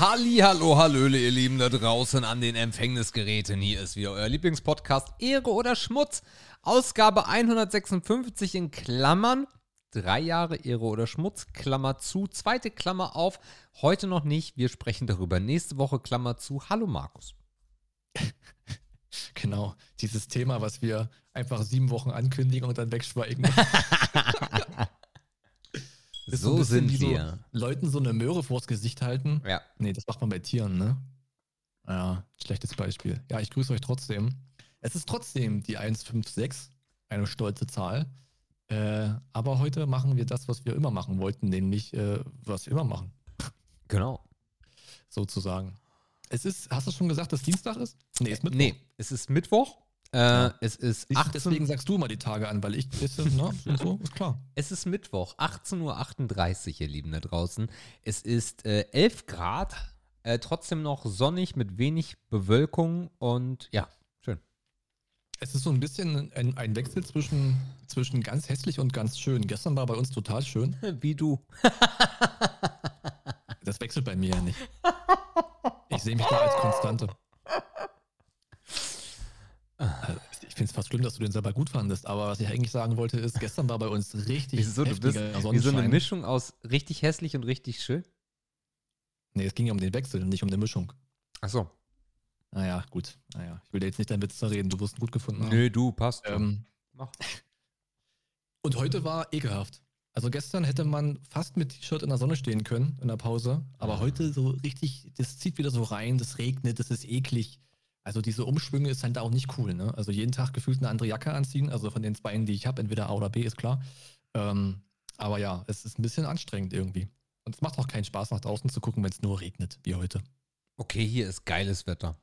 Halli, hallo, hallöle, ihr Lieben da draußen an den Empfängnisgeräten. Hier ist wieder euer Lieblingspodcast Ehre oder Schmutz. Ausgabe 156 in Klammern. Drei Jahre Ehre oder Schmutz, Klammer zu. Zweite Klammer auf. Heute noch nicht. Wir sprechen darüber nächste Woche, Klammer zu. Hallo Markus. Genau, dieses Thema, was wir einfach sieben Wochen ankündigen und dann wegschweigen. Ist so ein bisschen sind wie wir. So Leuten so eine Möhre vors Gesicht halten. Ja. Nee, das macht man bei Tieren, ne? Ja, schlechtes Beispiel. Ja, ich grüße euch trotzdem. Es ist trotzdem die 156, eine stolze Zahl. Äh, aber heute machen wir das, was wir immer machen wollten, nämlich äh, was wir immer machen, Genau. sozusagen. Es ist, hast du schon gesagt, dass Dienstag ist? Nee, ist Mittwoch. Nee, es ist Mittwoch. Äh, Ja. Es ist Ich, 18 deswegen sagst du mal die Tage an, weil ich bisschen, ne, so, ist klar. Es ist Mittwoch, 18.38 Uhr, ihr Lieben da draußen. Es ist äh, 11 Grad, äh, trotzdem noch sonnig mit wenig Bewölkung und ja, schön. Es ist so ein bisschen ein, ein Wechsel zwischen, zwischen ganz hässlich und ganz schön. Gestern war bei uns total schön. Wie du. Das wechselt bei mir ja nicht. Ich sehe mich da als Konstante. Also, Ich finde es fast schlimm, dass du den selber gut fandest, aber was ich eigentlich sagen wollte ist, gestern war bei uns richtig Wieso, du bist wie so eine. Mischung aus richtig hässlich und richtig schön? Nee, es ging ja um den Wechsel, nicht um die Mischung. Achso. Naja, gut. Naja, ich will dir jetzt nicht deinen Witz zerreden, du wirst ihn gut gefunden haben. Nö, du, passt. Ähm, Mach. Und heute war ekelhaft. Also gestern hätte man fast mit T-Shirt in der Sonne stehen können in der Pause, aber Mhm. heute so richtig, das zieht wieder so rein, das regnet, das ist eklig. Also diese Umschwünge ist halt auch nicht cool, ne? Also jeden Tag gefühlt eine andere Jacke anziehen, also von den Beinen, die ich habe, entweder A oder B, ist klar. Ähm, aber ja, es ist ein bisschen anstrengend irgendwie. Und es macht auch keinen Spaß, nach draußen zu gucken, wenn es nur regnet, wie heute. Okay, hier ist geiles Wetter.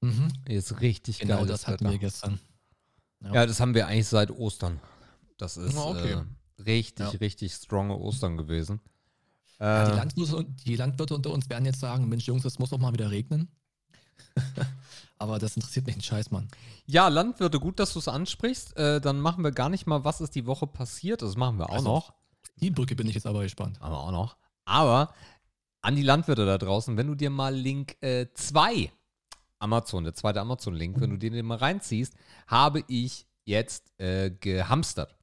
Mhm. Hier ist richtig Genau geiles das hatten Wetter. wir gestern. Ja, das haben wir eigentlich seit Ostern. Das ist Ah, okay. äh, richtig, Ja. richtig stronge Ostern gewesen. Ja, die, Äh, Landwirte, die Landwirte unter uns werden jetzt sagen, Mensch Jungs, es muss doch mal wieder regnen. Aber das interessiert mich einen Scheiß, Mann. Ja, Landwirte, gut, dass du es ansprichst. Äh, dann machen wir gar nicht mal, was ist die Woche passiert. Das machen wir auch Also, noch. Die Brücke bin ich jetzt aber gespannt. Aber auch noch. Aber an die Landwirte da draußen, wenn du dir mal Link 2, Amazon, der zweite Amazon-Link, wenn du den dir mal reinziehst, habe ich jetzt äh, gehamstert.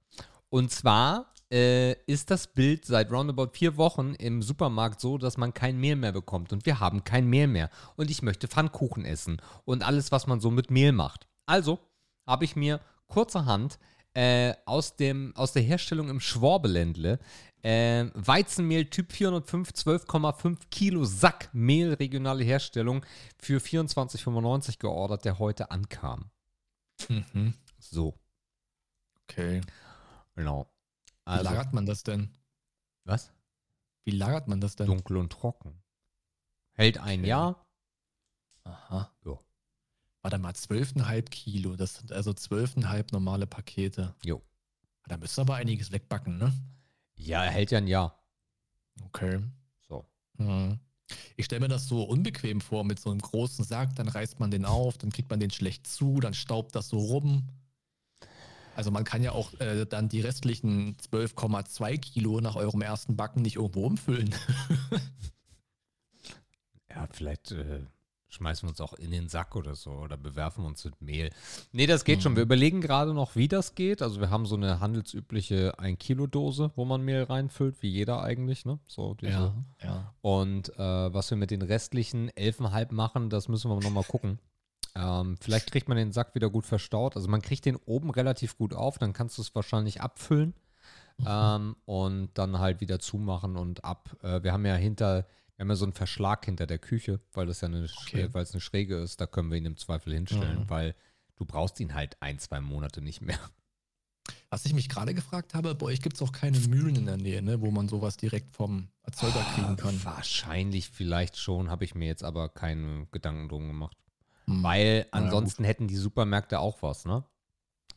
Und zwar äh, ist das Bild seit roundabout vier Wochen im Supermarkt so, dass man kein Mehl mehr bekommt. Und wir haben kein Mehl mehr. Und ich möchte Pfannkuchen essen. Und alles, was man so mit Mehl macht. Also habe ich mir kurzerhand äh, aus, dem, aus der Herstellung im Schworbeländle äh, Weizenmehl Typ 405, 12,5 Kilo Sack Mehl, regionale Herstellung, für 24,95 geordert, der heute ankam. Mhm. So, Okay. genau. Wie Also, lagert man das denn? was? Wie lagert man das denn? Dunkel und trocken. Hält ein Okay. Jahr. Aha. Jo. Warte mal, 12,5 Kilo. Das sind also 12,5 normale Pakete. Jo. Da müsst ihr aber einiges wegbacken, ne? Ja, er hält ja ein Jahr. Okay. So. Mhm. Ich stelle mir das so unbequem vor mit so einem großen Sack, dann reißt man den auf, dann kriegt man den schlecht zu, dann staubt das so rum. Also man kann ja auch äh, dann die restlichen 12,2 Kilo nach eurem ersten Backen nicht irgendwo umfüllen. Ja, vielleicht äh, schmeißen wir uns auch in den Sack oder so oder bewerfen uns mit Mehl. Nee, das geht schon. Mhm. Wir überlegen gerade noch, wie das geht. Also wir haben so eine handelsübliche 1-Kilo-Dose, wo man Mehl reinfüllt, wie jeder eigentlich, ne? So diese. ja. Und äh, was wir mit den restlichen 11,5 machen, das müssen wir nochmal gucken. Ähm, vielleicht kriegt man den Sack wieder gut verstaut. Also man kriegt den oben relativ gut auf, dann kannst du es wahrscheinlich abfüllen ähm, und dann halt wieder zumachen und ab. Äh, wir haben ja hinter, wir haben ja so einen Verschlag hinter der Küche, weil das ja eine, Okay. Weil es eine Schräge ist, da können wir ihn im Zweifel hinstellen, Mhm. weil du brauchst ihn halt ein, zwei Monate nicht mehr. Was ich mich gerade gefragt habe, bei euch gibt es auch keine Mühlen in der Nähe, ne, wo man sowas direkt vom Erzeuger kriegen kann. Wahrscheinlich vielleicht schon, habe ich mir jetzt aber keine Gedanken drum gemacht. Weil Na ja, ansonsten hätten die Supermärkte auch was, ne?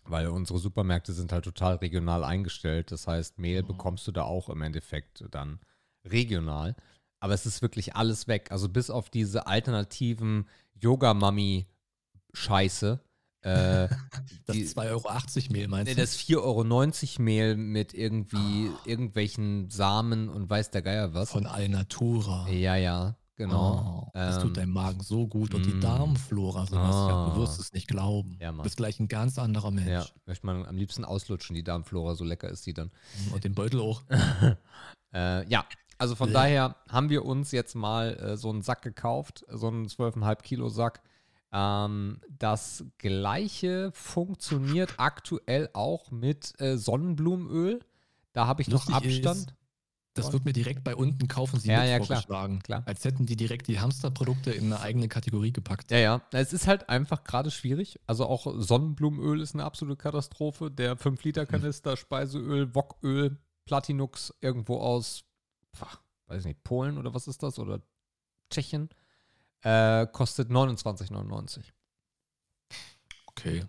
Weil unsere Supermärkte sind halt total regional eingestellt. Das heißt, Mehl Mhm. bekommst du da auch im Endeffekt dann regional. Aber es ist wirklich alles weg. Also bis auf diese alternativen Yoga-Mami-Scheiße. Äh, Das die- 2,80 Euro Mehl meinst nee, du? das 4,90 Euro Mehl mit irgendwie irgendwelchen Samen und weiß der Geier was. Von Alnatura. Ja, ja. Genau. Oh, das tut Ähm, deinem Magen so gut und die mm. Darmflora, Sebastian, Ah. du wirst es nicht glauben. Ja, du bist gleich ein ganz anderer Mensch. Ja, möchte man am liebsten auslutschen, die Darmflora, so lecker ist die dann. Und den Beutel auch. Äh, ja, also von Bleh. daher haben wir uns jetzt mal äh, so einen Sack gekauft, so einen 12,5 Kilo Sack. Ähm, das gleiche funktioniert aktuell auch mit äh, Sonnenblumenöl. Da habe ich noch Lustig ist, Abstand. Das wird mir direkt bei unten kaufen Sie Ja, ja, klar, vorgeschlagen. klar. Als hätten die direkt die Hamsterprodukte in eine eigene Kategorie gepackt. Ja, ja. Es ist halt einfach gerade schwierig. Also auch Sonnenblumenöl ist eine absolute Katastrophe. Der 5-Liter-Kanister, Speiseöl, Woköl, Platinux irgendwo aus, weiß nicht, Polen oder was ist das? Oder Tschechien. Äh, kostet 29,99. Okay.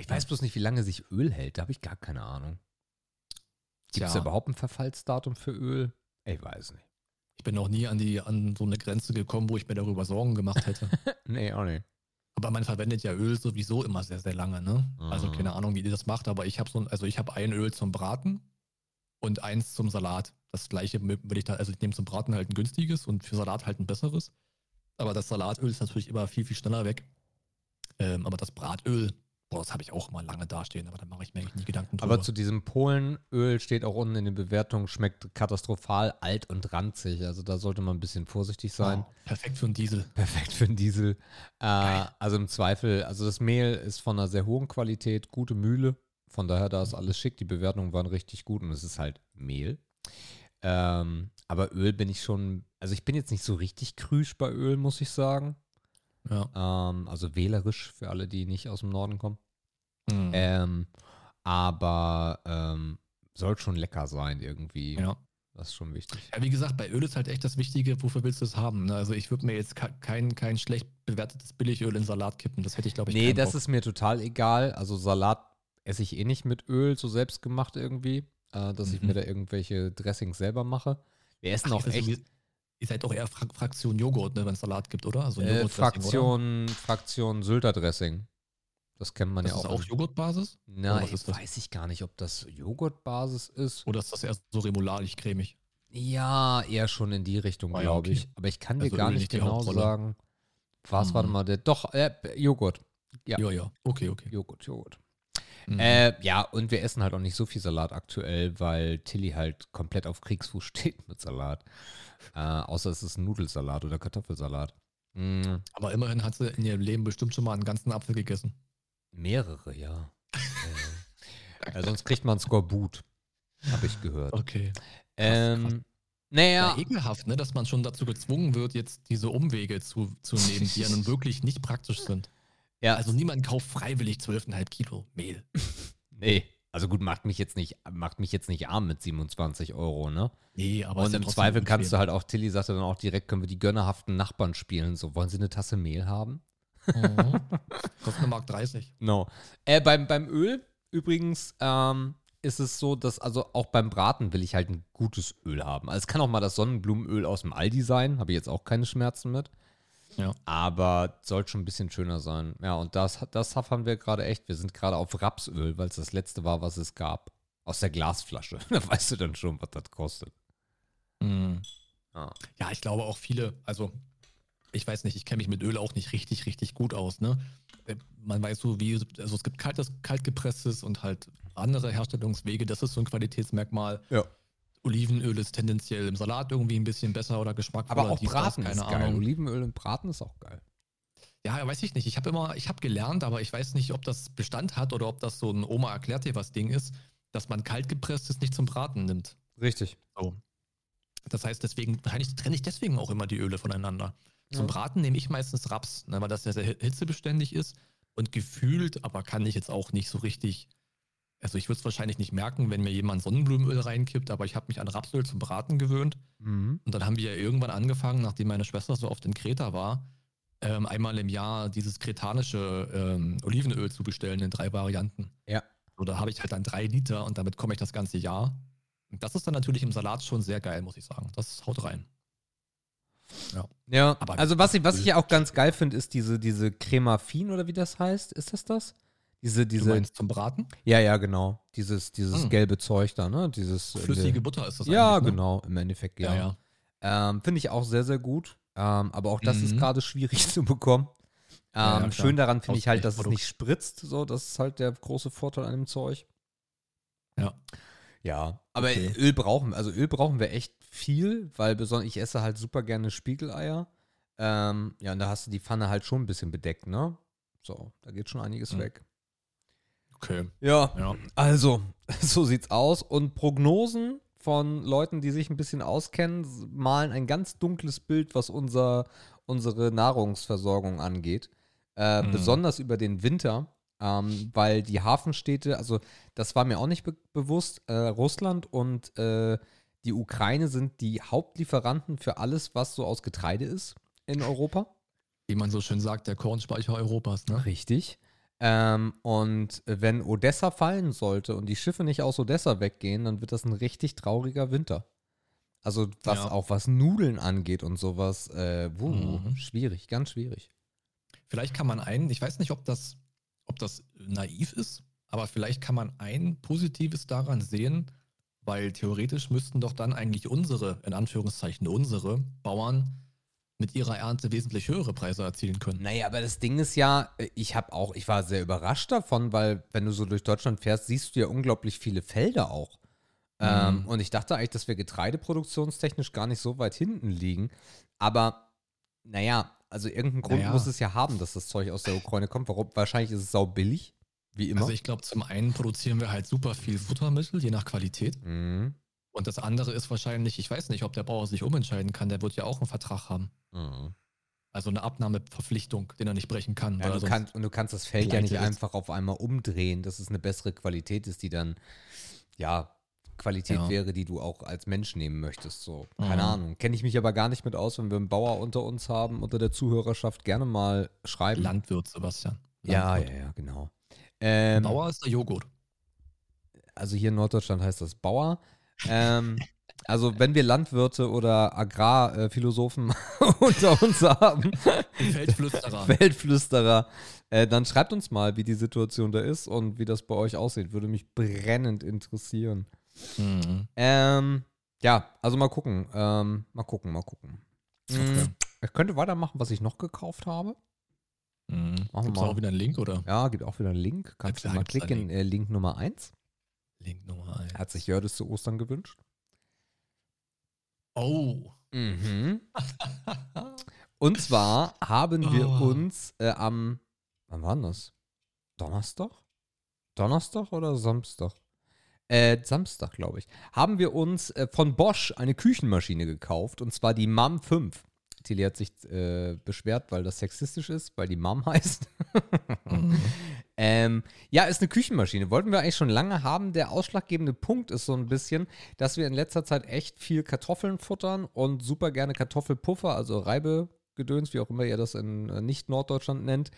Ich weiß bloß nicht, wie lange sich Öl hält. Da habe ich gar keine Ahnung. Gibt es überhaupt ein Verfallsdatum für Öl? Ich weiß nicht. Ich bin noch nie an, die, an so eine Grenze gekommen, wo ich mir darüber Sorgen gemacht hätte. Nee, auch nicht. aber man verwendet ja Öl sowieso immer sehr, sehr lange, ne? Also Mhm. keine Ahnung, wie ihr das macht, aber ich habe so ein, also ich habe ein Öl zum Braten und eins zum Salat. Das gleiche würde ich da, also ich nehme zum Braten halt ein günstiges und für Salat halt ein besseres. Aber das Salatöl ist natürlich immer viel, viel schneller weg. Ähm, aber das Bratöl, boah, das habe ich auch immer lange dastehen, aber da mache ich mir eigentlich nie Gedanken drüber. Aber zu diesem Polenöl steht auch unten in den Bewertungen, schmeckt katastrophal alt und ranzig. Also da sollte man ein bisschen vorsichtig sein. Oh, perfekt für einen Diesel. Perfekt für einen Diesel. Äh, also im Zweifel, also das Mehl ist von einer sehr hohen Qualität, gute Mühle. Von daher, da ist alles schick. Die Bewertungen waren richtig gut und es ist halt Mehl. Ähm, aber Öl bin ich schon, also ich bin jetzt nicht so richtig krüsch bei Öl, muss ich sagen. Ja. Ähm, also wählerisch für alle, die nicht aus dem Norden kommen. Mhm. Ähm, aber ähm, soll schon lecker sein irgendwie. ja. Das ist schon wichtig. Ja, wie gesagt, bei Öl ist halt echt das Wichtige, wofür willst du es haben? Ne? Also ich würde mir jetzt ke- kein, kein schlecht bewertetes Billigöl in Salat kippen. Das hätte ich, glaube ich, Nee, das Bock. ist mir total egal. Also Salat esse ich eh nicht mit Öl, so selbst gemacht irgendwie, äh, dass ich Mhm. mir da irgendwelche Dressings selber mache. Wir essen Ach, auch echt Ihr seid doch eher Fra Fraktion Joghurt, ne, wenn es Salat gibt, oder? Also äh, Joghurtdressing, oder? Fraktion, Fraktion Sylter Dressing. Das kennt man Das ja ist auch. auch Joghurtbasis? Das? weiß ich gar nicht, ob das Joghurtbasis ist. Oder ist das eher so remouladig-cremig? Ja, eher schon in die Richtung, Ah ja, glaube okay. ich. Aber ich kann dir Also gar Öl nicht genau sagen. Was, Mhm. mal, der, doch, äh, Joghurt. Ja. ja. ja. Okay, okay. Joghurt, Joghurt. Mhm. Äh, ja, und wir essen halt auch nicht so viel Salat aktuell, weil Tilly halt komplett auf Kriegsfuß steht mit Salat. Äh, außer es ist ein Nudelsalat oder Kartoffelsalat. Mm, Aber immerhin hat sie in ihrem Leben bestimmt schon mal einen ganzen Apfel gegessen. mehrere, ja. äh, äh, sonst kriegt man Skorbut, habe ich gehört. Okay. Ähm, Ja. naja, ekelhaft, ne, dass man schon dazu gezwungen wird, jetzt diese Umwege zu, zu nehmen, die ja nun wirklich nicht praktisch sind. ja, Also niemand kauft freiwillig 12,5 Kilo Mehl. nee. Also gut, macht mich jetzt nicht, macht mich jetzt nicht arm mit 27 Euro, ne? Nee, aber Und im Zweifel kannst du halt auch, Tilly sagte dann auch direkt, können wir die gönnerhaften Nachbarn spielen. So, wollen sie eine Tasse Mehl haben? Mhm. Kostet eine Mark 30. No. Äh, beim, beim Öl übrigens ähm, ist es so, dass also auch beim Braten will ich halt ein gutes Öl haben. Also es kann auch mal das Sonnenblumenöl aus dem Aldi sein, habe ich jetzt auch keine Schmerzen mit. Ja. Aber soll schon ein bisschen schöner sein. Ja, und das, das haben wir gerade echt. Wir sind gerade auf Rapsöl, weil es das letzte war, was es gab. Aus der Glasflasche. da weißt du dann schon, was das kostet. Mhm. Ja. Ja, ich glaube auch viele, also ich weiß nicht, ich kenne mich mit Öl auch nicht richtig, richtig gut aus, ne? Äh, Man weiß so, wie, also es gibt kaltes, kaltgepresstes und halt andere Herstellungswege, das ist so ein Qualitätsmerkmal. Ja. Olivenöl ist tendenziell im Salat irgendwie ein bisschen besser oder geschmackvoller. Aber auch Braten ist geil. Olivenöl im Braten ist auch geil. Ja, weiß ich nicht. Ich habe immer, ich habe gelernt, aber ich weiß nicht, ob das Bestand hat oder ob das so ein Oma erklärt dir was Ding ist, dass man kaltgepresstes nicht zum Braten nimmt. Richtig. So. Das heißt, deswegen, trenne ich deswegen auch immer die Öle voneinander. Zum Ja. Braten nehme ich meistens Raps, ne, weil das ja sehr hitzebeständig ist und gefühlt, aber kann ich jetzt auch nicht so richtig. Also ich würde es wahrscheinlich nicht merken, wenn mir jemand Sonnenblumenöl reinkippt, aber ich habe mich an Rapsöl zum Braten gewöhnt. Mhm. Und dann haben wir ja irgendwann angefangen, nachdem meine Schwester so oft in Kreta war, ähm, einmal im Jahr dieses kretanische ähm, Olivenöl zu bestellen in drei Varianten. Ja. So, da habe ich halt dann drei Liter und damit komme ich das ganze Jahr. Und das ist dann natürlich im Salat schon sehr geil, muss ich sagen. Das haut rein. Ja, Aber- also was ich, was ich ja auch ganz geil finde, ist diese, diese Cremafin oder wie das heißt. Ist das das? Diese, Du diese, meinst zum Braten? ja, ja, genau. Dieses, dieses Hm. gelbe Zeug da, ne? Dieses. Flüssige Butter ist das Ja, eigentlich, ne? genau, im Endeffekt, ja. Ja, ja. Ähm, finde ich auch sehr, sehr gut. Ähm, aber auch das ist Mhm. gerade schwierig zu bekommen. Ähm, Ja, schön daran finde ich halt, dass es Ausgleichsprodukt. nicht spritzt. So, das ist halt der große Vorteil an dem Zeug. Ja. Ja, aber Okay. Öl brauchen, also Öl brauchen wir echt viel, weil besonders ich esse halt super gerne Spiegeleier. Ähm, ja, und da hast du die Pfanne halt schon ein bisschen bedeckt, ne? So, da geht schon einiges Mhm. weg. Okay. Ja, Ja. also, so sieht's aus. Und Prognosen von Leuten, die sich ein bisschen auskennen, malen ein ganz dunkles Bild, was unser, unsere Nahrungsversorgung angeht. Äh, Mhm. Besonders über den Winter, ähm, weil die Hafenstädte, also das war mir auch nicht be bewusst, äh, Russland und äh, die Ukraine sind die Hauptlieferanten für alles, was so aus Getreide ist in Europa. Wie man so schön sagt, der Kornspeicher Europas, ne? Richtig. Ähm, und wenn Odessa fallen sollte und die Schiffe nicht aus Odessa weggehen, dann wird das ein richtig trauriger Winter. Also was Ja. auch was Nudeln angeht und sowas, äh, wuh, Mhm. schwierig, ganz schwierig. Vielleicht kann man ein, ich weiß nicht, ob das, ob das naiv ist, aber vielleicht kann man ein Positives daran sehen, weil theoretisch müssten doch dann eigentlich unsere, in Anführungszeichen unsere Bauern mit ihrer Ernte wesentlich höhere Preise erzielen können. Naja, aber das Ding ist ja, ich habe auch, ich war sehr überrascht davon, weil wenn du so durch Deutschland fährst, siehst du ja unglaublich viele Felder auch. Ähm, Mhm. und ich dachte eigentlich, dass wir getreideproduktionstechnisch gar nicht so weit hinten liegen. Aber naja, also irgendeinen Grund Naja. muss es ja haben, dass das Zeug aus der Ukraine kommt. Warum? Wahrscheinlich ist es sau billig, wie immer. Also ich glaube, zum einen produzieren wir halt super viel Futtermittel, je nach Qualität. mhm. Und das andere ist wahrscheinlich, ich weiß nicht, ob der Bauer sich umentscheiden kann, der wird ja auch einen Vertrag haben. Mhm. Also eine Abnahmeverpflichtung, den er nicht brechen kann. Ja, du kannst, und du kannst das Feld ja nicht ist. einfach auf einmal umdrehen, dass es eine bessere Qualität ist, die dann, ja, Qualität Ja. wäre, die du auch als Mensch nehmen möchtest. So, keine Mhm. Ahnung. Kenne ich mich aber gar nicht mit aus, wenn wir einen Bauer unter uns haben, unter der Zuhörerschaft gerne mal schreiben. Landwirt, Sebastian. ja, Landwirt. ja, ja, genau. Ähm, Bauer ist der Joghurt. also hier in Norddeutschland heißt das Bauer. Ähm, also wenn wir Landwirte oder Agrarphilosophen unter uns haben, Feldflüsterer. Feldflüsterer, äh, dann schreibt uns mal, wie die Situation da ist und wie das bei euch aussieht. Würde mich brennend interessieren. Mhm. Ähm, ja, also mal gucken. Ähm, mal gucken, mal gucken. Okay. Mm, Ich könnte weitermachen, was ich noch gekauft habe. Mhm. Gibt es auch wieder einen Link oder? Ja, gibt auch wieder einen Link. Kannst du klar, mal klicken. Äh, Link Nummer 1. Link Nummer 1. Hat sich Jördes zu Ostern gewünscht. Oh. Mhm. Und zwar haben wir Oh. uns äh, am, wann war denn das? Donnerstag? Donnerstag oder Samstag? Äh, Samstag, glaube ich. Haben wir uns äh, von Bosch eine Küchenmaschine gekauft und zwar die MAM 5. Tilly hat sich äh, beschwert, weil das sexistisch ist, weil die MAM heißt. Mhm. Ähm, ja, ist eine Küchenmaschine. Wollten wir eigentlich schon lange haben. Der ausschlaggebende Punkt ist so ein bisschen, dass wir in letzter Zeit echt viel Kartoffeln futtern und super gerne Kartoffelpuffer, also Reibegedöns, wie auch immer ihr das in äh, nicht-Norddeutschland nennt.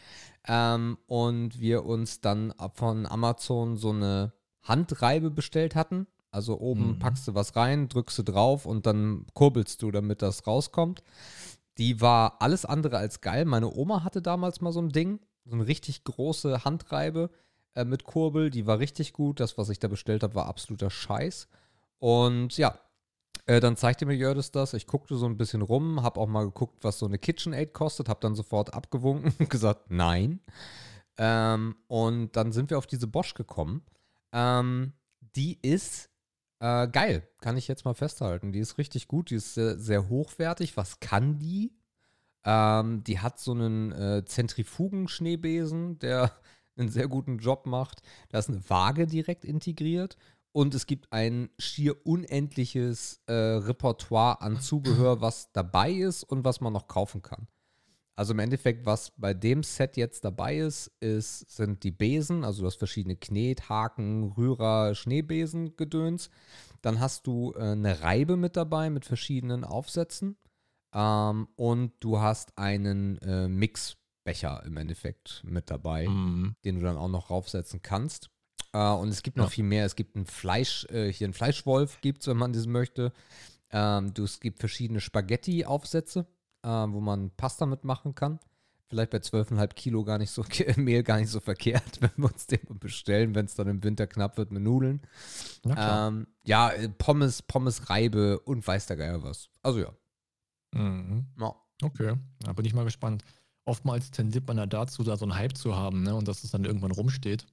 Ähm, und wir uns dann von Amazon so eine Handreibe bestellt hatten. Also oben Mhm. packst du was rein, drückst du drauf und dann kurbelst du, damit das rauskommt. Die war alles andere als geil. Meine Oma hatte damals mal so ein Ding, so eine richtig große Handreibe äh, mit Kurbel. Die war richtig gut. Das, was ich da bestellt habe, war absoluter Scheiß. Und ja, äh, dann zeigte mir Jördis das. Ich guckte so ein bisschen rum, habe auch mal geguckt, was so eine KitchenAid kostet, habe dann sofort abgewunken und gesagt, nein. Ähm, und dann sind wir auf diese Bosch gekommen. Ähm, die ist äh, geil, kann ich jetzt mal festhalten. Die ist richtig gut, die ist sehr, sehr hochwertig. Was kann die? Ähm, die hat so einen äh, Zentrifugen-Schneebesen, der einen sehr guten Job macht. Da ist eine Waage direkt integriert. Und es gibt ein schier unendliches äh, Repertoire an Zubehör, was dabei ist und was man noch kaufen kann. Also im Endeffekt, was bei dem Set jetzt dabei ist, ist sind die Besen, also du hast verschiedene Knet, Haken, Rührer, Schneebesen, Gedöns. Dann hast du äh, eine Reibe mit dabei mit verschiedenen Aufsätzen. Ähm, und du hast einen äh, Mixbecher im Endeffekt mit dabei, Mhm. den du dann auch noch raufsetzen kannst. Äh, und es gibt noch Ja. viel mehr. Es gibt ein Fleisch, äh, hier ein Fleischwolf gibt es, wenn man das möchte. Ähm, du, es gibt verschiedene Spaghetti-Aufsätze, äh, wo man Pasta mitmachen kann. Vielleicht bei 12,5 Kilo gar nicht so Mehl gar nicht so verkehrt, wenn wir uns den bestellen, wenn es dann im Winter knapp wird mit Nudeln. Ähm, ja, äh, Pommes, Pommes Reibe und weiß der Geier was. Also ja. Mhm. ja. Okay, da bin ich mal gespannt. Oftmals tendiert man ja dazu, da so einen Hype zu haben, ne? Und dass es dann irgendwann rumsteht.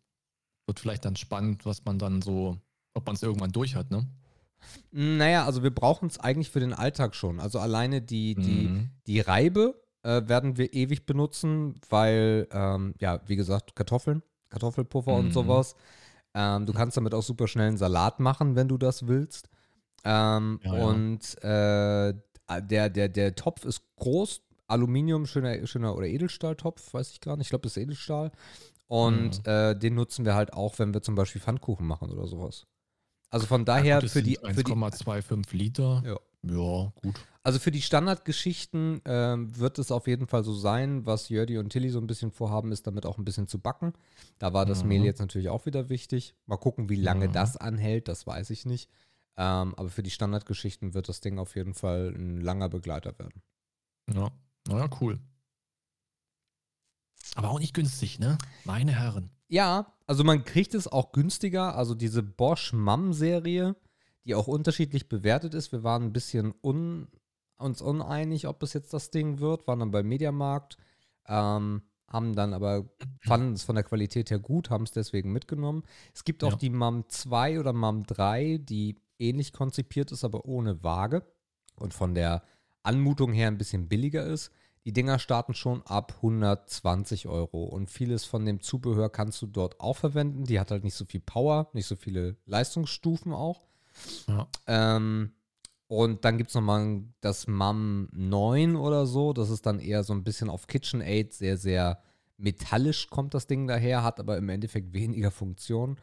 Wird vielleicht dann spannend, was man dann so, ob man es irgendwann durch hat, ne? Naja, also wir brauchen es eigentlich für den Alltag schon. Also alleine die, die, Mhm. die Reibe äh, werden wir ewig benutzen, weil, ähm, ja, wie gesagt, Kartoffeln, Kartoffelpuffer und Mhm. sowas. Ähm, du kannst damit auch super schnell einen Salat machen, wenn du das willst. Ähm, Ja, ja. und äh, der, der, der Topf ist groß, Aluminium, schöner, schöner oder Edelstahltopf, weiß ich gar nicht. Ich glaube, das ist Edelstahl. Und Mhm. äh, den nutzen wir halt auch, wenn wir zum Beispiel Pfannkuchen machen oder sowas. Also von Ja, daher sind für die 1,25 Liter. Ja. Ja, gut. also für die Standardgeschichten ähm, wird es auf jeden Fall so sein, was Jördi und Tilly so ein bisschen vorhaben, ist damit auch ein bisschen zu backen. Da war das Mhm. Mehl jetzt natürlich auch wieder wichtig. Mal gucken, wie lange Mhm. das anhält, das weiß ich nicht. Ähm, aber für die Standardgeschichten wird das Ding auf jeden Fall ein langer Begleiter werden. Ja, naja, cool. Aber auch nicht günstig, ne? Meine Herren. Ja, also man kriegt es auch günstiger. Also diese Bosch Mam-Serie, die auch unterschiedlich bewertet ist. Wir waren ein bisschen un, uns uneinig, ob es jetzt das Ding wird. Waren dann beim Mediamarkt, ähm, haben dann aber, fanden es von der Qualität her gut, haben es deswegen mitgenommen. Es gibt auch Ja. die Mam 2 oder Mam 3, die ähnlich konzipiert ist, aber ohne Waage und von der Anmutung her ein bisschen billiger ist. Die Dinger starten schon ab 120 Euro und vieles von dem Zubehör kannst du dort auch verwenden. Die hat halt nicht so viel Power, nicht so viele Leistungsstufen auch. Ja. Ähm, und dann gibt es nochmal das MAM 9 oder so. Das ist dann eher so ein bisschen auf KitchenAid sehr, sehr metallisch kommt das Ding daher, hat aber im Endeffekt weniger Funktion.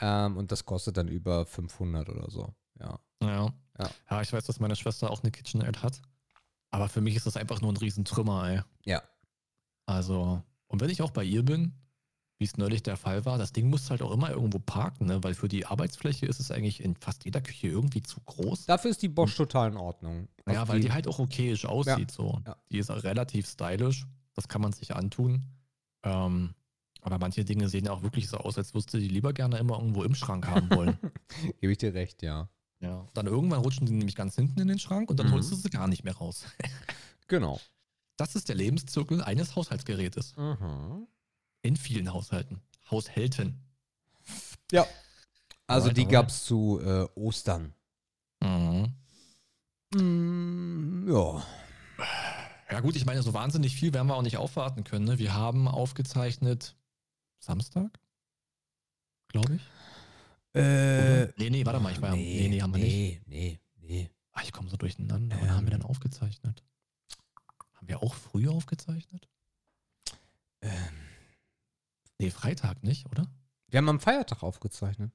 Ähm, und das kostet dann über 500 oder so. Ja. Ja. Ja. Ja, ich weiß, dass meine Schwester auch eine KitchenAid hat. Aber für mich ist das einfach nur ein Riesentrümmer, ey. Ja. Also, und wenn ich auch bei ihr bin, wie es neulich der Fall war, das Ding muss halt auch immer irgendwo parken, ne? Weil für die Arbeitsfläche ist es eigentlich in fast jeder Küche irgendwie zu groß. Dafür ist die Bosch total in Ordnung. Ja, weil die halt auch okayisch aussieht. So. Ja. Die ist auch relativ stylisch. Das kann man sich antun. Ähm, aber manche Dinge sehen ja auch wirklich so aus, als würdest du die lieber gerne immer irgendwo im Schrank haben wollen. Gebe ich dir recht, ja. Ja. Dann irgendwann rutschen die nämlich ganz hinten in den Schrank und dann Mhm. holst du sie gar nicht mehr raus. Genau. Das ist der Lebenszirkel eines Haushaltsgerätes. Mhm. In vielen Haushalten. Haushälten. Ja. Also die gab es zu äh, Ostern. Mhm. Mm, ja. Ja gut, ich meine, so wahnsinnig viel werden wir auch nicht aufwarten können. Ne? Wir haben aufgezeichnet Samstag, glaube ich. Äh, nee, nee, warte mal, ich war ja, nee, nee, haben wir nicht. nee, nee, nee. Ah, ich komme so durcheinander. Wann haben wir Ähm. denn aufgezeichnet? Haben wir auch früh aufgezeichnet? Ähm, Nee, Freitag nicht, oder? wir haben am Feiertag aufgezeichnet.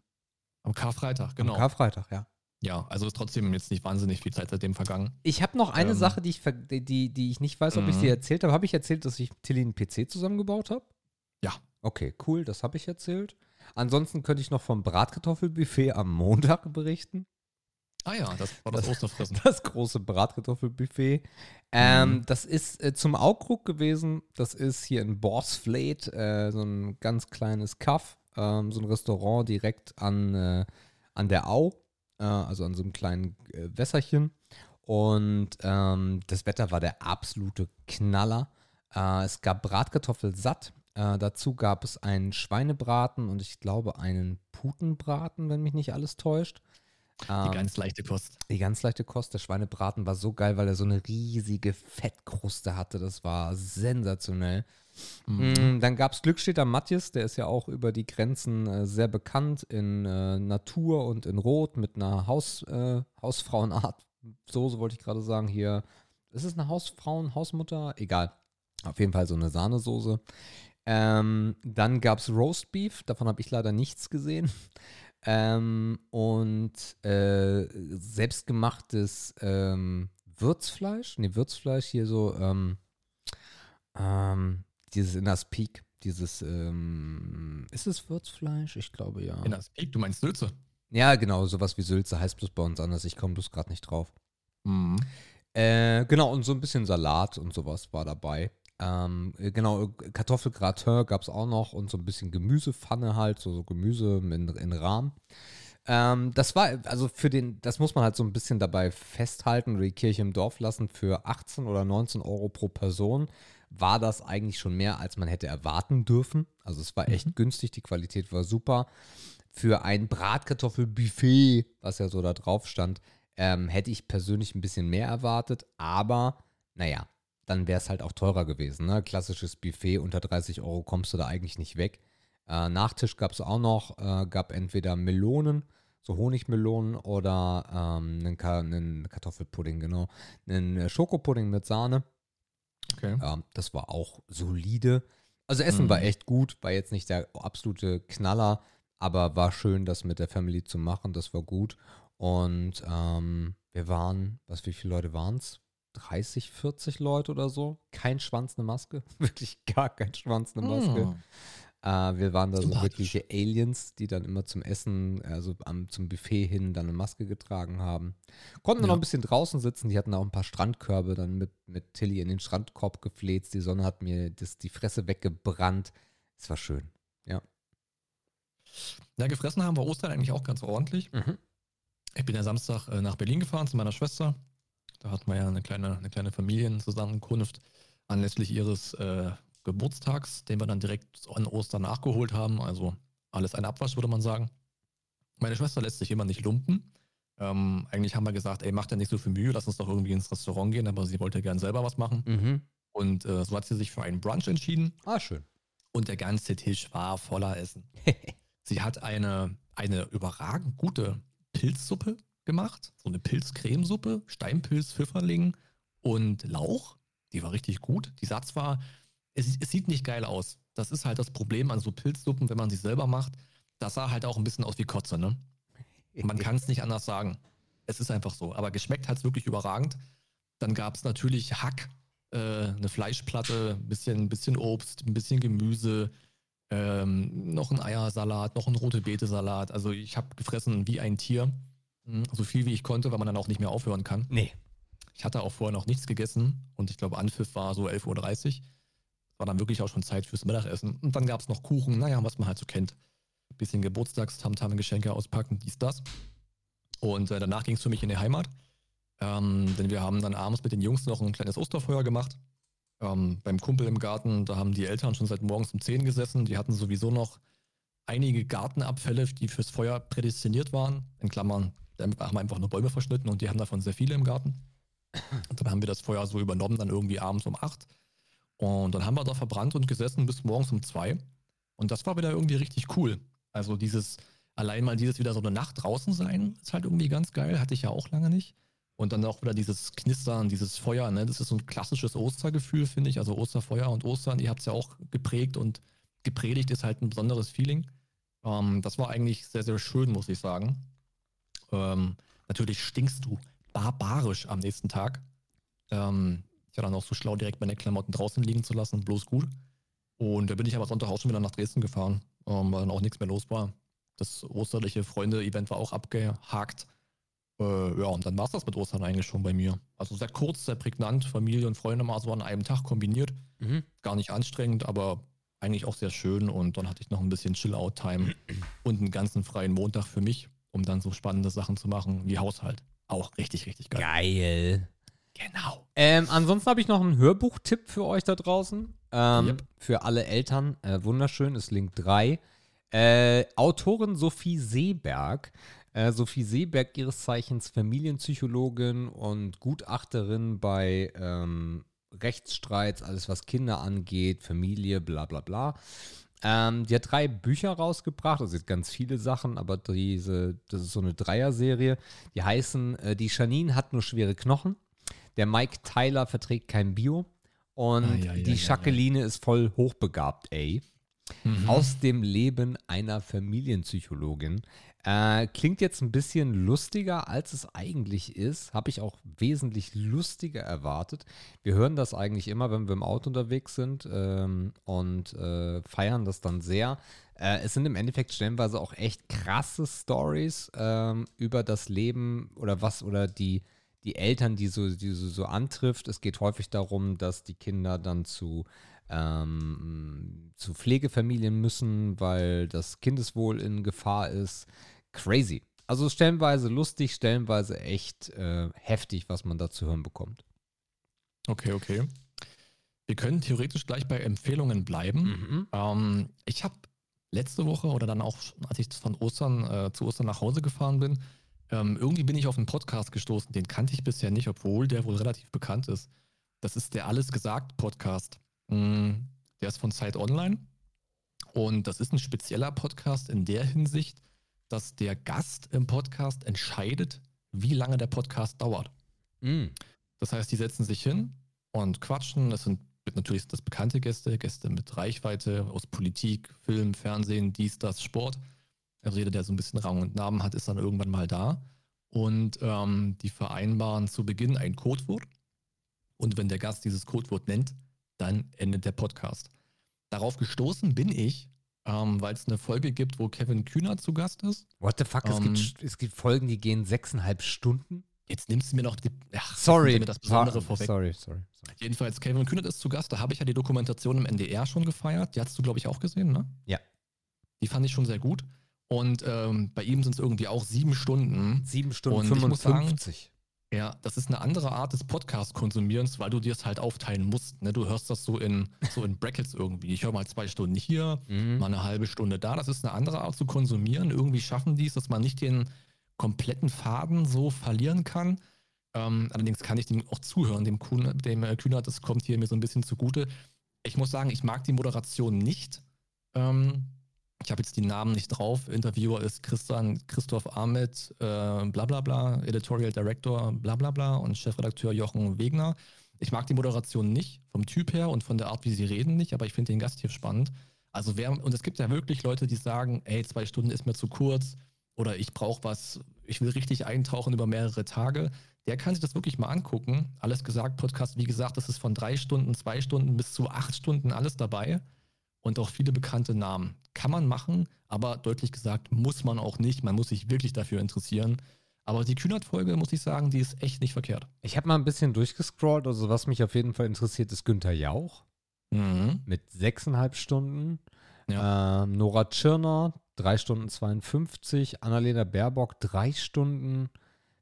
Am Karfreitag, genau. Am Karfreitag, ja. ja, also ist trotzdem jetzt nicht wahnsinnig viel Zeit seitdem vergangen. Ich habe noch eine Ähm. Sache, die ich, die, die ich nicht weiß, ob ich Mhm. sie erzählt habe. Habe ich erzählt, dass ich Tilly einen PC zusammengebaut habe? Ja. Okay, cool, das habe ich erzählt. Ansonsten könnte ich noch vom Bratkartoffelbuffet am Montag berichten. Ah ja, das war das, Das- Osterfressen. Das große Bratkartoffelbuffet. Ähm, Mhm. Das ist äh, zum Aukrug gewesen. Das ist hier in Borsfleet, äh, so ein ganz kleines Kaff, ähm, so ein Restaurant direkt an, äh, an der Au, äh, also an so einem kleinen äh, Wässerchen. Und ähm, das Wetter war der absolute Knaller. Äh, es gab Bratkartoffelsatt. Äh, dazu gab es einen Schweinebraten und ich glaube einen Putenbraten, wenn mich nicht alles täuscht. Die Ähm, ganz leichte Kost. die ganz leichte Kost. Der Schweinebraten war so geil, weil er so eine riesige Fettkruste hatte. Das war sensationell. Mhm. Mm, Dann gab es Glückstädter Matthias, der ist ja auch über die Grenzen äh, sehr bekannt in äh, Natur und in Rot mit einer Haus, äh, Hausfrauenart. Soße wollte ich gerade sagen. Hier, ist es eine Hausfrauen, Hausmutter? Egal. Auf jeden Fall so eine Sahnesoße. Ähm, dann gab es Roast Beef, davon habe ich leider nichts gesehen. Ähm, und äh, selbstgemachtes ähm, Würzfleisch, nee, Würzfleisch hier so, ähm, ähm, dieses in das Peak, dieses, ähm, ist es Würzfleisch? Ich glaube ja. In das Peak, du meinst Sülze? Ja, genau, sowas wie Sülze heißt bloß bei uns anders. Ich komme bloß gerade nicht drauf. Mhm. Äh, genau, und so ein bisschen Salat und sowas war dabei. Ähm, äh, genau, Kartoffelgratin gab es auch noch und so ein bisschen Gemüsepfanne halt, so, so Gemüse in, in Rahmen. Ähm, das war, also für den, das muss man halt so ein bisschen dabei festhalten oder die Kirche im Dorf lassen. Für 18 oder 19 Euro pro Person war das eigentlich schon mehr, als man hätte erwarten dürfen. Also es war echt mhm. günstig, die Qualität war super. Für ein Bratkartoffelbuffet, was ja so da drauf stand, ähm, hätte ich persönlich ein bisschen mehr erwartet, aber naja, dann wäre es halt auch teurer gewesen. Ne? Klassisches Buffet, unter 30 Euro kommst du da eigentlich nicht weg. Äh, Nachtisch gab es auch noch, äh, gab entweder Melonen, so Honigmelonen oder ähm, einen, Ka einen, Kartoffelpudding, genau. Einen äh, Schokopudding mit Sahne. Okay. Ähm, das war auch solide. Also Essen mhm. war echt gut, war jetzt nicht der absolute Knaller, aber war schön, das mit der Family zu machen, das war gut. Und ähm, wir waren, was, wie viele Leute waren es? 30, 40 Leute oder so. Kein Schwanz, eine Maske. Wirklich gar kein Schwanz, eine Maske. Oh. Äh, wir waren da so wirkliche Aliens, die dann immer zum Essen, also am, zum Buffet hin, dann eine Maske getragen haben. Konnten ja. noch ein bisschen draußen sitzen. Die hatten auch ein paar Strandkörbe dann mit, mit Tilly in den Strandkorb gefläzt. Die Sonne hat mir das, die Fresse weggebrannt. Es war schön, ja. Ja, gefressen haben wir Ostern eigentlich auch ganz ordentlich. Mhm. Ich bin ja Samstag äh, nach Berlin gefahren zu meiner Schwester. Da hatten wir ja eine kleine, eine kleine Familienzusammenkunft anlässlich ihres äh, Geburtstags, den wir dann direkt an Ostern nachgeholt haben. Also alles ein Abwasch, würde man sagen. Meine Schwester lässt sich immer nicht lumpen. Ähm, eigentlich haben wir gesagt, ey, mach dir nicht so viel Mühe, lass uns doch irgendwie ins Restaurant gehen, aber sie wollte gern selber was machen. Mhm. Und äh, so hat sie sich für einen Brunch entschieden. Ah, schön. Und der ganze Tisch war voller Essen. sie hat eine, eine überragend gute Pilzsuppe gemacht, so eine Pilzcremesuppe, Steinpilz, Pfifferling und Lauch. Die war richtig gut. Die sah zwar, es, es, sieht nicht geil aus. Das ist halt das Problem an so Pilzsuppen, wenn man sie selber macht. Das sah halt auch ein bisschen aus wie Kotze, ne? Man kann es nicht anders sagen. Es ist einfach so. Aber geschmeckt hat es wirklich überragend. Dann gab es natürlich Hack, äh, eine Fleischplatte, ein bisschen, bisschen Obst, ein bisschen Gemüse, ähm, noch ein Eiersalat, noch ein rote Beete-Salat. Also ich habe gefressen wie ein Tier. Mhm. So viel wie ich konnte, weil man dann auch nicht mehr aufhören kann. Nee. Ich hatte auch vorher noch nichts gegessen und ich glaube, Anpfiff war so 11.30 Uhr. War dann wirklich auch schon Zeit fürs Mittagessen. Und dann gab es noch Kuchen, naja, was man halt so kennt. Ein bisschen Geburtstagstamtam, Geschenke auspacken, dies, das. Und äh, danach ging es für mich in die Heimat. Ähm, denn wir haben dann abends mit den Jungs noch ein kleines Osterfeuer gemacht. Ähm, beim Kumpel im Garten, da haben die Eltern schon seit morgens um 10 gesessen. Die hatten sowieso noch einige Gartenabfälle, die fürs Feuer prädestiniert waren. In Klammern, da haben wir einfach nur Bäume verschnitten und die haben davon sehr viele im Garten. Und dann haben wir das Feuer so übernommen, dann irgendwie abends um acht. Und dann haben wir da verbrannt und gesessen bis morgens um zwei. Und das war wieder irgendwie richtig cool. Also dieses, allein mal dieses wieder so eine Nacht draußen sein, ist halt irgendwie ganz geil. Hatte ich ja auch lange nicht. Und dann auch wieder dieses Knistern, dieses Feuer, ne? Das ist so ein klassisches Ostergefühl, finde ich. Also Osterfeuer und Ostern, ihr habt es ja auch geprägt und gepredigt ist halt ein besonderes Feeling. Ähm, das war eigentlich sehr, sehr schön, muss ich sagen. Ähm, natürlich stinkst du barbarisch am nächsten Tag. Ähm, ich war dann auch so schlau, direkt meine Klamotten draußen liegen zu lassen, bloß gut. Und da bin ich aber Sonntag auch schon wieder nach Dresden gefahren, ähm, weil dann auch nichts mehr los war. Das osterliche Freunde-Event war auch abgehakt. Äh, ja, und dann war es das mit Ostern eigentlich schon bei mir. Also sehr kurz, sehr prägnant, Familie und Freunde mal so an einem Tag kombiniert. Mhm. Gar nicht anstrengend, aber eigentlich auch sehr schön. Und dann hatte ich noch ein bisschen Chill-Out-Time und einen ganzen freien Montag für mich, um dann so spannende Sachen zu machen wie Haushalt. Auch richtig, richtig geil. Geil. Genau. Ähm, ansonsten habe ich noch einen Hörbuchtipp für euch da draußen. Ähm, yep. Für alle Eltern. Äh, wunderschön, ist Link 3. Äh, Autorin Sophie Seeberg. Äh, Sophie Seeberg, ihres Zeichens Familienpsychologin und Gutachterin bei ähm, Rechtsstreits, alles was Kinder angeht, Familie, bla bla bla. Ähm, die hat drei Bücher rausgebracht, also ganz viele Sachen, aber diese, das ist so eine Dreier-Serie. Die heißen äh, Die Janine hat nur schwere Knochen, der Mike Tyler verträgt kein Bio und ah, ja, ja, die Jacqueline ja, ist voll hochbegabt, ey. Mhm. Aus dem Leben einer Familienpsychologin. Äh, klingt jetzt ein bisschen lustiger, als es eigentlich ist. Habe ich auch wesentlich lustiger erwartet. Wir hören das eigentlich immer, wenn wir im Auto unterwegs sind ähm, und äh, feiern das dann sehr. Äh, es sind im Endeffekt stellenweise auch echt krasse Stories ähm, über das Leben oder was oder die, die Eltern, die so, die so, so antrifft. Es geht häufig darum, dass die Kinder dann zu ähm, zu Pflegefamilien müssen, weil das Kindeswohl in Gefahr ist crazy. Also stellenweise lustig, stellenweise echt äh, heftig, was man da zu hören bekommt. Okay, okay. Wir können theoretisch gleich bei Empfehlungen bleiben. Mhm. Ähm, ich habe letzte Woche oder dann auch, als ich von Ostern äh, zu Ostern nach Hause gefahren bin, ähm, irgendwie bin ich auf einen Podcast gestoßen, den kannte ich bisher nicht, obwohl der wohl relativ bekannt ist. Das ist der Alles gesagt Podcast. Mm, der ist von Zeit Online und das ist ein spezieller Podcast in der Hinsicht, dass der Gast im Podcast entscheidet, wie lange der Podcast dauert. Mm. Das heißt, die setzen sich hin und quatschen. Das sind natürlich sind das bekannte Gäste, Gäste mit Reichweite aus Politik, Film, Fernsehen, dies, das, Sport. Also jeder, der so ein bisschen Rang und Namen hat, ist dann irgendwann mal da. Und ähm, die vereinbaren zu Beginn ein Codewort. Und wenn der Gast dieses Codewort nennt, dann endet der Podcast. Darauf gestoßen bin ich, ähm, weil es eine Folge gibt, wo Kevin Kühner zu Gast ist. What the fuck? es, Ähm, gibt, es gibt Folgen, die gehen sechseinhalb Stunden. Jetzt nimmst du mir noch die, ach, Sorry. mir das Besondere Pa- vorweg. Sorry, sorry. sorry. Jedenfalls, Kevin Kühnert ist zu Gast. Da habe ich ja die Dokumentation im NDR schon gefeiert. Die hast du, glaube ich, auch gesehen, ne? Ja. Die fand ich schon sehr gut. Und ähm, bei ihm sind es irgendwie auch sieben Stunden. Sieben Stunden Und ich muss sagen, 55. Ja, das ist eine andere Art des Podcast-Konsumierens, weil du dir es halt aufteilen musst. Ne? Du hörst das so in, so in Brackets irgendwie. Ich höre mal zwei Stunden hier, Mhm. mal eine halbe Stunde da. Das ist eine andere Art zu konsumieren. Irgendwie schaffen die es, dass man nicht den kompletten Faden so verlieren kann. Ähm, allerdings kann ich dem auch zuhören, dem, Kuhn, dem äh, Kühner, das kommt hier mir so ein bisschen zugute. Ich muss sagen, ich mag die Moderation nicht. Ähm, ich habe jetzt die Namen nicht drauf. Interviewer ist Christian, Christoph Ahmed, äh, bla bla bla, Editorial Director, bla bla bla und Chefredakteur Jochen Wegner. Ich mag die Moderation nicht, vom Typ her und von der Art, wie sie reden, nicht, aber ich finde den Gast hier spannend. Also wer, und es gibt ja wirklich Leute, die sagen, ey, zwei Stunden ist mir zu kurz oder ich brauche was, ich will richtig eintauchen über mehrere Tage. Der kann sich das wirklich mal angucken. Alles gesagt, Podcast, wie gesagt, das ist von drei Stunden, zwei Stunden bis zu acht Stunden alles dabei und auch viele bekannte Namen. Kann man machen, aber deutlich gesagt, muss man auch nicht. Man muss sich wirklich dafür interessieren. Aber die Kühnert-Folge, muss ich sagen, die ist echt nicht verkehrt. Ich habe mal ein bisschen durchgescrollt. Also, was mich auf jeden Fall interessiert, ist Günther Jauch Mhm. mit sechseinhalb Stunden. Ja. Ähm, Nora Tschirner, drei Stunden 52. Annalena Baerbock, drei Stunden.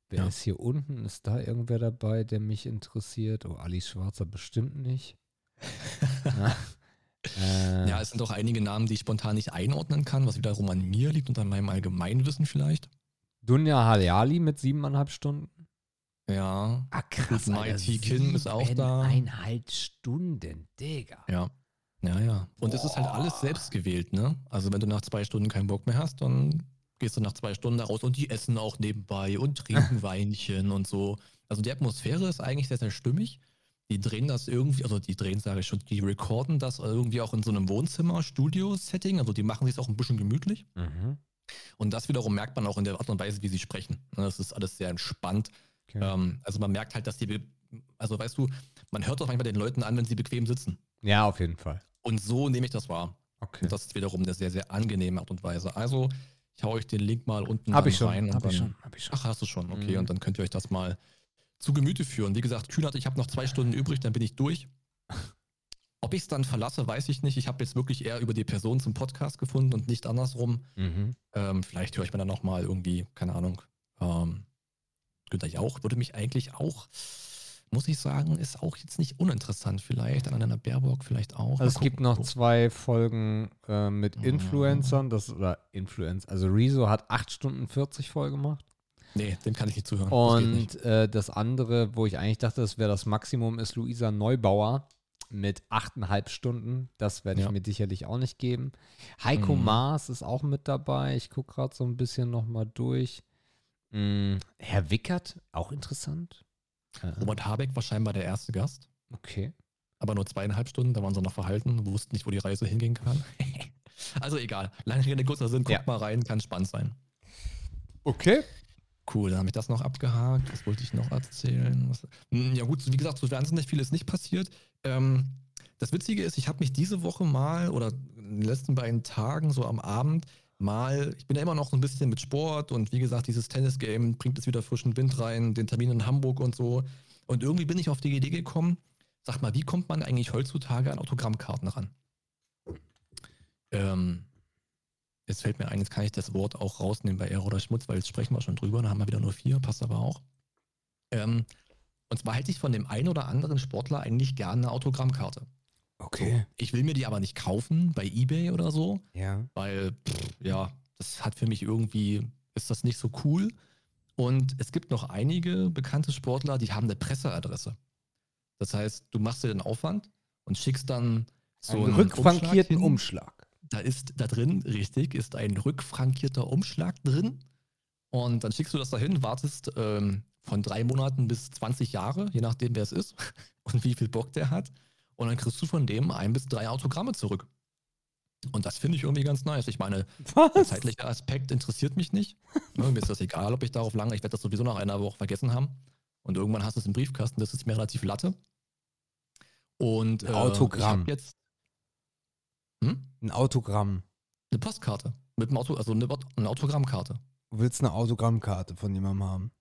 Wer Ja. ist hier unten? Ist da irgendwer dabei, der mich interessiert? Oh, Alice Schwarzer bestimmt nicht. ja. Äh, ja, es sind auch einige Namen, die ich spontan nicht einordnen kann, was wiederum an mir liegt und an meinem Allgemeinwissen vielleicht. Dunja Haleali mit siebeneinhalb Stunden. Ja. Ah, krass. Gut, Mighty Kim ist auch da. Siebeneinhalb Stunden, Digga. Ja. Ja, ja. Und es ist halt alles selbst gewählt, ne? Also wenn du nach zwei Stunden keinen Bock mehr hast, dann gehst du nach zwei Stunden da raus und die essen auch nebenbei und trinken Weinchen und so. Also die Atmosphäre ist eigentlich sehr, sehr stimmig. Die drehen das irgendwie, also die drehen, sage ich schon, die recorden das irgendwie auch in so einem Wohnzimmer-Studio-Setting. Also die machen sich auch ein bisschen gemütlich. Mhm. Und das wiederum merkt man auch in der Art und Weise, wie sie sprechen. Ne, Das ist alles sehr entspannt. Okay. Ähm, also man merkt halt, dass die, also weißt du, man hört doch manchmal den Leuten an, wenn sie bequem sitzen. Ja, auf jeden Fall. Und so nehme ich das wahr. Okay. Und das ist wiederum eine sehr, sehr angenehme Art und Weise. Also, ich hau euch den Link mal unten Hab ich schon. rein. Hab ich schon. Hab ich schon. Ach, hast du schon. Okay, Mhm. und dann könnt ihr euch das mal zu Gemüte führen. Wie gesagt, Kühnert, ich habe noch zwei Stunden übrig, dann bin ich durch. Ob ich es dann verlasse, weiß ich nicht. Ich habe jetzt wirklich eher über die Person zum Podcast gefunden und nicht andersrum. Mhm. Ähm, vielleicht höre ich mir dann noch mal irgendwie, keine Ahnung, ähm, Günther Jauch würde mich eigentlich auch, muss ich sagen, ist auch jetzt nicht uninteressant. Vielleicht an einer Baerbock vielleicht auch. Also es gibt noch zwei Folgen äh, mit. Influencern, das oder Influencer. Also Rezo hat 8 Stunden 40 voll gemacht. Nee, dem kann ich nicht zuhören. das. Und äh, das andere, wo ich eigentlich dachte, das wäre das Maximum, ist Luisa Neubauer mit 8,5 Stunden. Das werde ich Ja. mir sicherlich auch nicht geben. Heiko Mhm. Maas ist auch mit dabei. Ich gucke gerade so ein bisschen nochmal durch. Mm, Herr Wickert, auch interessant. Äh, Robert Habeck war scheinbar der erste Gast, okay. aber nur zweieinhalb Stunden, da waren sie noch verhalten, wussten nicht, wo die Reise hingehen kann. also egal, lange Rede, kurzer Sinn, guckt Ja. mal rein, kann spannend sein. Okay. Cool, dann habe ich das noch abgehakt. Was wollte ich noch erzählen? Was, Hm, ja gut, wie gesagt, so wahnsinnig viel ist nicht passiert. Ähm, das Witzige ist, ich habe mich diese Woche mal oder in den letzten beiden Tagen so am Abend mal, ich bin ja immer noch so ein bisschen mit Sport und wie gesagt, dieses Tennis-Game bringt jetzt wieder frischen Wind rein, den Termin in Hamburg und so. Und irgendwie bin ich auf die Idee gekommen, sag mal, wie kommt man eigentlich heutzutage an Autogrammkarten ran? Ähm, jetzt fällt mir ein, jetzt kann ich das Wort auch rausnehmen bei Ehre oder Schmutz, weil jetzt sprechen wir schon drüber, dann haben wir wieder nur vier, passt aber auch. Ähm, und zwar hätte ich von dem einen oder anderen Sportler eigentlich gerne eine Autogrammkarte. Okay. So, ich will mir die aber nicht kaufen bei Ebay oder so, Ja. weil, pff, ja, das hat für mich irgendwie, ist das nicht so cool. Und es gibt noch einige bekannte Sportler, die haben eine Presseadresse. Das heißt, du machst dir den Aufwand und schickst dann so einen einen rückfrankierten Umschlag. Umschlag. Da ist da drin, richtig, ist ein rückfrankierter Umschlag drin. Und dann schickst du das dahin, wartest ähm, von drei Monaten bis 20 Jahre, je nachdem, wer es ist und wie viel Bock der hat. Und dann kriegst du von dem ein bis drei Autogramme zurück. Und das finde ich irgendwie ganz nice. Ich meine, der Was? zeitliche Aspekt interessiert mich nicht. Ne, mir ist das egal, ob ich darauf lange, ich werde das sowieso nach einer Woche vergessen haben. Und irgendwann hast du es im Briefkasten, das ist mir relativ Latte. Und Ein Autogramm. Ich jetzt hm? Ein Autogramm. eine Postkarte mit dem Auto, also eine, eine Autogrammkarte. Du willst eine Autogrammkarte von jemandem haben.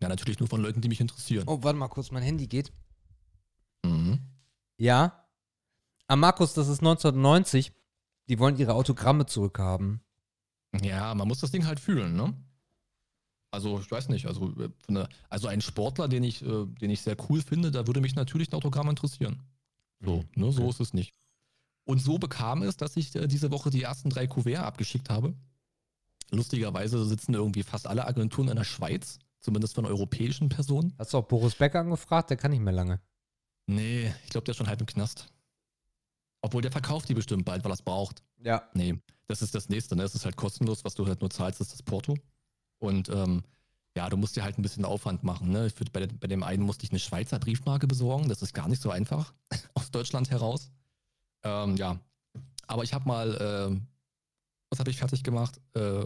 Ja, natürlich nur von Leuten, die mich interessieren. Oh, warte mal kurz, mein Handy geht. Mhm. Ja. Ah, Markus, das ist 1990. Die wollen ihre Autogramme zurückhaben. Ja, man muss das Ding halt fühlen, ne? Also, ich weiß nicht, also, äh, also ein Sportler, den ich, äh, den ich sehr cool finde, da würde mich natürlich ein Autogramm interessieren. So, Mhm, ne, so okay. ist es nicht. Und so bekam es, dass ich äh, diese Woche die ersten drei Kuvert abgeschickt habe. Lustigerweise sitzen irgendwie fast alle Agenturen in der Schweiz, zumindest von europäischen Personen. Hast du auch Boris Becker angefragt? Der kann nicht mehr lange. Nee, ich glaube, der ist schon halb im Knast. Obwohl der verkauft die bestimmt bald, weil er es braucht. Ja. Nee, das ist das nächste, ne? Es ist halt kostenlos, was du halt nur zahlst, ist das Porto. Und ähm, ja, du musst dir halt ein bisschen Aufwand machen. Ne? Für, bei, bei dem einen musste ich eine Schweizer Briefmarke besorgen. Das ist gar nicht so einfach aus Deutschland heraus. Ähm, ja, aber ich habe mal, ähm, was habe ich fertig gemacht? Äh,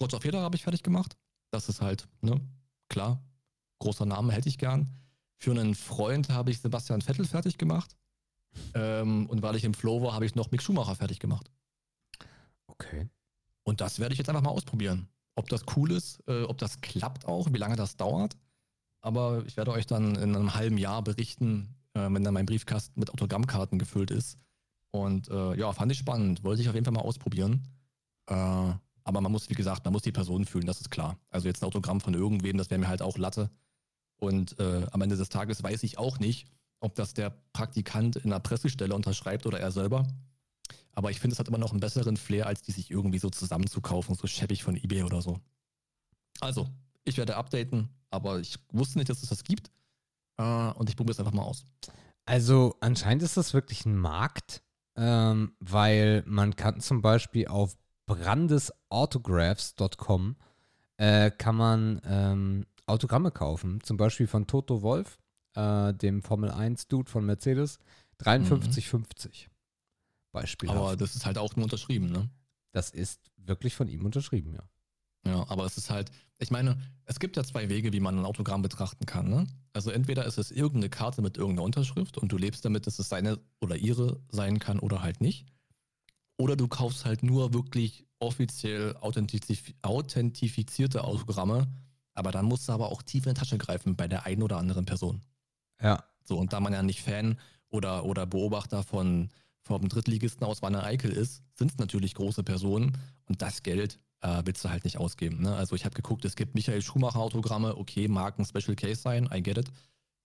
Roger Federer habe ich fertig gemacht. Das ist halt, ne, klar, großer Name hätte ich gern. Für einen Freund habe ich Sebastian Vettel fertig gemacht. Ähm, und weil ich im Flow war, habe ich noch Mick Schumacher fertig gemacht. Okay. Und das werde ich jetzt einfach mal ausprobieren. Ob das cool ist, äh, ob das klappt auch, wie lange das dauert. Aber ich werde euch dann in einem halben Jahr berichten, äh, wenn dann mein Briefkasten mit Autogrammkarten gefüllt ist. Und äh, ja, fand ich spannend. Wollte ich auf jeden Fall mal ausprobieren. Äh, aber man muss, wie gesagt, man muss die Person fühlen, das ist klar. Also jetzt ein Autogramm von irgendwem, das wäre mir halt auch Latte. Und äh, am Ende des Tages weiß ich auch nicht, ob das der Praktikant in der Pressestelle unterschreibt oder er selber. Aber ich finde, es hat immer noch einen besseren Flair, als die sich irgendwie so zusammenzukaufen, so schäbig von eBay oder so. Also, ich werde updaten, aber ich wusste nicht, dass es das gibt. Äh, und ich probiere es einfach mal aus. Also anscheinend ist das wirklich ein Markt, ähm, weil man kann zum Beispiel auf brandesautographs.com äh, kann man ähm, Autogramme kaufen. Zum Beispiel von Toto Wolf, äh, dem Formel 1-Dude von Mercedes. 53,50. Beispiel. Aber das ist halt auch nur unterschrieben, ne? das ist wirklich von ihm unterschrieben, ja. Ja, aber es ist halt, ich meine, es gibt ja zwei Wege, wie man ein Autogramm betrachten kann. Ne? Also entweder ist es irgendeine Karte mit irgendeiner Unterschrift und du lebst damit, dass es seine oder ihre sein kann oder halt nicht. Oder du kaufst halt nur wirklich offiziell authentif authentifizierte Autogramme, aber dann musst du aber auch tief in die Tasche greifen bei der einen oder anderen Person. Ja. So, und da man ja nicht Fan oder, oder Beobachter von vom Drittligisten aus Wanne Eickel ist, sind es natürlich große Personen und das Geld äh, willst du halt nicht ausgeben. Ne? Also ich habe geguckt, es gibt Michael Schumacher Autogramme, okay, mag ein Special Case sein, I get it.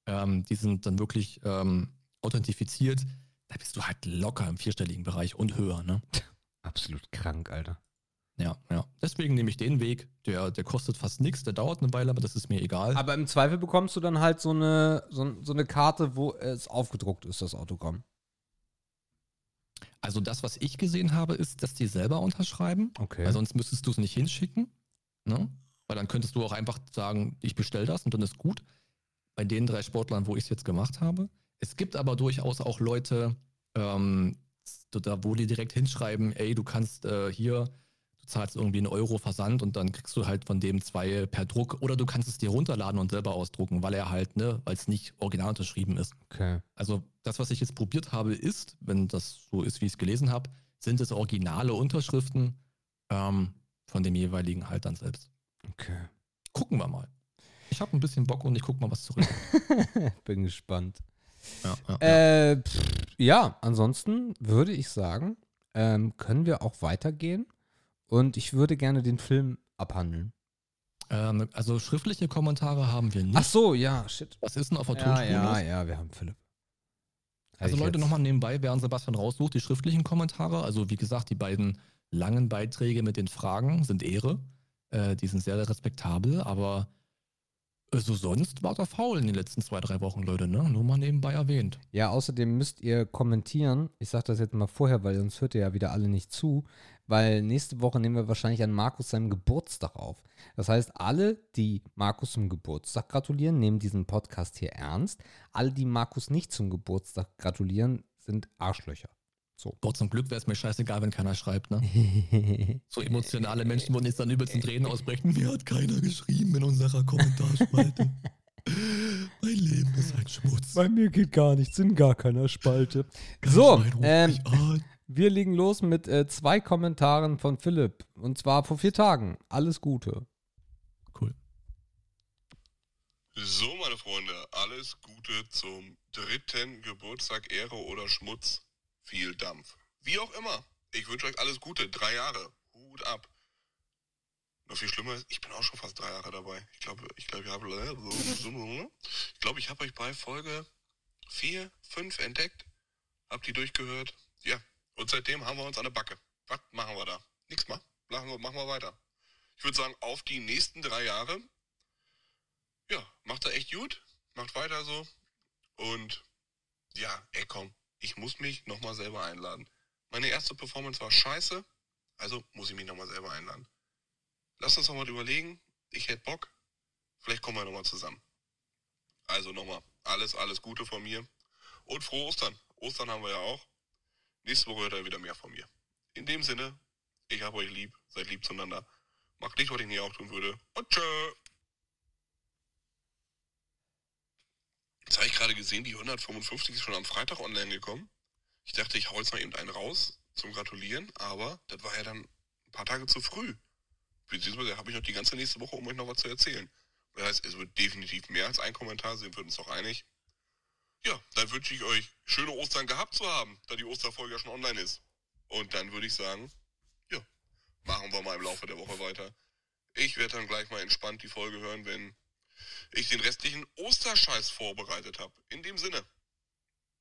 Ähm, die sind dann wirklich ähm, authentifiziert. Da bist du halt locker im vierstelligen Bereich und höher. Ne? Absolut krank, Alter. Ja, ja. Deswegen nehme ich den Weg. Der, der kostet fast nichts, der dauert eine Weile, aber das ist mir egal. Aber im Zweifel bekommst du dann halt so eine, so, so eine Karte, wo es aufgedruckt ist, das Autogramm. Also das, was ich gesehen habe, ist, dass die selber unterschreiben. Okay. Weil sonst müsstest du es nicht hinschicken. Ne? Weil dann könntest du auch einfach sagen, ich bestelle das und dann ist gut. Bei den drei Sportlern, wo ich es jetzt gemacht habe. Es gibt aber durchaus auch Leute, ähm, da, wo die direkt hinschreiben, ey, du kannst äh, hier, du zahlst irgendwie einen Euro Versand und dann kriegst du halt von dem zwei per Druck oder du kannst es dir runterladen und selber ausdrucken, weil er halt, ne, weil es nicht original unterschrieben ist. okay. Also das, was ich jetzt probiert habe, ist, wenn das so ist, wie ich es gelesen habe, sind es originale Unterschriften ähm, von dem jeweiligen halt dann selbst. Okay. Gucken wir mal. Ich habe ein bisschen Bock und ich gucke mal was zurück. Bin gespannt. ja, ja, ja. Äh, pff, ja, ansonsten würde ich sagen, ähm, können wir auch weitergehen. Und ich würde gerne den Film abhandeln. Ähm, also schriftliche Kommentare haben wir nicht. Ach so, ja, shit. Was ist denn auf der Ja, Tonspur ja, los? ja, wir haben Philipp. Also Leute, nochmal nebenbei, während Sebastian raussucht, die schriftlichen Kommentare, also wie gesagt, die beiden langen Beiträge mit den Fragen sind Ehre. Äh, die sind sehr respektabel, aber äh, so sonst war der faul in den letzten zwei, drei Wochen, Leute, ne? Nur mal nebenbei erwähnt. Ja, außerdem müsst ihr kommentieren. Ich sage das jetzt mal vorher, weil sonst hört ihr ja wieder alle nicht zu. Weil nächste Woche nehmen wir wahrscheinlich an Markus seinem Geburtstag auf. Das heißt, alle, die Markus zum Geburtstag gratulieren, nehmen diesen Podcast hier ernst. Alle, die Markus nicht zum Geburtstag gratulieren, sind Arschlöcher. Gott zum Glück wäre es mir scheißegal, wenn keiner schreibt, ne? So emotionale Menschen würden jetzt dann übelst in Tränen ausbrechen. Mir hat keiner geschrieben in unserer Kommentarspalte. mein Leben ist ein Schmutz. Bei mir geht gar nichts in gar keiner Spalte. Kein So, ähm. Wir legen los mit äh, zwei Kommentaren von Philipp. Und zwar vor vier Tagen. Alles Gute. Cool. So, meine Freunde, alles Gute zum dritten Geburtstag, Ehre oder Schmutz. Viel Dampf. Wie auch immer. Ich wünsche euch alles Gute. Drei Jahre. Hut ab. Noch viel schlimmer ist, ich bin auch schon fast drei Jahre dabei. Ich glaube, ich glaube, ich habe, ich glaube, ich habe euch bei Folge vier, fünf entdeckt. Habt die durchgehört? Ja. Und seitdem haben wir uns an der Backe. Was machen wir da? Nichts mal. Machen wir, machen wir weiter. Ich würde sagen, auf die nächsten drei Jahre ja, macht er echt gut, macht weiter so. Und ja, ey komm, ich muss mich nochmal selber einladen. Meine erste Performance war scheiße, also muss ich mich nochmal selber einladen. Lass uns nochmal überlegen, ich hätte Bock, vielleicht kommen wir nochmal zusammen. Also nochmal, alles, alles Gute von mir. Und frohe Ostern. Ostern haben wir ja auch. Nächste Woche hört er wieder mehr von mir. In dem Sinne, ich habe euch lieb, seid lieb zueinander. Macht nicht, was ich nie auch tun würde. Und tschö. Jetzt habe ich gerade gesehen, die 155 ist schon am Freitag online gekommen. Ich dachte, ich hau jetzt mal eben einen raus zum Gratulieren, aber das war ja dann ein paar Tage zu früh. Beziehungsweise habe ich noch die ganze nächste Woche, um euch noch was zu erzählen. Das heißt, es wird definitiv mehr als ein Kommentar, sind wir uns doch einig. Ja, dann wünsche ich euch schöne Ostern gehabt zu haben, da die Osterfolge ja schon online ist. Und dann würde ich sagen, ja, machen wir mal im Laufe der Woche weiter. Ich werde dann gleich mal entspannt die Folge hören, wenn ich den restlichen Osterscheiß vorbereitet habe. In dem Sinne,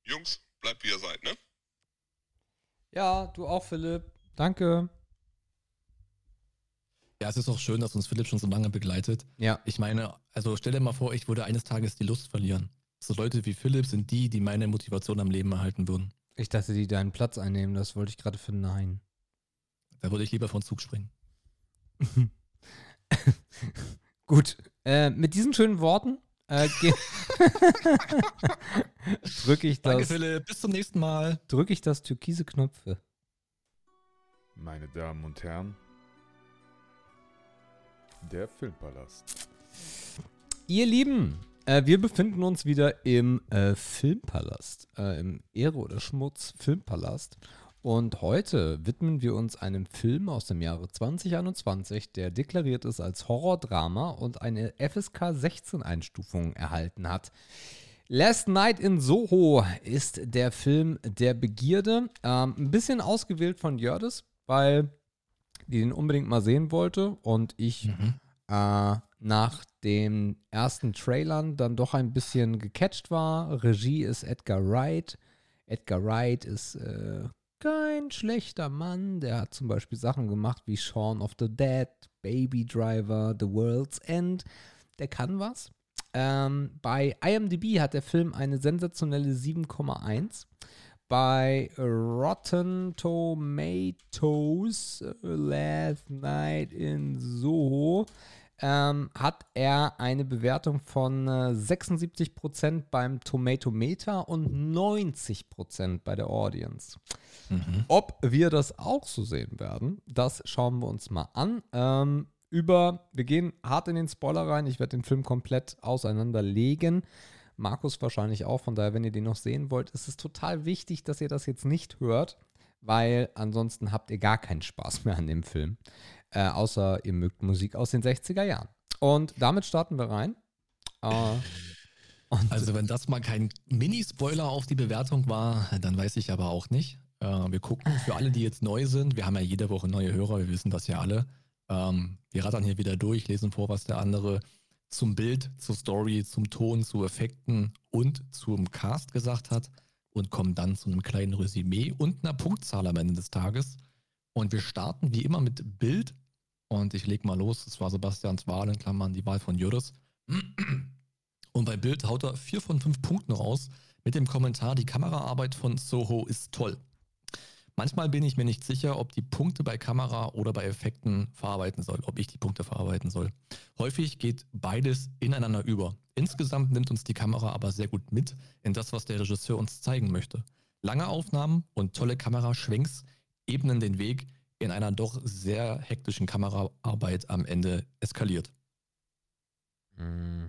Jungs, bleibt wie ihr seid, ne? Ja, du auch, Philipp. Danke. Ja, es ist auch schön, dass uns Philipp schon so lange begleitet. Ja. Ich meine, also stell dir mal vor, ich würde eines Tages die Lust verlieren. So Leute wie Philipp sind die, die meine Motivation am Leben erhalten würden. Ich dachte, die deinen Platz einnehmen. Das wollte ich gerade für Nein. Da würde ich lieber von Zug springen. Gut. Äh, mit diesen schönen Worten äh, drücke ich, Danke, das- Philipp. Bis zum nächsten Mal. drück ich das türkise Knöpfe. Meine Damen und Herren, der Filmpalast. Ihr Lieben, äh, wir befinden uns wieder im äh, Filmpalast, äh, im Ehre oder Schmutz Filmpalast. Und heute widmen wir uns einem Film aus dem Jahre 2021, der deklariert ist als Horrordrama und eine FSK 16 Einstufung erhalten hat. Last Night in Soho ist der Film der Begierde. Ähm, ein bisschen ausgewählt von Jördis, weil die den unbedingt mal sehen wollte und ich Mhm. äh, nach den ersten Trailern dann doch ein bisschen gecatcht war. Regie ist Edgar Wright. Edgar Wright ist äh, kein schlechter Mann. Der hat zum Beispiel Sachen gemacht wie Shaun of the Dead, Baby Driver, The World's End. Der kann was. Ähm, bei IMDb hat der Film eine sensationelle 7,1. Bei Rotten Tomatoes äh, Last Night in Soho ähm, hat er eine Bewertung von äh, 76% beim Tomatometer und 90% bei der Audience. Mhm. Ob wir das auch so sehen werden, das schauen wir uns mal an. Ähm, über, wir gehen hart in den Spoiler rein. Ich werde den Film komplett auseinanderlegen. Markus wahrscheinlich auch. Von daher, wenn ihr den noch sehen wollt, ist es total wichtig, dass ihr das jetzt nicht hört, weil ansonsten habt ihr gar keinen Spaß mehr an dem Film. Äh, außer ihr mögt Musik aus den 60er Jahren. Und damit starten wir rein. Äh, Also wenn das mal kein Mini-Spoiler auf die Bewertung war, dann weiß ich aber auch nicht. Äh, wir gucken für alle, die jetzt neu sind. Wir haben ja jede Woche neue Hörer, wir wissen das ja alle. Ähm, wir rattern hier wieder durch, lesen vor, was der andere zum Bild, zur Story, zum Ton, zu Effekten und zum Cast gesagt hat und kommen dann zu einem kleinen Resümee und einer Punktzahl am Ende des Tages. Und wir starten wie immer mit Bild. Und ich lege mal los. Das war Sebastians Wahl in Klammern, die Wahl von Juris. Und bei Bild haut er vier von fünf Punkten raus mit dem Kommentar, die Kameraarbeit von Soho ist toll. Manchmal bin ich mir nicht sicher, ob die Punkte bei Kamera oder bei Effekten verarbeiten soll, ob ich die Punkte verarbeiten soll. Häufig geht beides ineinander über. Insgesamt nimmt uns die Kamera aber sehr gut mit in das, was der Regisseur uns zeigen möchte. Lange Aufnahmen und tolle Kameraschwenks ebnen den Weg in einer doch sehr hektischen Kameraarbeit am Ende eskaliert. Mm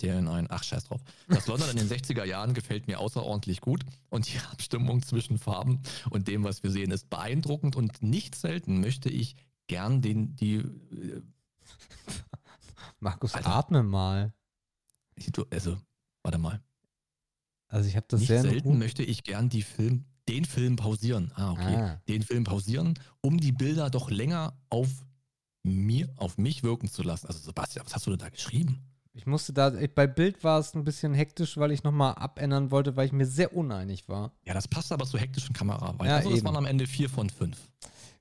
der in ein, ach scheiß drauf. Das London in den 60er Jahren gefällt mir außerordentlich gut und die Abstimmung zwischen Farben und dem, was wir sehen, ist beeindruckend und nicht selten möchte ich gern den, die. Äh, Markus, Alter, atme mal. Also, warte mal. Also ich habe das nicht sehr selten möchte ich gern die Film, den Film pausieren. Ah, okay. Ah. Den Film pausieren, um die Bilder doch länger auf mir, auf mich wirken zu lassen. Also Sebastian, was hast du denn da geschrieben? Ich musste da, bei Bild war es ein bisschen hektisch, weil ich nochmal abändern wollte, weil ich mir sehr uneinig war. Ja, das passt aber zur hektischen Kamera. Ja, also es waren am Ende vier von fünf.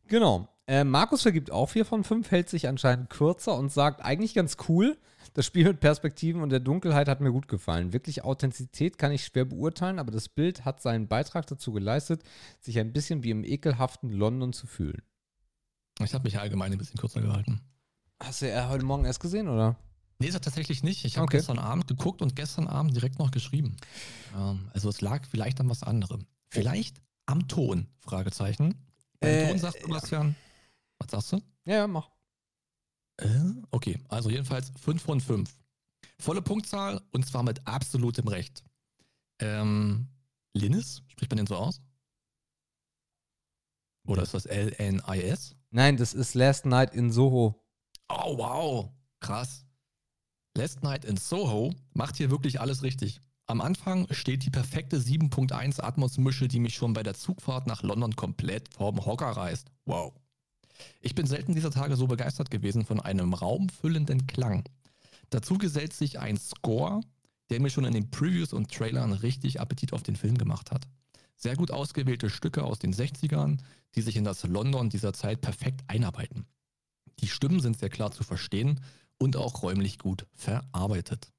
Genau. Äh, Markus vergibt auch vier von fünf, hält sich anscheinend kürzer und sagt eigentlich ganz cool. Das Spiel mit Perspektiven und der Dunkelheit hat mir gut gefallen. Wirklich Authentizität kann ich schwer beurteilen, aber das Bild hat seinen Beitrag dazu geleistet, sich ein bisschen wie im ekelhaften London zu fühlen. Ich habe mich allgemein ein bisschen kürzer gehalten. Hast du ja heute Morgen erst gesehen, oder? Nee, ist er tatsächlich nicht. Ich habe okay. gestern Abend geguckt und gestern Abend direkt noch geschrieben. Ähm, also es lag vielleicht an was anderem. Vielleicht am Ton? Fragezeichen. Äh, Ton sagt Sebastian. Was sagst du? Ja, ja mach. Äh, okay, also jedenfalls 5 von 5. Volle Punktzahl und zwar mit absolutem Recht. Ähm, Linus, spricht man den so aus? Oder ist das L-N-I-S? Nein, das ist Last Night in Soho. Oh, wow. Krass. Last Night in Soho macht hier wirklich alles richtig. Am Anfang steht die perfekte 7.1 Atmos-Mische, die mich schon bei der Zugfahrt nach London komplett vorm Hocker reißt. Wow. Ich bin selten dieser Tage so begeistert gewesen von einem raumfüllenden Klang. Dazu gesellt sich ein Score, der mir schon in den Previews und Trailern richtig Appetit auf den Film gemacht hat. Sehr gut ausgewählte Stücke aus den 60ern, die sich in das London dieser Zeit perfekt einarbeiten. Die Stimmen sind sehr klar zu verstehen und auch räumlich gut verarbeitet.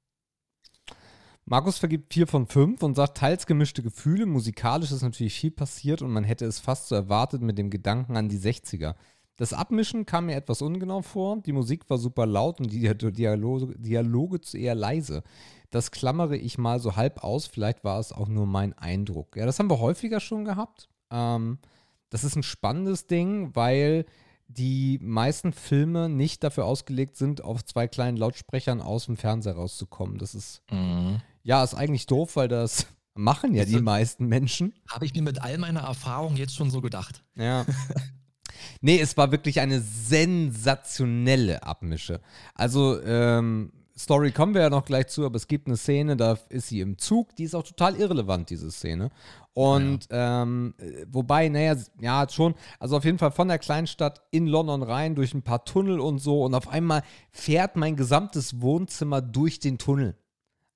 Markus vergibt 4 von 5 und sagt, teils gemischte Gefühle, musikalisch ist natürlich viel passiert und man hätte es fast so erwartet mit dem Gedanken an die 60er. Das Abmischen kam mir etwas ungenau vor, die Musik war super laut und die Dialoge, Dialoge eher leise. Das klammere ich mal so halb aus, vielleicht war es auch nur mein Eindruck. Ja, das haben wir häufiger schon gehabt. Ähm, das ist ein spannendes Ding, weil die meisten Filme nicht dafür ausgelegt sind, auf zwei kleinen Lautsprechern aus dem Fernseher rauszukommen. Das ist, mhm. ja, ist eigentlich doof, weil das machen ja die meisten Menschen. Habe ich mir mit all meiner Erfahrung jetzt schon so gedacht. Ja. nee, es war wirklich eine sensationelle Abmische. Also, ähm, Story kommen wir ja noch gleich zu, aber es gibt eine Szene, da ist sie im Zug, die ist auch total irrelevant, diese Szene. Und ja. ähm, wobei, naja, ja, schon, also auf jeden Fall von der Kleinstadt in London rein, durch ein paar Tunnel und so. Und auf einmal fährt mein gesamtes Wohnzimmer durch den Tunnel.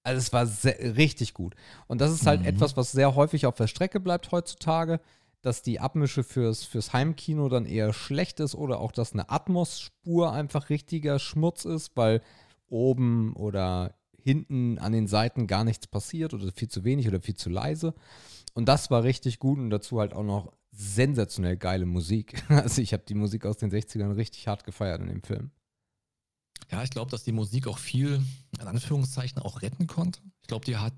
Also es war sehr, richtig gut. Und das ist halt mhm. etwas, was sehr häufig auf der Strecke bleibt heutzutage, dass die Abmische fürs, fürs Heimkino dann eher schlecht ist oder auch, dass eine Atmos-Spur einfach richtiger Schmutz ist, weil oben oder hinten an den Seiten gar nichts passiert oder viel zu wenig oder viel zu leise. Und das war richtig gut und dazu halt auch noch sensationell geile Musik. Also ich habe die Musik aus den 60ern richtig hart gefeiert in dem Film. Ja, ich glaube, dass die Musik auch viel, in Anführungszeichen, auch retten konnte. Ich glaube, die hat,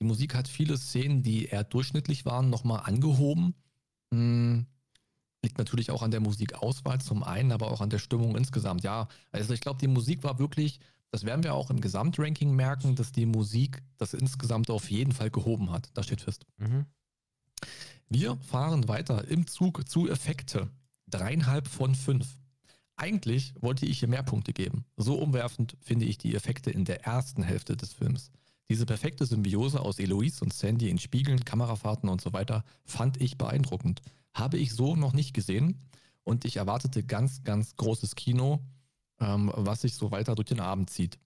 die Musik hat viele Szenen, die eher durchschnittlich waren, nochmal angehoben. Hm, liegt natürlich auch an der Musikauswahl zum einen, aber auch an der Stimmung insgesamt. Ja, also ich glaube, die Musik war wirklich, das werden wir auch im Gesamtranking merken, dass die Musik das insgesamt auf jeden Fall gehoben hat. Das steht fest. Mhm. Wir fahren weiter im Zug zu Effekte. Dreieinhalb von fünf. Eigentlich wollte ich hier mehr Punkte geben. So umwerfend finde ich die Effekte in der ersten Hälfte des Films. Diese perfekte Symbiose aus Eloise und Sandy in Spiegeln, Kamerafahrten und so weiter fand ich beeindruckend. Habe ich so noch nicht gesehen und ich erwartete ganz, ganz großes Kino, ähm, was sich so weiter durch den Abend zieht.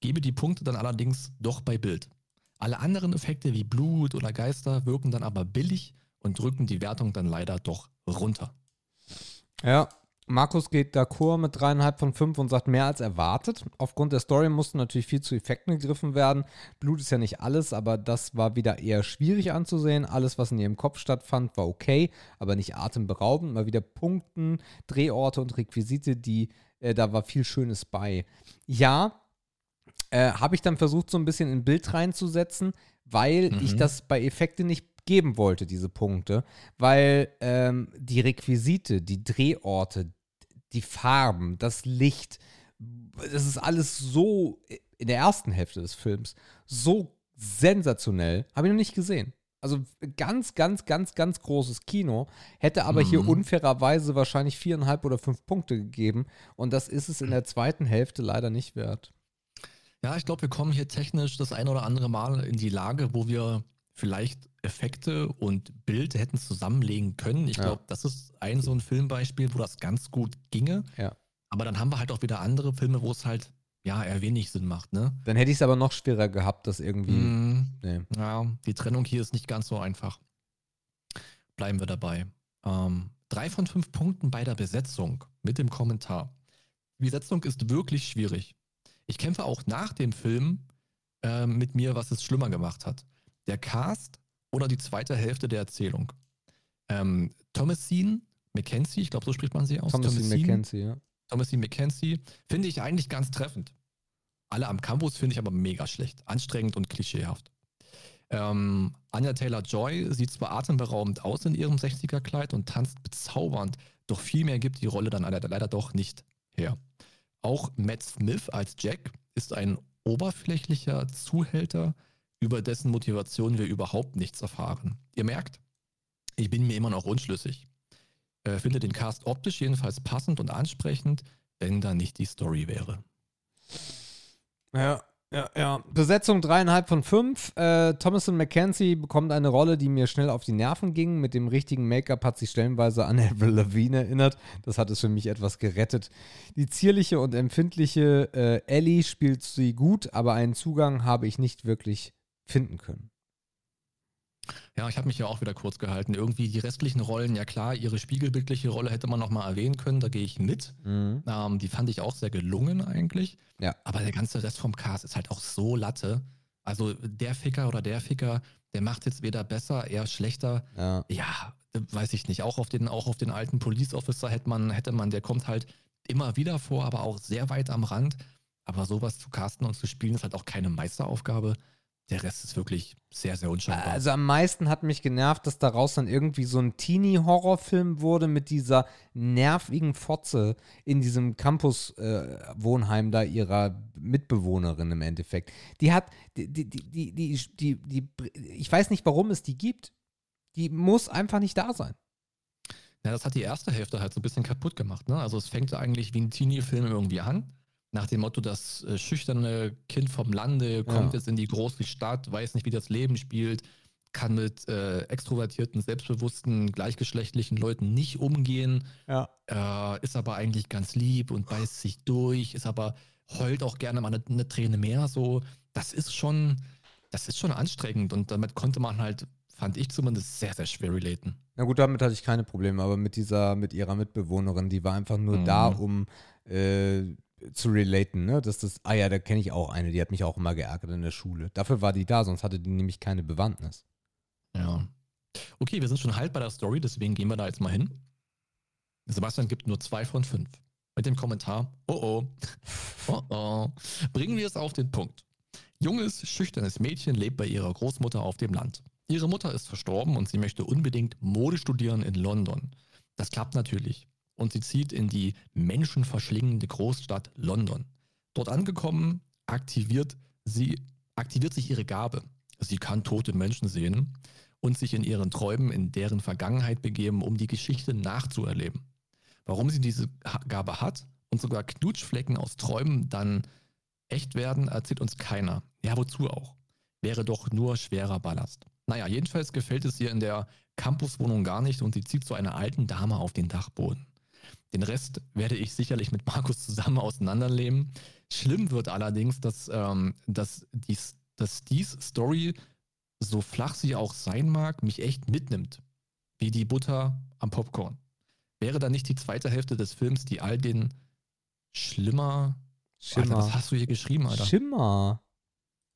Gebe die Punkte dann allerdings doch bei Bild. Alle anderen Effekte wie Blut oder Geister wirken dann aber billig und drücken die Wertung dann leider doch runter. Ja, Markus geht d'accord mit dreieinhalb von fünf und sagt mehr als erwartet. Aufgrund der Story mussten natürlich viel zu Effekten gegriffen werden. Blut ist ja nicht alles, aber das war wieder eher schwierig anzusehen. Alles, was in ihrem Kopf stattfand, war okay, aber nicht atemberaubend. Mal wieder Punkten, Drehorte und Requisite, die äh, da war viel Schönes bei. Ja, äh, habe ich dann versucht, so ein bisschen in Bild reinzusetzen, weil mhm. ich das bei Effekte nicht geben wollte, diese Punkte, weil ähm, die Requisite, die Drehorte, die Farben, das Licht, das ist alles so in der ersten Hälfte des Films so sensationell, habe ich noch nicht gesehen. Also ganz, ganz, ganz, ganz großes Kino, hätte aber mhm. hier unfairerweise wahrscheinlich viereinhalb oder fünf Punkte gegeben und das ist es in der zweiten Hälfte leider nicht wert. Ja, ich glaube, wir kommen hier technisch das ein oder andere Mal in die Lage, wo wir vielleicht Effekte und Bild hätten zusammenlegen können. Ich glaube, ja. das ist ein so ein Filmbeispiel, wo das ganz gut ginge. Ja. Aber dann haben wir halt auch wieder andere Filme, wo es halt ja eher wenig Sinn macht, ne? Dann hätte ich es aber noch schwerer gehabt, das irgendwie. Mm, nee. Ja, die Trennung hier ist nicht ganz so einfach. Bleiben wir dabei. Ähm, drei von fünf Punkten bei der Besetzung mit dem Kommentar. Die Besetzung ist wirklich schwierig. Ich kämpfe auch nach dem Film äh, mit mir, was es schlimmer gemacht hat der Cast oder die zweite Hälfte der Erzählung. Ähm, Thomasine McKenzie, ich glaube, so spricht man sie aus. Thomasine McKenzie, ja. Thomasine McKenzie finde ich eigentlich ganz treffend. Alle am Campus finde ich aber mega schlecht, anstrengend und klischeehaft. Ähm, Anya Taylor-Joy sieht zwar atemberaubend aus in ihrem 60er-Kleid und tanzt bezaubernd, doch viel mehr gibt die Rolle dann leider, leider doch nicht her. Auch Matt Smith als Jack ist ein oberflächlicher Zuhälter, über dessen Motivation wir überhaupt nichts erfahren. Ihr merkt, ich bin mir immer noch unschlüssig. Äh, finde den Cast optisch jedenfalls passend und ansprechend, wenn da nicht die Story wäre. Ja, ja, ja. Besetzung dreieinhalb von fünf. Äh, Thomason McKenzie bekommt eine Rolle, die mir schnell auf die Nerven ging. Mit dem richtigen Make-up hat sie stellenweise an Avril Lavigne erinnert. Das hat es für mich etwas gerettet. Die zierliche und empfindliche äh, Ellie spielt sie gut, aber einen Zugang habe ich nicht wirklich finden können. Ja, ich habe mich ja auch wieder kurz gehalten. Irgendwie die restlichen Rollen, ja klar, ihre spiegelbildliche Rolle hätte man nochmal erwähnen können, da gehe ich mit. Mhm. Ähm, die fand ich auch sehr gelungen eigentlich. Ja. Aber der ganze Rest vom Cast ist halt auch so Latte. Also der Ficker oder der Ficker, der macht jetzt weder besser, eher schlechter. Ja, ja weiß ich nicht. Auch auf den, auch auf den alten Police Officer hätte man, hätte man, der kommt halt immer wieder vor, aber auch sehr weit am Rand. Aber sowas zu casten und zu spielen ist halt auch keine Meisteraufgabe. Der Rest ist wirklich sehr, sehr unscheinbar. Also am meisten hat mich genervt, dass daraus dann irgendwie so ein Teenie-Horrorfilm wurde mit dieser nervigen Fotze in diesem Campus-Wohnheim äh, da ihrer Mitbewohnerin im Endeffekt. Die hat, die, die, die, die, die, die, ich weiß nicht, warum es die gibt. Die muss einfach nicht da sein. Ja, das hat die erste Hälfte halt so ein bisschen kaputt gemacht. Ne? Also es fängt eigentlich wie ein Teenie-Film irgendwie an nach dem Motto, das äh, schüchterne Kind vom Lande kommt ja. jetzt in die große Stadt, weiß nicht, wie das Leben spielt, kann mit äh, extrovertierten, selbstbewussten, gleichgeschlechtlichen Leuten nicht umgehen, ja. äh, ist aber eigentlich ganz lieb und beißt sich durch, ist aber heult auch gerne mal eine, eine Träne mehr. So, das ist schon, das ist schon anstrengend und damit konnte man halt fand ich zumindest sehr, sehr schwer relaten. Na gut, damit hatte ich keine Probleme, aber mit dieser, mit ihrer Mitbewohnerin, die war einfach nur mhm. da, um äh, zu relaten, ne? Dass das, ah ja, da kenne ich auch eine, die hat mich auch immer geärgert in der Schule. Dafür war die da, sonst hatte die nämlich keine Bewandtnis. Ja. Okay, wir sind schon halb bei der Story, deswegen gehen wir da jetzt mal hin. Sebastian gibt nur zwei von fünf. Mit dem Kommentar, oh oh, oh oh. Bringen wir es auf den Punkt. Junges, schüchternes Mädchen lebt bei ihrer Großmutter auf dem Land. Ihre Mutter ist verstorben und sie möchte unbedingt Mode studieren in London. Das klappt natürlich und sie zieht in die menschenverschlingende Großstadt London. Dort angekommen, aktiviert sie, aktiviert sich ihre Gabe. Sie kann tote Menschen sehen und sich in ihren Träumen in deren Vergangenheit begeben, um die Geschichte nachzuerleben. Warum sie diese Gabe hat und sogar Knutschflecken aus Träumen dann echt werden, erzählt uns keiner. Ja, wozu auch? wäre doch nur schwerer Ballast. Naja, jedenfalls gefällt es ihr in der Campuswohnung gar nicht und sie zieht zu einer alten Dame auf den Dachboden. Den Rest werde ich sicherlich mit Markus zusammen auseinanderleben. Schlimm wird allerdings, dass, ähm, dass, dies, dass dies Story, so flach sie auch sein mag, mich echt mitnimmt. Wie die Butter am Popcorn. Wäre da nicht die zweite Hälfte des Films, die all den Schlimmer. Schimmer. Alter, was hast du hier geschrieben, Alter? Schimmer.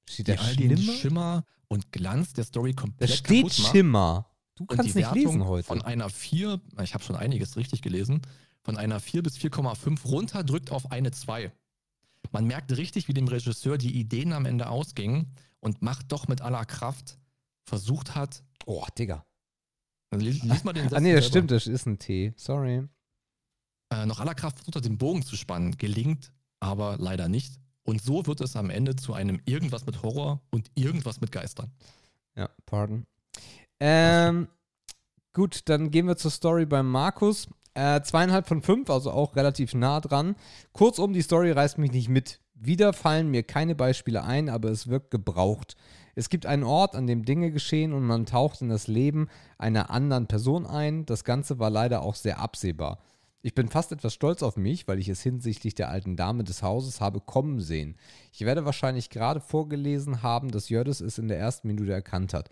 Steht da all den? Schimmer und Glanz der Story Da komplett steht kaputt macht. Schimmer. Du Und kannst die nicht Wertung lesen heute. Von einer 4, ich habe schon einiges richtig gelesen, von einer 4 bis 4,5 runterdrückt auf eine 2. Man merkt richtig, wie dem Regisseur die Ideen am Ende ausgingen und macht doch mit aller Kraft versucht hat. Oh, Digga. Lies, lies mal den Satz Ah, nee, das selber. stimmt, das ist ein T. Sorry. Äh, noch aller Kraft versucht hat, den Bogen zu spannen. Gelingt aber leider nicht. Und so wird es am Ende zu einem irgendwas mit Horror und irgendwas mit Geistern. Ja, pardon. Ähm, gut, dann gehen wir zur Story beim Markus. Äh, zweieinhalb von fünf, also auch relativ nah dran. Kurzum, die Story reißt mich nicht mit. Wieder fallen mir keine Beispiele ein, aber es wirkt gebraucht. Es gibt einen Ort, an dem Dinge geschehen und man taucht in das Leben einer anderen Person ein. Das Ganze war leider auch sehr absehbar. Ich bin fast etwas stolz auf mich, weil ich es hinsichtlich der alten Dame des Hauses habe kommen sehen. Ich werde wahrscheinlich gerade vorgelesen haben, dass Jördis es in der ersten Minute erkannt hat.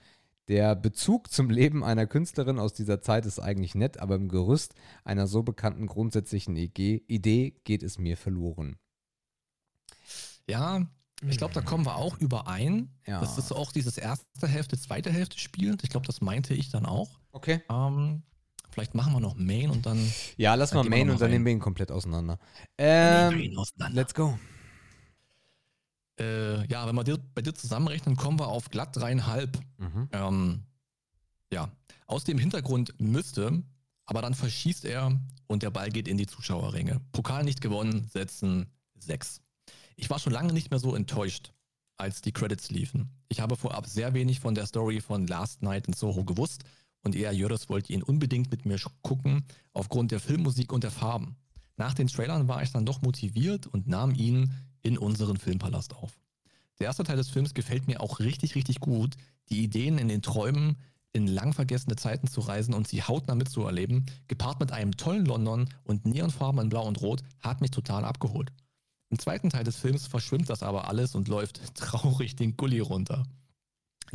Der Bezug zum Leben einer Künstlerin aus dieser Zeit ist eigentlich nett, aber im Gerüst einer so bekannten grundsätzlichen Ige- Idee geht es mir verloren. Ja, ich glaube, da kommen wir auch überein. Ja. Das ist auch dieses erste Hälfte, zweite Hälfte spielend. Ich glaube, das meinte ich dann auch. Okay. Ähm, vielleicht machen wir noch Main und dann. Ja, lass Dann mal gehen wir Main und dann nehmen wir ihn komplett auseinander. Ähm, auseinander. let's go. Äh, ja, wenn wir dir, bei dir zusammenrechnen, kommen wir auf glatt dreieinhalb. Mhm. Ähm, ja, aus dem Hintergrund müsste, aber dann verschießt er und der Ball geht in die Zuschauerränge. Pokal nicht gewonnen, setzen sechs. Ich war schon lange nicht mehr so enttäuscht, als die Credits liefen. Ich habe vorab sehr wenig von der Story von Last Night in Soho gewusst und er, Jördis, wollte ihn unbedingt mit mir gucken, aufgrund der Filmmusik und der Farben. Nach den Trailern war ich dann doch motiviert und nahm ihn in unseren Filmpalast auf. Der erste Teil des Films gefällt mir auch richtig, richtig gut. Die Ideen in den Träumen, in lang vergessene Zeiten zu reisen und sie hautnah mitzuerleben, gepaart mit einem tollen London und Neonfarben in Blau und Rot, hat mich total abgeholt. Im zweiten Teil des Films verschwimmt das aber alles und läuft traurig den Gully runter.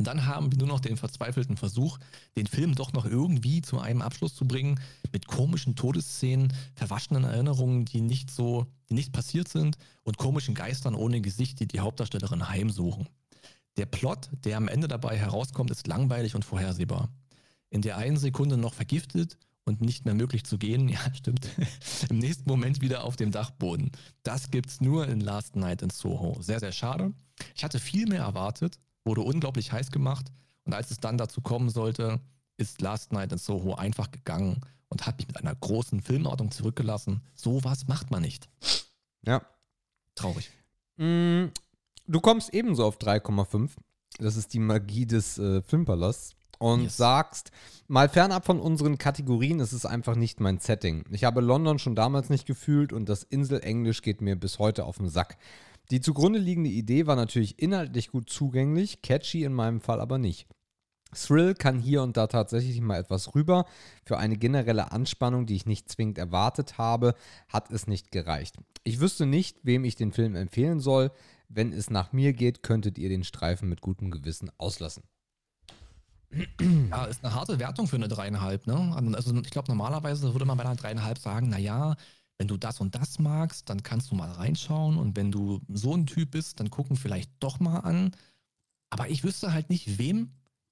Und dann haben wir nur noch den verzweifelten Versuch, den Film doch noch irgendwie zu einem Abschluss zu bringen, mit komischen Todesszenen, verwaschenen Erinnerungen, die nicht so, die nicht passiert sind und komischen Geistern ohne Gesicht, die die Hauptdarstellerin heimsuchen. Der Plot, der am Ende dabei herauskommt, ist langweilig und vorhersehbar. In der einen Sekunde noch vergiftet und nicht mehr möglich zu gehen, ja, stimmt, im nächsten Moment wieder auf dem Dachboden. Das gibt's nur in Last Night in Soho. Sehr, sehr schade. Ich hatte viel mehr erwartet, wurde unglaublich heiß gemacht und als es dann dazu kommen sollte, ist Last Night in Soho einfach gegangen und hat mich mit einer großen Filmordnung zurückgelassen. Sowas macht man nicht. Ja. Traurig. Mm, Du kommst ebenso auf 3,5. Das ist die Magie des äh, Filmpalasts. Und Yes. sagst, mal fernab von unseren Kategorien, es ist einfach nicht mein Setting. Ich habe London schon damals nicht gefühlt und das Inselenglisch geht mir bis heute auf den Sack. Die zugrunde liegende Idee war natürlich inhaltlich gut zugänglich, catchy in meinem Fall aber nicht. Thrill kann hier und da tatsächlich mal etwas rüber. Für eine generelle Anspannung, die ich nicht zwingend erwartet habe, hat es nicht gereicht. Ich wüsste nicht, wem ich den Film empfehlen soll. Wenn es nach mir geht, könntet ihr den Streifen mit gutem Gewissen auslassen. Ja, ist eine harte Wertung für eine dreieinhalb, ne? Also ich glaube, normalerweise würde man bei einer dreieinhalb sagen, naja, wenn du das und das magst, dann kannst du mal reinschauen und wenn du so ein Typ bist, dann gucken vielleicht doch mal an. Aber ich wüsste halt nicht, wem,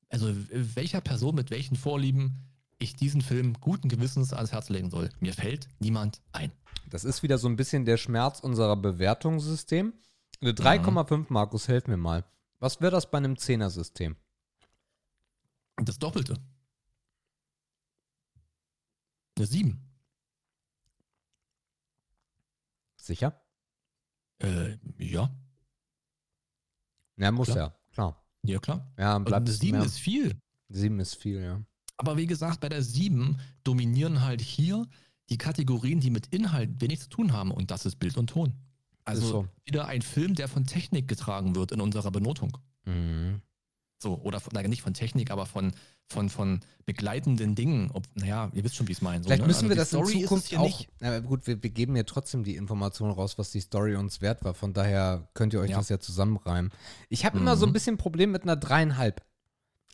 also welcher Person mit welchen Vorlieben ich diesen Film guten Gewissens ans Herz legen soll. Mir fällt niemand ein. Das ist wieder so ein bisschen der Schmerz unserer Bewertungssystem. Eine 3,5, Markus, helf mir mal. Was wäre das bei einem 10er-System? Das Doppelte. Eine sieben. Sicher? Äh, ja. Ja, muss Klar. ja, klar. Ja, klar. Ja, bleibt eine sieben mehr. ist viel. Sieben ist viel, ja. Aber wie gesagt, bei der 7 dominieren halt hier die Kategorien, die mit Inhalt wenig zu tun haben. Und das ist Bild und Ton. Also so. wieder ein Film, der von Technik getragen wird in unserer Benotung. Mhm. So, oder von, nicht von Technik, aber von, von, von begleitenden Dingen. Ob, naja, ihr wisst schon, wie ich es meine. So, Vielleicht ne? müssen Also wir das in Story es Zukunft hier auch. nicht. Aber gut, wir, wir geben ja trotzdem die Information raus, was die Story uns wert war. Von daher könnt ihr euch Ja. das ja zusammenreimen. Ich habe immer so ein Mhm. bisschen Problem mit einer dreieinhalb.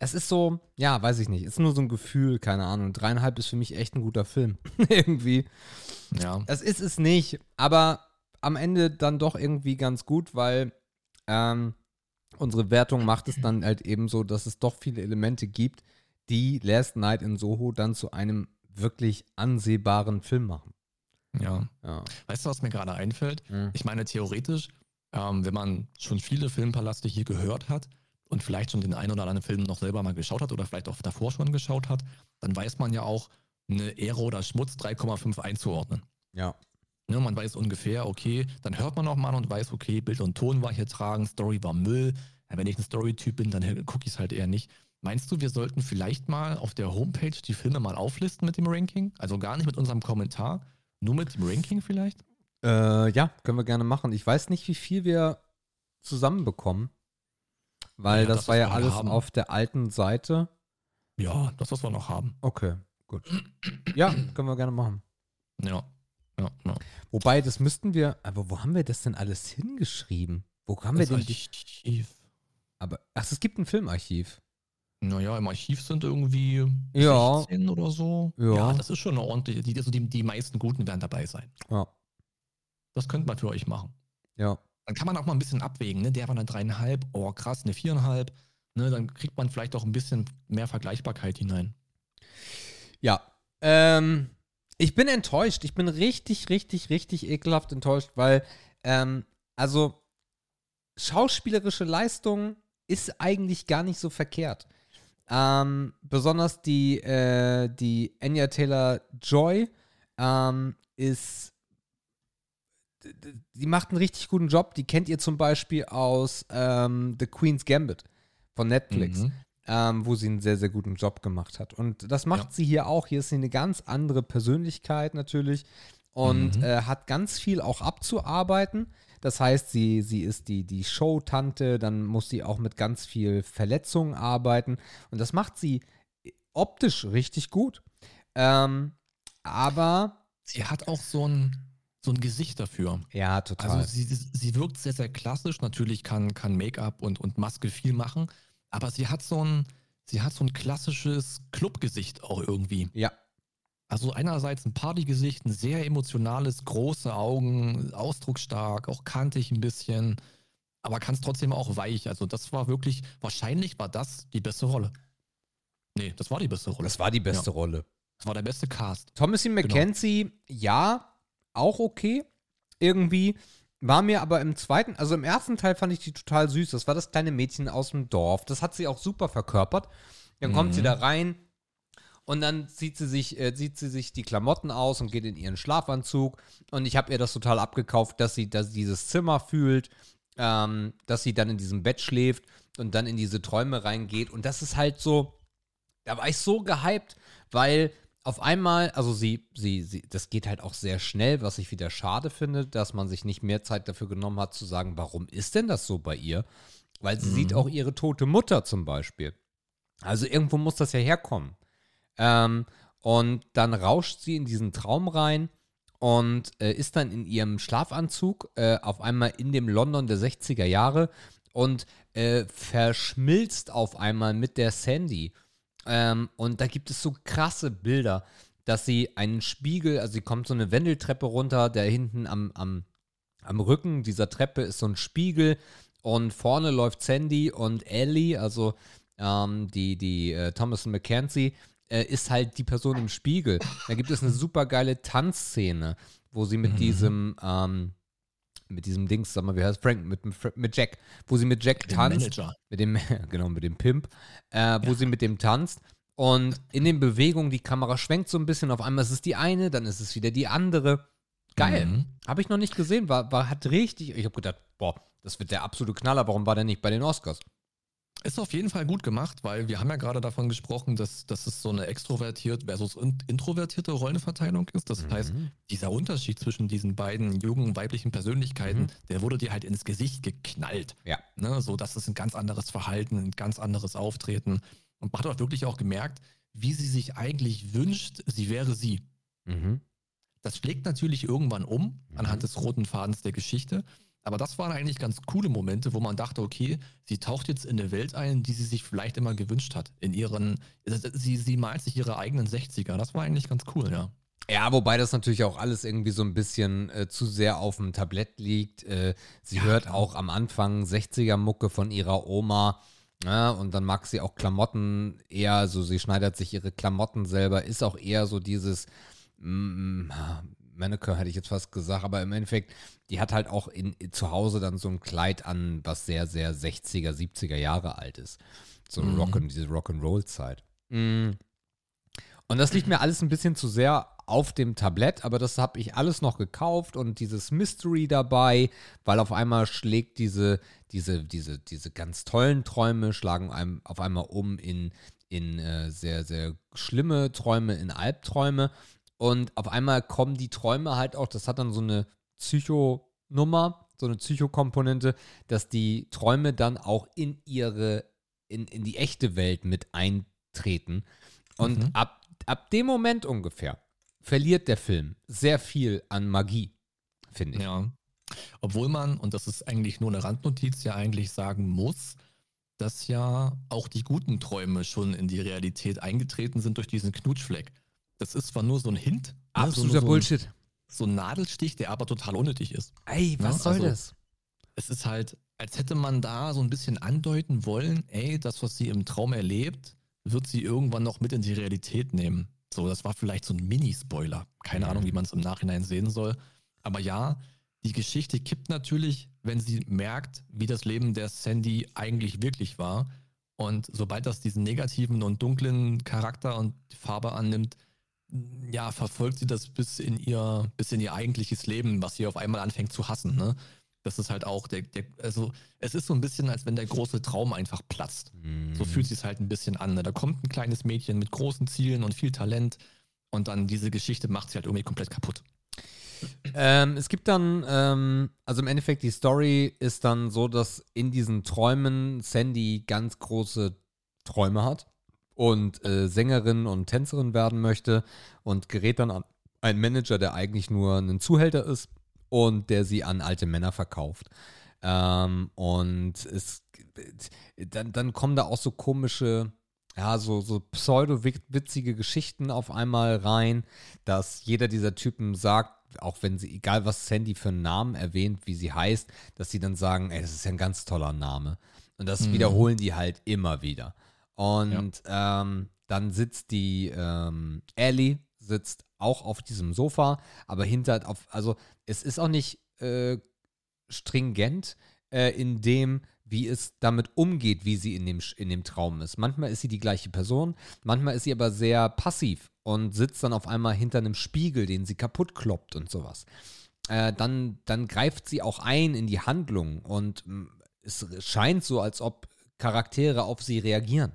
Es ist so, ja, weiß ich nicht. Ist nur so ein Gefühl, keine Ahnung. Dreieinhalb ist für mich echt ein guter Film. irgendwie. Ja. Das ist es nicht, aber am Ende dann doch irgendwie ganz gut, weil ähm, unsere Wertung macht es dann halt eben so, dass es doch viele Elemente gibt, die Last Night in Soho dann zu einem wirklich ansehbaren Film machen. ja. Ja. Weißt du, was mir gerade einfällt? Mhm. Ich meine, theoretisch, ähm, wenn man schon viele Filmpalaste hier gehört hat und vielleicht schon den einen oder anderen Film noch selber mal geschaut hat oder vielleicht auch davor schon geschaut hat, dann weiß man ja auch, eine Ehre oder Schmutz 3,5 einzuordnen. Ja. Ne, man weiß ungefähr, okay, dann hört man auch mal und weiß, okay, Bild und Ton war hier tragen, Story war Müll. Ja, wenn ich ein Story-Typ bin, dann gucke ich es halt eher nicht. Meinst du, wir sollten vielleicht mal auf der Homepage die Filme mal auflisten mit dem Ranking? Also gar nicht mit unserem Kommentar, nur mit dem Ranking vielleicht? Äh, ja, können wir gerne machen. Ich weiß nicht, wie viel wir zusammenbekommen, weil Ja, das, das, war ja alles haben. auf der alten Seite. Ja, das, was wir noch haben. Okay, gut. Ja, können wir gerne machen. Ja, ja, ja. Wobei, das müssten wir, aber wo haben wir das denn alles hingeschrieben? Wo haben wir Das denn Archiv. aber, ach, es gibt ein Filmarchiv. Naja, im Archiv sind irgendwie Ja. 16 oder so. Ja. das ist schon eine ordentliche, die, also die, die meisten Guten werden dabei sein. Ja, Das könnte man für euch machen. ja. Dann kann man auch mal ein bisschen abwägen, ne? Der war eine dreieinhalb, oh krass, eine viereinhalb. Ne? Dann kriegt man vielleicht auch ein bisschen mehr Vergleichbarkeit hinein. Ja. Ähm, ich bin enttäuscht. Ich bin richtig, richtig, richtig ekelhaft enttäuscht, weil, ähm, also, schauspielerische Leistung ist eigentlich gar nicht so verkehrt. Ähm, besonders die, äh, die Anya Taylor Joy ähm, ist. Die macht einen richtig guten Job. Die kennt ihr zum Beispiel aus ähm, The Queen's Gambit von Netflix Mhm. Ähm, wo sie einen sehr, sehr guten Job gemacht hat. Und das macht Ja. sie hier auch. Hier ist sie eine ganz andere Persönlichkeit natürlich und Mhm. äh, hat ganz viel auch abzuarbeiten. Das heißt, sie, sie ist die, die Show-Tante, dann muss sie auch mit ganz viel Verletzungen arbeiten. Und das macht sie optisch richtig gut. Ähm, aber, Sie hat auch so ein, so ein Gesicht dafür. ja, total. Also sie, sie wirkt sehr, sehr klassisch. Natürlich kann, kann Make-up und, und Maske viel machen, aber sie hat so ein, sie hat so ein klassisches Clubgesicht auch irgendwie. ja, Also einerseits ein Partygesicht, ein sehr emotionales, große Augen, ausdrucksstark, auch kantig ein bisschen, aber kann es trotzdem auch weich. Also das war wirklich, wahrscheinlich war das die beste Rolle. Nee, das war die beste Rolle. das war die beste Rolle. Das war der beste Cast. Thomasin Genau. McKenzie, ja, auch okay. Irgendwie. War mir aber im zweiten, also im ersten Teil fand ich die total süß. Das war das kleine Mädchen aus dem Dorf. Das hat sie auch super verkörpert. Dann kommt sie Mhm. da rein und dann zieht sie sich, äh, zieht sie sich die Klamotten aus und geht in ihren Schlafanzug. Und ich habe ihr das total abgekauft, dass sie, dass sie dieses Zimmer fühlt, ähm, dass sie dann in diesem Bett schläft und dann in diese Träume reingeht. Und das ist halt so, da war ich so gehypt, weil auf einmal, also sie, sie, sie, das geht halt auch sehr schnell, was ich wieder schade finde, dass man sich nicht mehr Zeit dafür genommen hat, zu sagen, warum ist denn das so bei ihr? Weil sie Mhm. sieht auch ihre tote Mutter zum Beispiel. Also irgendwo muss das ja herkommen. Ähm, und dann rauscht sie in diesen Traum rein und äh, ist dann in ihrem Schlafanzug äh, auf einmal in dem London der 60er Jahre und äh, verschmilzt auf einmal mit der Sandy. Ähm, und da gibt es so krasse Bilder, dass sie einen Spiegel, also sie kommt so eine Wendeltreppe runter, der hinten am, am, am Rücken dieser Treppe ist so ein Spiegel und vorne läuft Sandy und Ellie, also ähm, die, die äh, Thomason McKenzie, äh, ist halt die Person im Spiegel. Da gibt es eine super geile Tanzszene, wo sie mit Mhm. diesem, ähm, mit diesem Dings, sag mal, wie heißt Frank, mit, dem mit Jack, wo sie mit Jack Den tanzt Manager. mit dem, genau, mit dem Pimp, äh, wo sie mit dem tanzt. Und in den Bewegungen, die Kamera schwenkt so ein bisschen, auf einmal ist es die eine, dann ist es wieder die andere. Geil. Mhm. Habe ich noch nicht gesehen, war, war hat richtig, ich habe gedacht, boah, das wird der absolute Knaller, warum war der nicht bei den Oscars? Ist auf jeden Fall gut gemacht, weil wir haben ja gerade davon gesprochen, dass, dass es so eine extrovertiert versus introvertierte Rollenverteilung ist. Das mhm. heißt, dieser Unterschied zwischen diesen beiden jungen weiblichen Persönlichkeiten, mhm. der wurde dir halt ins Gesicht geknallt. Ja. Ne, so, das ist ein ganz anderes Verhalten, ein ganz anderes Auftreten. Und man hat auch wirklich auch gemerkt, wie sie sich eigentlich wünscht, sie wäre sie. Mhm. Das schlägt natürlich irgendwann um, anhand mhm. des roten Fadens der Geschichte. Aber das waren eigentlich ganz coole Momente, wo man dachte, okay, sie taucht jetzt in eine Welt ein, die sie sich vielleicht immer gewünscht hat. In ihren, sie, sie malt sich ihre eigenen 60er. Das war eigentlich ganz cool, ja. Ja, wobei das natürlich auch alles irgendwie so ein bisschen äh, zu sehr auf dem Tablett liegt. Äh, sie ja, hört klar. auch am Anfang 60er-Mucke von ihrer Oma. Ja, und dann mag sie auch Klamotten eher, so sie schneidet sich ihre Klamotten selber, ist auch eher so dieses, mm, Mannequin hätte ich jetzt fast gesagt, aber im Endeffekt, die hat halt auch in, zu Hause dann so ein Kleid an, was sehr, sehr 60er, 70er Jahre alt ist. So mhm. Rock diese Rock'n'Roll-Zeit. Mhm. Und das liegt mir alles ein bisschen zu sehr auf dem Tablett, aber das habe ich alles noch gekauft und dieses Mystery dabei, weil auf einmal schlägt diese, diese, diese, diese ganz tollen Träume, schlagen einem auf einmal um in, in äh, sehr, sehr schlimme Träume, in Albträume. Und auf einmal kommen die Träume halt auch, das hat dann so eine Psychonummer, so eine Psychokomponente, dass die Träume dann auch in ihre, in, in die echte Welt mit eintreten. Und mhm. ab, ab dem Moment ungefähr verliert der Film sehr viel an Magie, finde ich. Ja. Obwohl man, und das ist eigentlich nur eine Randnotiz, ja eigentlich sagen muss, dass ja auch die guten Träume schon in die Realität eingetreten sind durch diesen Knutschfleck. Das ist zwar nur so ein Hint. Absoluter ne, so, Bullshit. So ein, so ein Nadelstich, der aber total unnötig ist. Ey, was ja, soll also, das? Es ist halt, als hätte man da so ein bisschen andeuten wollen, ey, das, was sie im Traum erlebt, wird sie irgendwann noch mit in die Realität nehmen. So, das war vielleicht so ein Mini-Spoiler. Keine mhm. Ahnung, wie man es im Nachhinein sehen soll. Aber ja, die Geschichte kippt natürlich, wenn sie merkt, wie das Leben der Sandy eigentlich wirklich war. Und sobald das diesen negativen und dunklen Charakter und Farbe annimmt, ja, verfolgt sie das bis in ihr, bis in ihr eigentliches Leben, was sie auf einmal anfängt zu hassen, ne? Das ist halt auch der, der, also es ist so ein bisschen, als wenn der große Traum einfach platzt. Mm. So fühlt sich halt ein bisschen an. Ne? Da kommt ein kleines Mädchen mit großen Zielen und viel Talent und dann diese Geschichte macht sie halt irgendwie komplett kaputt. Ähm, es gibt dann, ähm, also im Endeffekt, die Story ist dann so, dass in diesen Träumen Sandy ganz große Träume hat und äh, Sängerin und Tänzerin werden möchte und gerät dann an einen Manager, der eigentlich nur ein Zuhälter ist und der sie an alte Männer verkauft. Ähm, und es, dann, dann kommen da auch so komische, ja, so, so pseudo-witzige Geschichten auf einmal rein, dass jeder dieser Typen sagt, auch wenn sie, egal was Sandy für einen Namen erwähnt, wie sie heißt, dass sie dann sagen, ey, das ist ja ein ganz toller Name. Und das mhm. wiederholen die halt immer wieder. Und ja. ähm, dann sitzt die ähm, Ellie, sitzt auch auf diesem Sofa, aber hinter, auf, also es ist auch nicht äh, stringent äh, in dem, wie es damit umgeht, wie sie in dem, in dem Traum ist. Manchmal ist sie die gleiche Person, manchmal ist sie aber sehr passiv und sitzt dann auf einmal hinter einem Spiegel, den sie kaputt kloppt und sowas. Äh, dann, dann greift sie auch ein in die Handlung und mh, es scheint so, als ob Charaktere auf sie reagieren.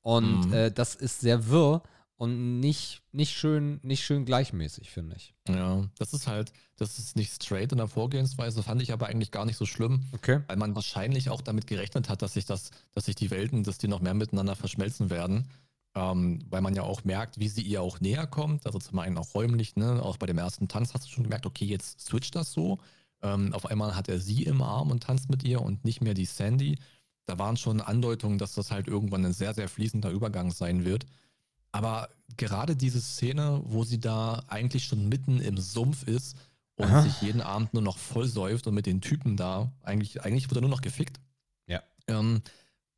Und mhm. äh, das ist sehr wirr und nicht, nicht, schön, nicht schön gleichmäßig, finde ich. Ja, das ist halt, das ist nicht straight in der Vorgehensweise, fand ich aber eigentlich gar nicht so schlimm. Okay. Weil man wahrscheinlich auch damit gerechnet hat, dass sich das, dass sich die Welten, dass die noch mehr miteinander verschmelzen werden. Ähm, weil man ja auch merkt, wie sie ihr auch näher kommt. Also zum einen auch räumlich, ne? Auch bei dem ersten Tanz hast du schon gemerkt, okay, jetzt switcht das so. Ähm, auf einmal hat er sie im Arm und tanzt mit ihr und nicht mehr die Sandy da waren schon Andeutungen, dass das halt irgendwann ein sehr, sehr fließender Übergang sein wird. Aber gerade diese Szene, wo sie da eigentlich schon mitten im Sumpf ist und Aha. sich jeden Abend nur noch voll säuft und mit den Typen da, eigentlich, eigentlich wird er nur noch gefickt. Ja. Ähm,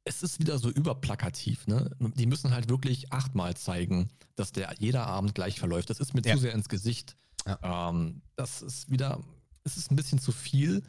es ist wieder so überplakativ, ne? Die müssen halt wirklich achtmal zeigen, dass der jeder Abend gleich verläuft. Das ist mir ja. zu sehr ins Gesicht. Ja. Ähm, das ist wieder, es ist ein bisschen zu viel.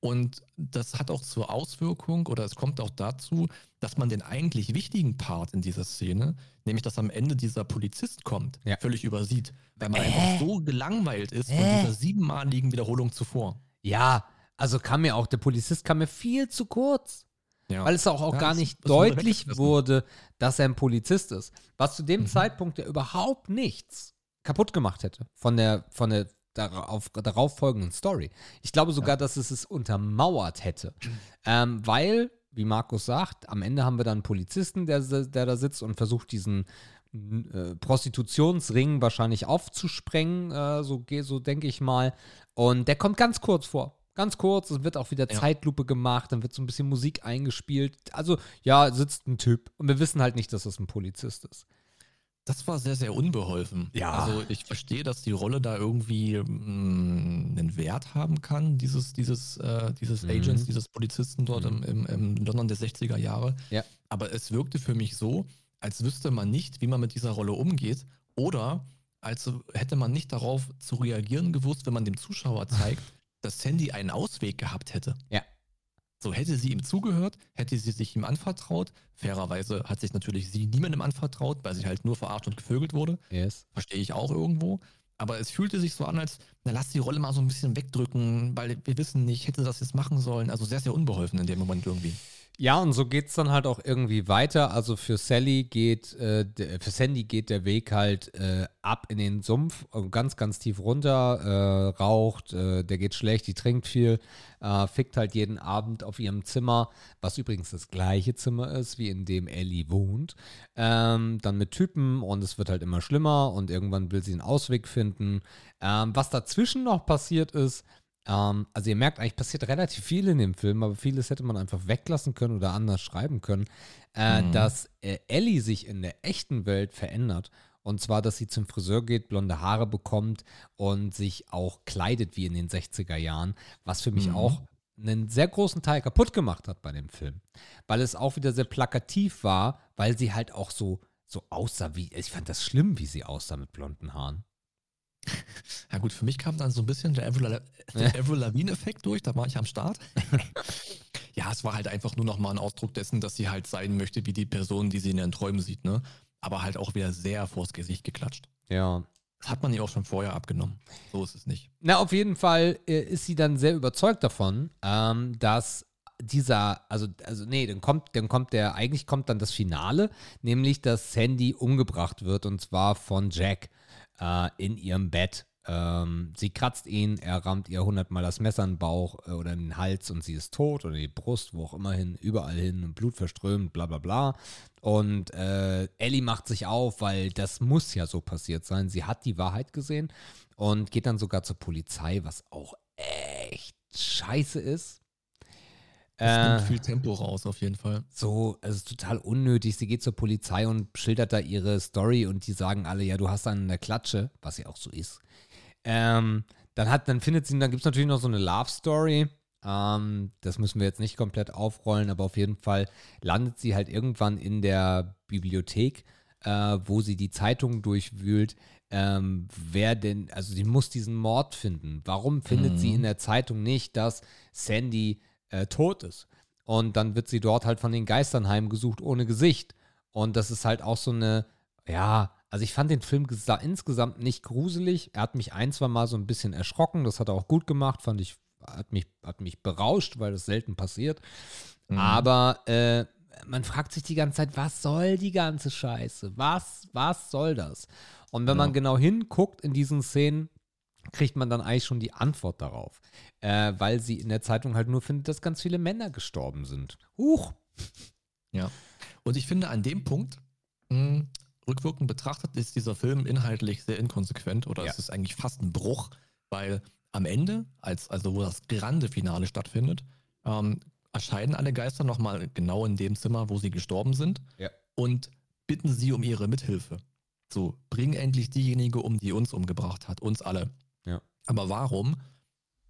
Und das hat auch zur Auswirkung oder es kommt auch dazu, dass man den eigentlich wichtigen Part in dieser Szene, nämlich dass am Ende dieser Polizist kommt, ja. völlig übersieht, weil man äh? einfach so gelangweilt ist äh? von dieser siebenmaligen Wiederholung zuvor. Ja, also kam mir auch, der Polizist kam mir viel zu kurz. Ja. Weil es auch, auch Ja, gar nicht deutlich wurde, dass er ein Polizist ist. Was zu dem Mhm. Zeitpunkt ja überhaupt nichts kaputt gemacht hätte von der, von der darauf, darauf folgenden Story. Ich glaube sogar, dass es es untermauert hätte. Ähm, weil, wie Markus sagt, am Ende haben wir dann einen Polizisten, der, der da sitzt und versucht, diesen äh, Prostitutionsring wahrscheinlich aufzusprengen, äh, so, so denke ich mal. Und der kommt ganz kurz vor. Ganz kurz, es wird auch wieder Ja. Zeitlupe gemacht, dann wird so ein bisschen Musik eingespielt. Also, ja, sitzt ein Typ. Und wir wissen halt nicht, dass das ein Polizist ist. Das war sehr, sehr unbeholfen. Ja. Also ich verstehe, dass die Rolle da irgendwie mh, einen Wert haben kann, dieses, dieses, äh, dieses Mhm. Agents, dieses Polizisten dort Mhm. im, im, im London der 60er Jahre. Ja. Aber es wirkte für mich so, als wüsste man nicht, wie man mit dieser Rolle umgeht oder als hätte man nicht darauf zu reagieren gewusst, wenn man dem Zuschauer zeigt, dass Sandy einen Ausweg gehabt hätte. Ja. So hätte sie ihm zugehört, hätte sie sich ihm anvertraut. Fairerweise hat sich natürlich sie niemandem anvertraut, weil sie halt nur verarscht und gevögelt wurde. Yes. Verstehe ich auch irgendwo. Aber es fühlte sich so an, als, na lass die Rolle mal so ein bisschen wegdrücken, weil wir wissen nicht, hätte das jetzt machen sollen. Also sehr, sehr unbeholfen in dem Moment irgendwie. Ja, und so geht es dann halt auch irgendwie weiter. Also für Sally geht, äh, für Sandy geht der Weg halt äh, ab in den Sumpf, ganz, ganz tief runter, äh, raucht, äh, der geht schlecht, die trinkt viel, äh, fickt halt jeden Abend auf ihrem Zimmer, was übrigens das gleiche Zimmer ist, wie in dem Ellie wohnt. Ähm, dann mit Typen und es wird halt immer schlimmer und irgendwann will sie einen Ausweg finden. Ähm, was dazwischen noch passiert ist, ähm, also ihr merkt eigentlich, passiert relativ viel in dem Film, aber vieles hätte man einfach weglassen können oder anders schreiben können, äh, Mhm. dass äh, Ellie sich in der echten Welt verändert. Und zwar, dass sie zum Friseur geht, blonde Haare bekommt und sich auch kleidet wie in den 60er Jahren, was für mich Mhm. auch einen sehr großen Teil kaputt gemacht hat bei dem Film. Weil es auch wieder sehr plakativ war, weil sie halt auch so, so aussah wie, ich fand das schlimm, wie sie aussah mit blonden Haaren. Ja gut, für mich kam dann so ein bisschen der Avril, Lavigne-Effekt durch, da war ich am Start. ja, es war halt einfach nur nochmal ein Ausdruck dessen, dass sie halt sein möchte wie die Person, die sie in ihren Träumen sieht, ne? Aber halt auch wieder sehr vors Gesicht geklatscht. Ja. Das hat man ihr auch schon vorher abgenommen. So ist es nicht. Na, auf jeden Fall äh, ist sie dann sehr überzeugt davon, ähm, dass dieser, also, also nee, dann kommt, dann kommt der, eigentlich kommt dann das Finale, nämlich, dass Sandy umgebracht wird und zwar von Jack äh, in ihrem Bett. Ähm, sie kratzt ihn, er rammt ihr hundertmal das Messer in den Bauch äh, oder in den Hals und sie ist tot oder die Brust, wo auch immer hin, überall hin, Blut verströmt, bla bla bla. Und äh, Ellie macht sich auf, weil das muss ja so passiert sein. Sie hat die Wahrheit gesehen und geht dann sogar zur Polizei, was auch echt scheiße ist. Das nimmt Äh, viel Tempo raus, auf jeden Fall. so, es ist total unnötig. Sie geht zur Polizei und schildert da ihre Story und die sagen alle, ja, du hast einen in der Klatsche, was ja auch so ist. Ähm, dann hat, dann findet sie, dann gibt es natürlich noch so eine Love Story. Ähm, das müssen wir jetzt nicht komplett aufrollen, aber auf jeden Fall landet sie halt irgendwann in der Bibliothek, äh, wo sie die Zeitung durchwühlt. Ähm, wer denn, also sie muss diesen Mord finden. Warum findet sie Mhm. in der Zeitung nicht, dass Sandy äh, tot ist? Und dann wird sie dort halt von den Geistern heimgesucht ohne Gesicht. Und das ist halt auch so eine, ja, also ich fand den Film gesa- insgesamt nicht gruselig. Er hat mich ein, zwei Mal so ein bisschen erschrocken. Das hat er auch gut gemacht, fand ich, hat mich, hat mich berauscht, weil das selten passiert. Mhm. Aber äh, man fragt sich die ganze Zeit, was soll die ganze Scheiße? Was, was soll das? Und wenn Ja. man genau hinguckt in diesen Szenen, kriegt man dann eigentlich schon die Antwort darauf. Äh, weil sie in der Zeitung halt nur findet, dass ganz viele Männer gestorben sind. Huch. Ja. Und ich finde, an dem Punkt, mh, rückwirkend betrachtet, ist dieser Film inhaltlich sehr inkonsequent oder Ja. es ist eigentlich fast ein Bruch, weil am Ende, als, also wo das grande Finale stattfindet, ähm, erscheinen alle Geister nochmal genau in dem Zimmer, wo sie gestorben sind Ja. und bitten sie um ihre Mithilfe. So, bring endlich diejenige um, die uns umgebracht hat, uns alle. Ja. Aber warum?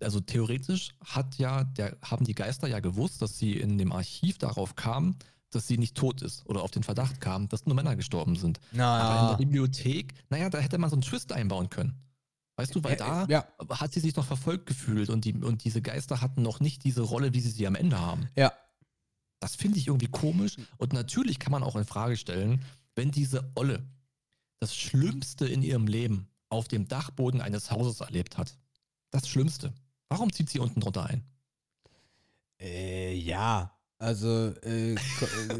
Also theoretisch hat ja der, haben die Geister ja gewusst, dass sie in dem Archiv darauf kamen, dass sie nicht tot ist oder auf den Verdacht kamen, dass nur Männer gestorben sind. Aber in der Bibliothek, naja, da hätte man so einen Twist einbauen können. Weißt du, weil da Ja, hat sie sich noch verfolgt gefühlt und, die, und diese Geister hatten noch nicht diese Rolle, wie sie sie am Ende haben. ja. Das finde ich irgendwie komisch. Und natürlich kann man auch in Frage stellen, wenn diese Olle das Schlimmste in ihrem Leben auf dem Dachboden eines Hauses erlebt hat. Das Schlimmste. Warum zieht sie unten drunter ein? Äh, ja. Also, äh,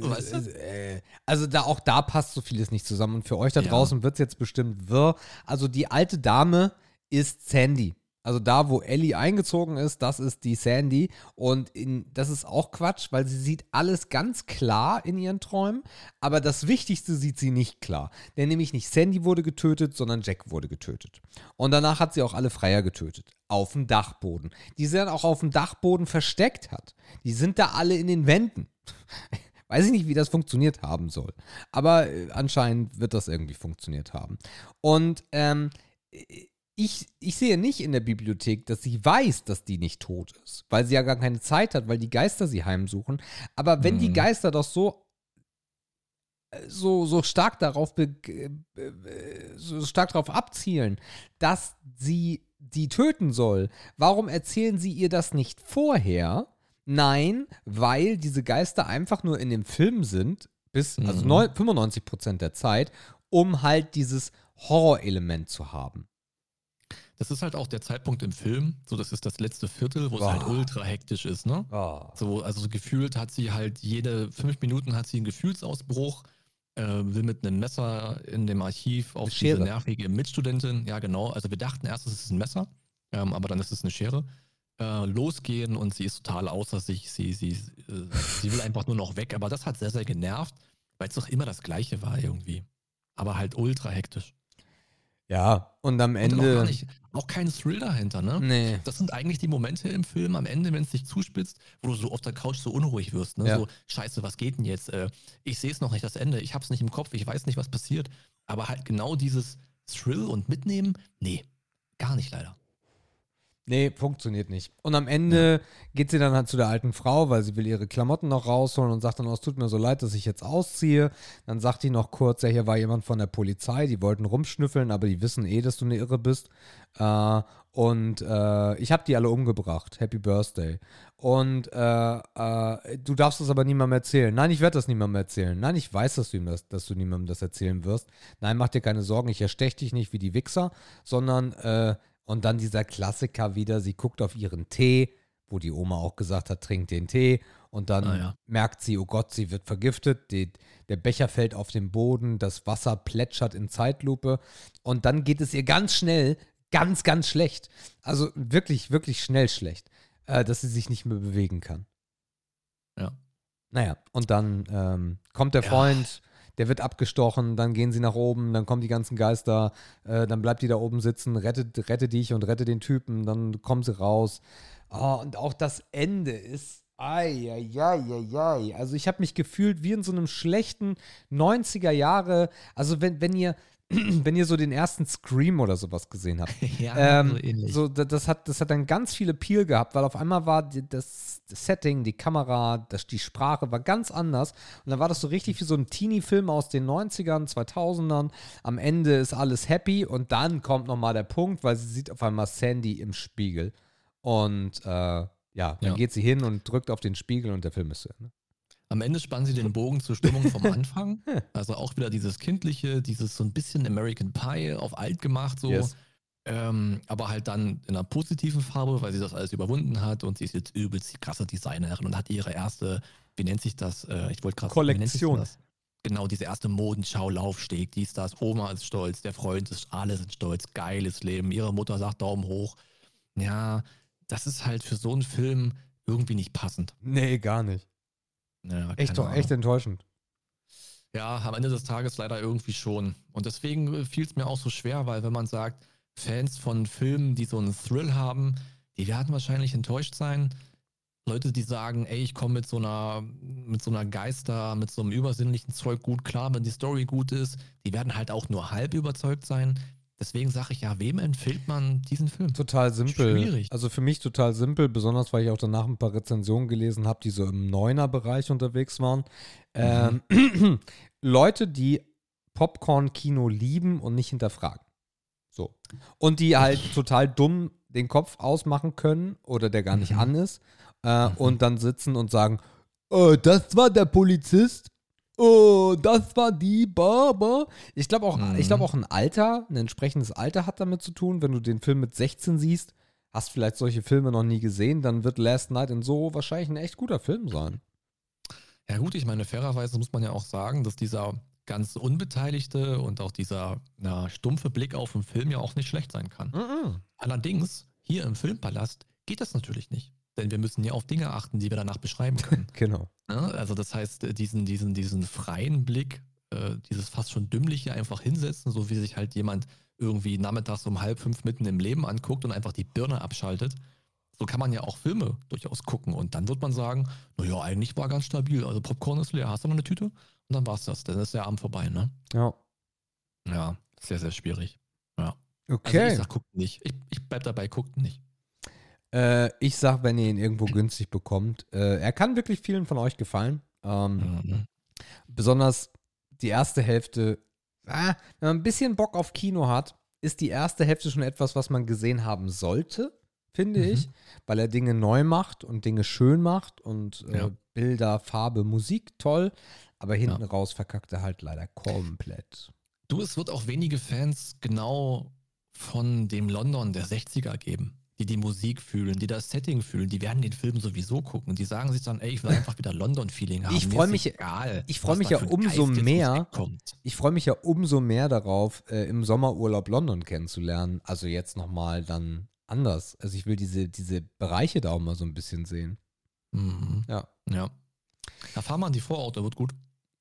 Was? äh, äh, also da auch da passt so vieles nicht zusammen. Und für euch da Ja. draußen wird es jetzt bestimmt wirr. Also die alte Dame ist Sandy. Also da, wo Ellie eingezogen ist, das ist die Sandy. Und in, das ist auch Quatsch, weil sie sieht alles ganz klar in ihren Träumen. Aber das Wichtigste sieht sie nicht klar. Denn nämlich nicht Sandy wurde getötet, sondern Jack wurde getötet. Und danach hat sie auch alle Freier getötet. Auf dem Dachboden. Die sie dann auch auf dem Dachboden versteckt hat. Die sind da alle in den Wänden. Weiß ich nicht, wie das funktioniert haben soll. Aber äh, anscheinend wird das irgendwie funktioniert haben. Und ähm, ich, ich sehe nicht in der Bibliothek, dass sie weiß, dass die nicht tot ist. Weil sie ja gar keine Zeit hat, weil die Geister sie heimsuchen. Aber wenn die Mhm. Geister doch so äh, so, so stark darauf äh, so stark darauf abzielen, dass sie die töten soll, warum erzählen sie ihr das nicht vorher? Nein, weil diese Geister einfach nur in dem Film sind, bis, also Mhm. neu- 95% der Zeit, um halt dieses Horrorelement zu haben. Das ist halt auch der Zeitpunkt im Film, so das ist das letzte Viertel, wo es halt Boah. ultra hektisch ist, ne? So, also so gefühlt hat sie halt jede fünf Minuten hat sie einen Gefühlsausbruch, äh, will mit einem Messer in dem Archiv auf diese nervige Mitstudentin, ja genau, also wir dachten erst, es ist ein Messer, ähm, aber dann ist es eine Schere, äh, losgehen und sie ist total außer sich, sie, sie, äh, sie will einfach nur noch weg, aber das hat sehr, sehr genervt, weil es doch immer das Gleiche war irgendwie, aber halt ultra hektisch. Ja, und am Und Ende. gar nicht, auch kein Thrill dahinter, ne? Nee. Das sind eigentlich die Momente im Film am Ende, wenn es sich zuspitzt, wo du so auf der Couch so unruhig wirst. Ne? Ja. So, scheiße, was geht denn jetzt? Äh, ich sehe es noch nicht, das Ende. Ich habe es nicht im Kopf, ich weiß nicht, was passiert. Aber halt genau dieses Thrill und Mitnehmen, nee, gar nicht leider. Nee, funktioniert nicht. Und am Ende geht sie dann halt zu der alten Frau, weil sie will ihre Klamotten noch rausholen und sagt dann, oh, es tut mir so leid, dass ich jetzt ausziehe. Dann sagt die noch kurz, ja, hier war jemand von der Polizei, die wollten rumschnüffeln, aber die wissen eh, dass du eine Irre bist. Äh, und äh, ich habe die alle umgebracht. Happy Birthday. Und äh, äh, du darfst das aber niemandem erzählen. Nein, ich werde das niemandem erzählen. Nein, ich weiß, dass du, ihm das, dass du niemandem das erzählen wirst. Nein, mach dir keine Sorgen, ich erstech dich nicht wie die Wichser, sondern äh, und dann dieser Klassiker wieder, sie guckt auf ihren Tee, wo die Oma auch gesagt hat, trink den Tee. Und dann Ah, ja. merkt sie, oh Gott, sie wird vergiftet. Die, der Becher fällt auf den Boden, das Wasser plätschert in Zeitlupe. Und dann geht es ihr ganz schnell, ganz, ganz schlecht. Also wirklich, wirklich schnell schlecht, äh, dass sie sich nicht mehr bewegen kann. Ja. Naja, und dann ähm, kommt der Ja. Freund, der wird abgestochen, dann gehen sie nach oben, dann kommen die ganzen Geister, äh, dann bleibt die da oben sitzen, rettet, rette dich und rette den Typen, dann kommen sie raus. Oh, und auch das Ende ist. Eieieiei. Also ich habe mich gefühlt wie in so einem schlechten 90er Jahre. Also wenn, wenn ihr, wenn ihr so den ersten Scream oder sowas gesehen habt. ja, Ähm, so ähnlich. so, da- das, hat, das hat dann ganz viel Appeal gehabt, weil auf einmal war die, das, das Setting, die Kamera, das, die Sprache war ganz anders. Und dann war das so richtig wie so ein Teenie-Film aus den 90ern, 2000ern. Am Ende ist alles happy und dann kommt nochmal der Punkt, weil sie sieht auf einmal Sandy im Spiegel. Und äh, ja, dann Ja. geht sie hin und drückt auf den Spiegel und der Film ist zu Ende. Am Ende spannen sie den Bogen zur Stimmung vom Anfang. Also auch wieder dieses Kindliche, dieses so ein bisschen American Pie auf alt gemacht, so. Yes. Ähm, aber halt dann in einer positiven Farbe, weil sie das alles überwunden hat und sie ist jetzt übelst die krasse Designerin und hat ihre erste, wie nennt sich das? Äh, ich wollte gerade Kollektion. Genau, diese erste Modenschau, Laufsteg, dies, das. Oma ist stolz, der Freund ist, alle sind stolz, geiles Leben. Ihre Mutter sagt Daumen hoch. Ja, das ist halt für so einen Film irgendwie nicht passend. Nee, gar nicht. Ja, Echt, doch, Ahnung. echt enttäuschend. Ja, am Ende des Tages leider irgendwie schon. Und deswegen fiel es mir auch so schwer, weil wenn man sagt, Fans von Filmen, die so einen Thrill haben, die werden wahrscheinlich enttäuscht sein. Leute, die sagen, ey, ich komme mit so einer, mit so einer Geister, mit so einem übersinnlichen Zeug gut klar, wenn die Story gut ist, die werden halt auch nur halb überzeugt sein. Deswegen sage ich ja, wem empfiehlt man diesen Film? Total simpel. Schwierig. Also für mich total simpel, besonders weil ich auch danach ein paar Rezensionen gelesen habe, die so im Neuner-Bereich unterwegs waren. Ähm, Leute, die Popcorn-Kino lieben und nicht hinterfragen. So. Und die halt total dumm den Kopf ausmachen können oder der gar nicht Mhm. an ist äh, Mhm. und dann sitzen und sagen, oh, das war der Polizist. Oh, das war die Barber. Ich glaube auch, Mhm. ich glaube auch ein Alter, ein entsprechendes Alter hat damit zu tun. Wenn du den Film mit 16 siehst, hast vielleicht solche Filme noch nie gesehen, dann wird Last Night in Soho wahrscheinlich ein echt guter Film sein. Ja gut, ich meine, fairerweise muss man ja auch sagen, dass dieser ganz unbeteiligte und auch dieser na, stumpfe Blick auf den Film ja auch nicht schlecht sein kann. Mhm. Allerdings, hier im Filmpalast geht das natürlich nicht. Denn wir müssen ja auf Dinge achten, die wir danach beschreiben können. Genau. Ne? Also das heißt, äh, diesen, diesen, diesen freien Blick, äh, dieses fast schon dümmliche einfach hinsetzen, so wie sich halt jemand irgendwie nachmittags um halb fünf mitten im Leben anguckt und einfach die Birne abschaltet. So kann man ja auch Filme durchaus gucken und dann wird man sagen, naja, eigentlich war ganz stabil. Also Popcorn ist leer, hast du noch eine Tüte? Und dann war's das. Dann ist der Abend vorbei, ne? Ja. Ja, sehr, sehr schwierig. Ja. Okay. Also ich sag, guckt nicht. Ich, ich bleib dabei, guckt nicht. Äh, ich sag, wenn ihr ihn irgendwo günstig bekommt, äh, er kann wirklich vielen von euch gefallen. Ähm, Mhm. Besonders die erste Hälfte, ah, wenn man ein bisschen Bock auf Kino hat, ist die erste Hälfte schon etwas, was man gesehen haben sollte, finde Mhm. ich, weil er Dinge neu macht und Dinge schön macht und äh, Ja. Bilder, Farbe, Musik toll, aber hinten Ja. raus verkackt er halt leider komplett. Du, es wird auch wenige Fans genau von dem London der 60er geben, die die Musik fühlen, die das Setting fühlen. Die werden den Film sowieso gucken. Die sagen sich dann, ey, ich will einfach wieder London-Feeling haben. Ich Mir freu ist mich- egal, ich freu mich ja umso mehr. Ich freue mich ja umso mehr darauf, äh, im Sommerurlaub London kennenzulernen. Also jetzt nochmal dann anders. Also ich will diese, diese Bereiche da auch mal so ein bisschen sehen. Mhm. Ja. Ja. Da fahren wir an die Vororte, wird gut.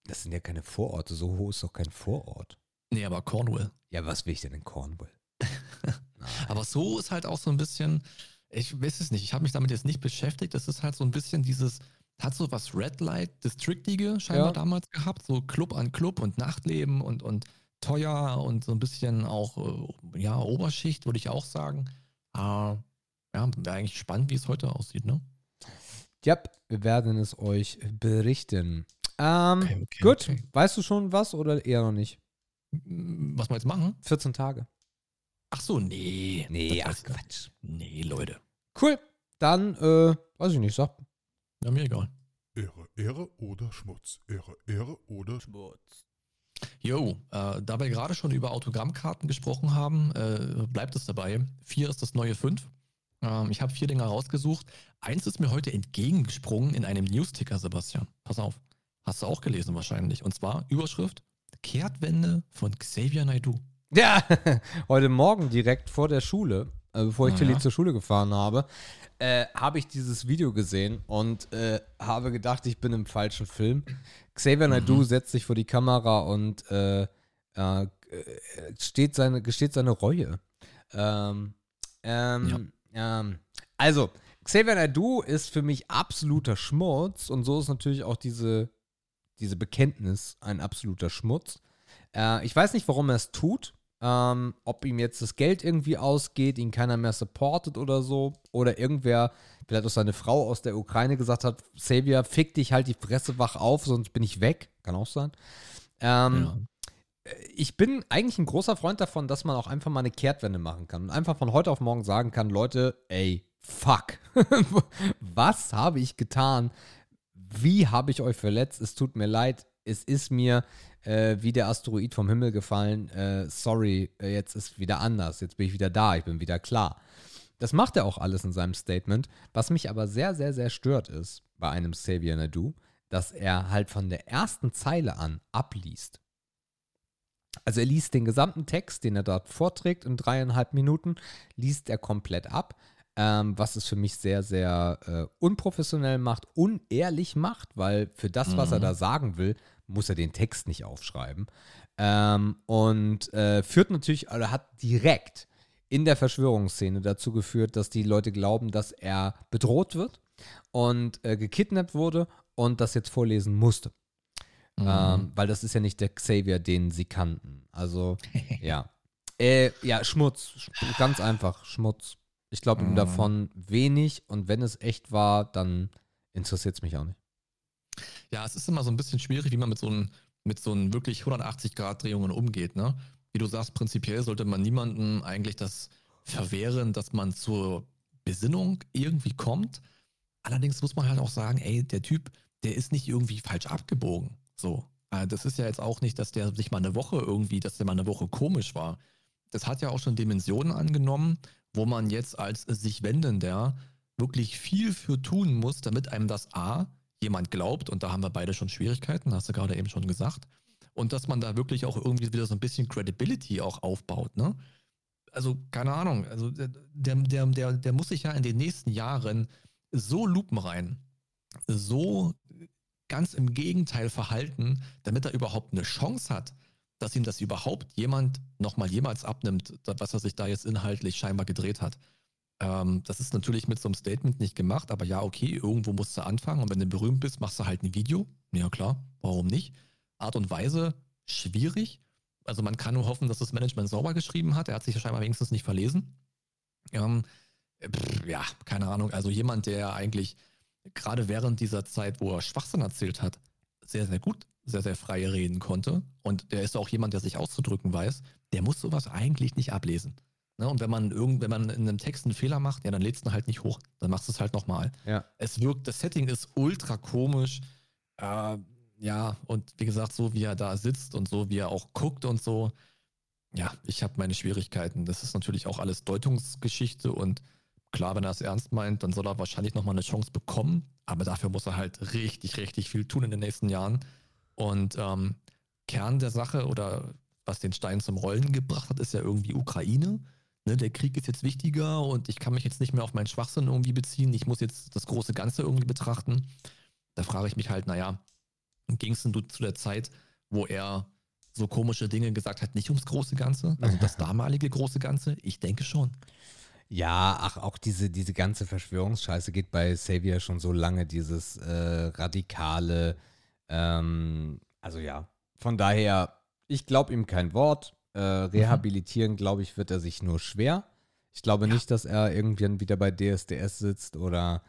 Das sind ja keine Vororte. So hoch ist doch kein Vorort. Nee, aber Cornwall. Ja, was will ich denn in Cornwall? Aber so ist halt auch so ein bisschen, ich weiß es nicht, ich habe mich damit jetzt nicht beschäftigt. Das ist halt so ein bisschen dieses, hat so was Red Light Districtige scheinbar Ja. damals gehabt, so Club an Club und Nachtleben und, und teuer und so ein bisschen auch, äh, ja, Oberschicht, würde ich auch sagen. Äh, ja, wäre eigentlich spannend, wie es heute aussieht, ne? Ja, wir werden es euch berichten. Ähm, Okay, okay, gut, okay. weißt du schon was oder eher noch nicht? Was wir jetzt machen? 14 Tage. Ach so, nee. Nee, das ach nicht. Quatsch. Nee, Leute. Cool, dann, äh, weiß ich nicht, sag. Ja, mir egal. Ehre, Ehre oder Schmutz. Ehre, Ehre oder Schmutz. Jo, äh, da wir gerade schon über Autogrammkarten gesprochen haben, äh, bleibt es dabei. Vier ist das neue fünf. Ähm, ich habe vier Dinger rausgesucht. Eins ist mir heute entgegengesprungen in einem Newsticker, Sebastian. Pass auf. Hast du auch gelesen wahrscheinlich. Und zwar Überschrift Kehrtwende von Xavier Naidoo. Ja, heute Morgen direkt vor der Schule, äh, bevor ich Ah, Tilly ja. zur Schule gefahren habe, äh, habe ich dieses Video gesehen und äh, habe gedacht, ich bin im falschen Film. Xavier Mhm. Naidoo setzt sich vor die Kamera und äh, äh, steht seine, gesteht seine Reue. Ähm, ähm, ähm, also, Xavier Naidoo ist für mich absoluter Schmutz und so ist natürlich auch diese, diese Bekenntnis ein absoluter Schmutz. Äh, ich weiß nicht, warum er es tut. Ähm, ob ihm jetzt das Geld irgendwie ausgeht, ihn keiner mehr supportet oder so. Oder irgendwer, vielleicht auch seine Frau aus der Ukraine gesagt hat, Xavier, fick dich halt die Fresse wach auf, sonst bin ich weg. Kann auch sein. Ähm, ich bin eigentlich ein großer Freund davon, dass man auch einfach mal eine Kehrtwende machen kann und einfach von heute auf morgen sagen kann, Leute, ey, fuck. Was habe ich getan? Wie habe ich euch verletzt? Es tut mir leid. Es ist mir äh, wie der Asteroid vom Himmel gefallen. Äh, sorry, äh, jetzt ist wieder anders. Jetzt bin ich wieder da. Ich bin wieder klar. Das macht er auch alles in seinem Statement. Was mich aber sehr, sehr, sehr stört ist bei einem Xavier Nadu, dass er halt von der ersten Zeile an abliest. Also er liest den gesamten Text, den er dort vorträgt, in dreieinhalb Minuten, liest er komplett ab, ähm, was es für mich sehr, sehr äh, unprofessionell macht, unehrlich macht, weil für das, was er Mhm. da sagen will, muss er den Text nicht aufschreiben. Ähm, und äh, führt natürlich, oder hat direkt in der Verschwörungsszene dazu geführt, dass die Leute glauben, dass er bedroht wird und äh, gekidnappt wurde und das jetzt vorlesen musste. Mhm. Ähm, weil das ist ja nicht der Xavier, den sie kannten. Also, ja. Äh, ja, Schmutz. Sch- Ganz einfach, Schmutz. Ich glaube ihm Mhm. davon wenig und wenn es echt war, dann interessiert es mich auch nicht. Ja, es ist immer so ein bisschen schwierig, wie man mit so einem mit so einen wirklich 180-Grad-Drehungen umgeht, ne? Wie du sagst, prinzipiell sollte man niemandem eigentlich das verwehren, dass man zur Besinnung irgendwie kommt. Allerdings muss man halt auch sagen, ey, der Typ, der ist nicht irgendwie falsch abgebogen. So. Äh, Das ist ja jetzt auch nicht, dass der sich mal eine Woche irgendwie, dass der mal eine Woche komisch war. Das hat ja auch schon Dimensionen angenommen, wo man jetzt als sich Wendender wirklich viel für tun muss, damit einem das A jemand glaubt, und da haben wir beide schon Schwierigkeiten, hast du gerade eben schon gesagt, und dass man da wirklich auch irgendwie wieder so ein bisschen Credibility auch aufbaut, ne? Also, keine Ahnung, also der, der, der, der muss sich ja in den nächsten Jahren so lupenrein, so ganz im Gegenteil verhalten, damit er überhaupt eine Chance hat, dass ihm das überhaupt jemand nochmal jemals abnimmt, was er sich da jetzt inhaltlich scheinbar gedreht hat. Ähm, das ist natürlich mit so einem Statement nicht gemacht, aber ja, okay, irgendwo musst du anfangen und wenn du berühmt bist, machst du halt ein Video. Ja, klar, warum nicht? Art und Weise, schwierig. Also man kann nur hoffen, dass das Management sauber geschrieben hat. Er hat sich ja scheinbar wenigstens nicht verlesen. Ähm, pff, ja, keine Ahnung. Also jemand, der eigentlich gerade während dieser Zeit, wo er Schwachsinn erzählt hat, sehr, sehr gut, sehr, sehr frei reden konnte. Und der ist auch jemand, der sich auszudrücken weiß. Der muss sowas eigentlich nicht ablesen. Ne? Und wenn man irgend, wenn man in einem Text einen Fehler macht, ja, dann lädst du halt nicht hoch. Dann machst du es halt nochmal. Ja. Es wirkt, das Setting ist ultra komisch. Äh, ja, und wie gesagt, so wie er da sitzt und so wie er auch guckt und so, ja, ich habe meine Schwierigkeiten. Das ist natürlich auch alles Deutungsgeschichte und klar, wenn er es ernst meint, dann soll er wahrscheinlich nochmal eine Chance bekommen, aber dafür muss er halt richtig, richtig viel tun in den nächsten Jahren. Und ähm, Kern der Sache oder was den Stein zum Rollen gebracht hat, ist ja irgendwie Ukraine. Ne, der Krieg ist jetzt wichtiger und ich kann mich jetzt nicht mehr auf meinen Schwachsinn irgendwie beziehen. Ich muss jetzt das große Ganze irgendwie betrachten. Da frage ich mich halt, naja, ging es denn du zu der Zeit, wo er so komische Dinge gesagt hat, nicht ums große Ganze, also das damalige große Ganze? Ich denke schon. Ja, ach, auch diese, diese ganze Verschwörungsscheiße geht bei Xavier schon so lange, dieses äh, radikale, ähm, also ja, von daher, ich glaube ihm kein Wort. Äh, rehabilitieren, glaube ich, wird er sich nur schwer. Ich glaube Ja. nicht, dass er irgendwann wieder bei DSDS sitzt oder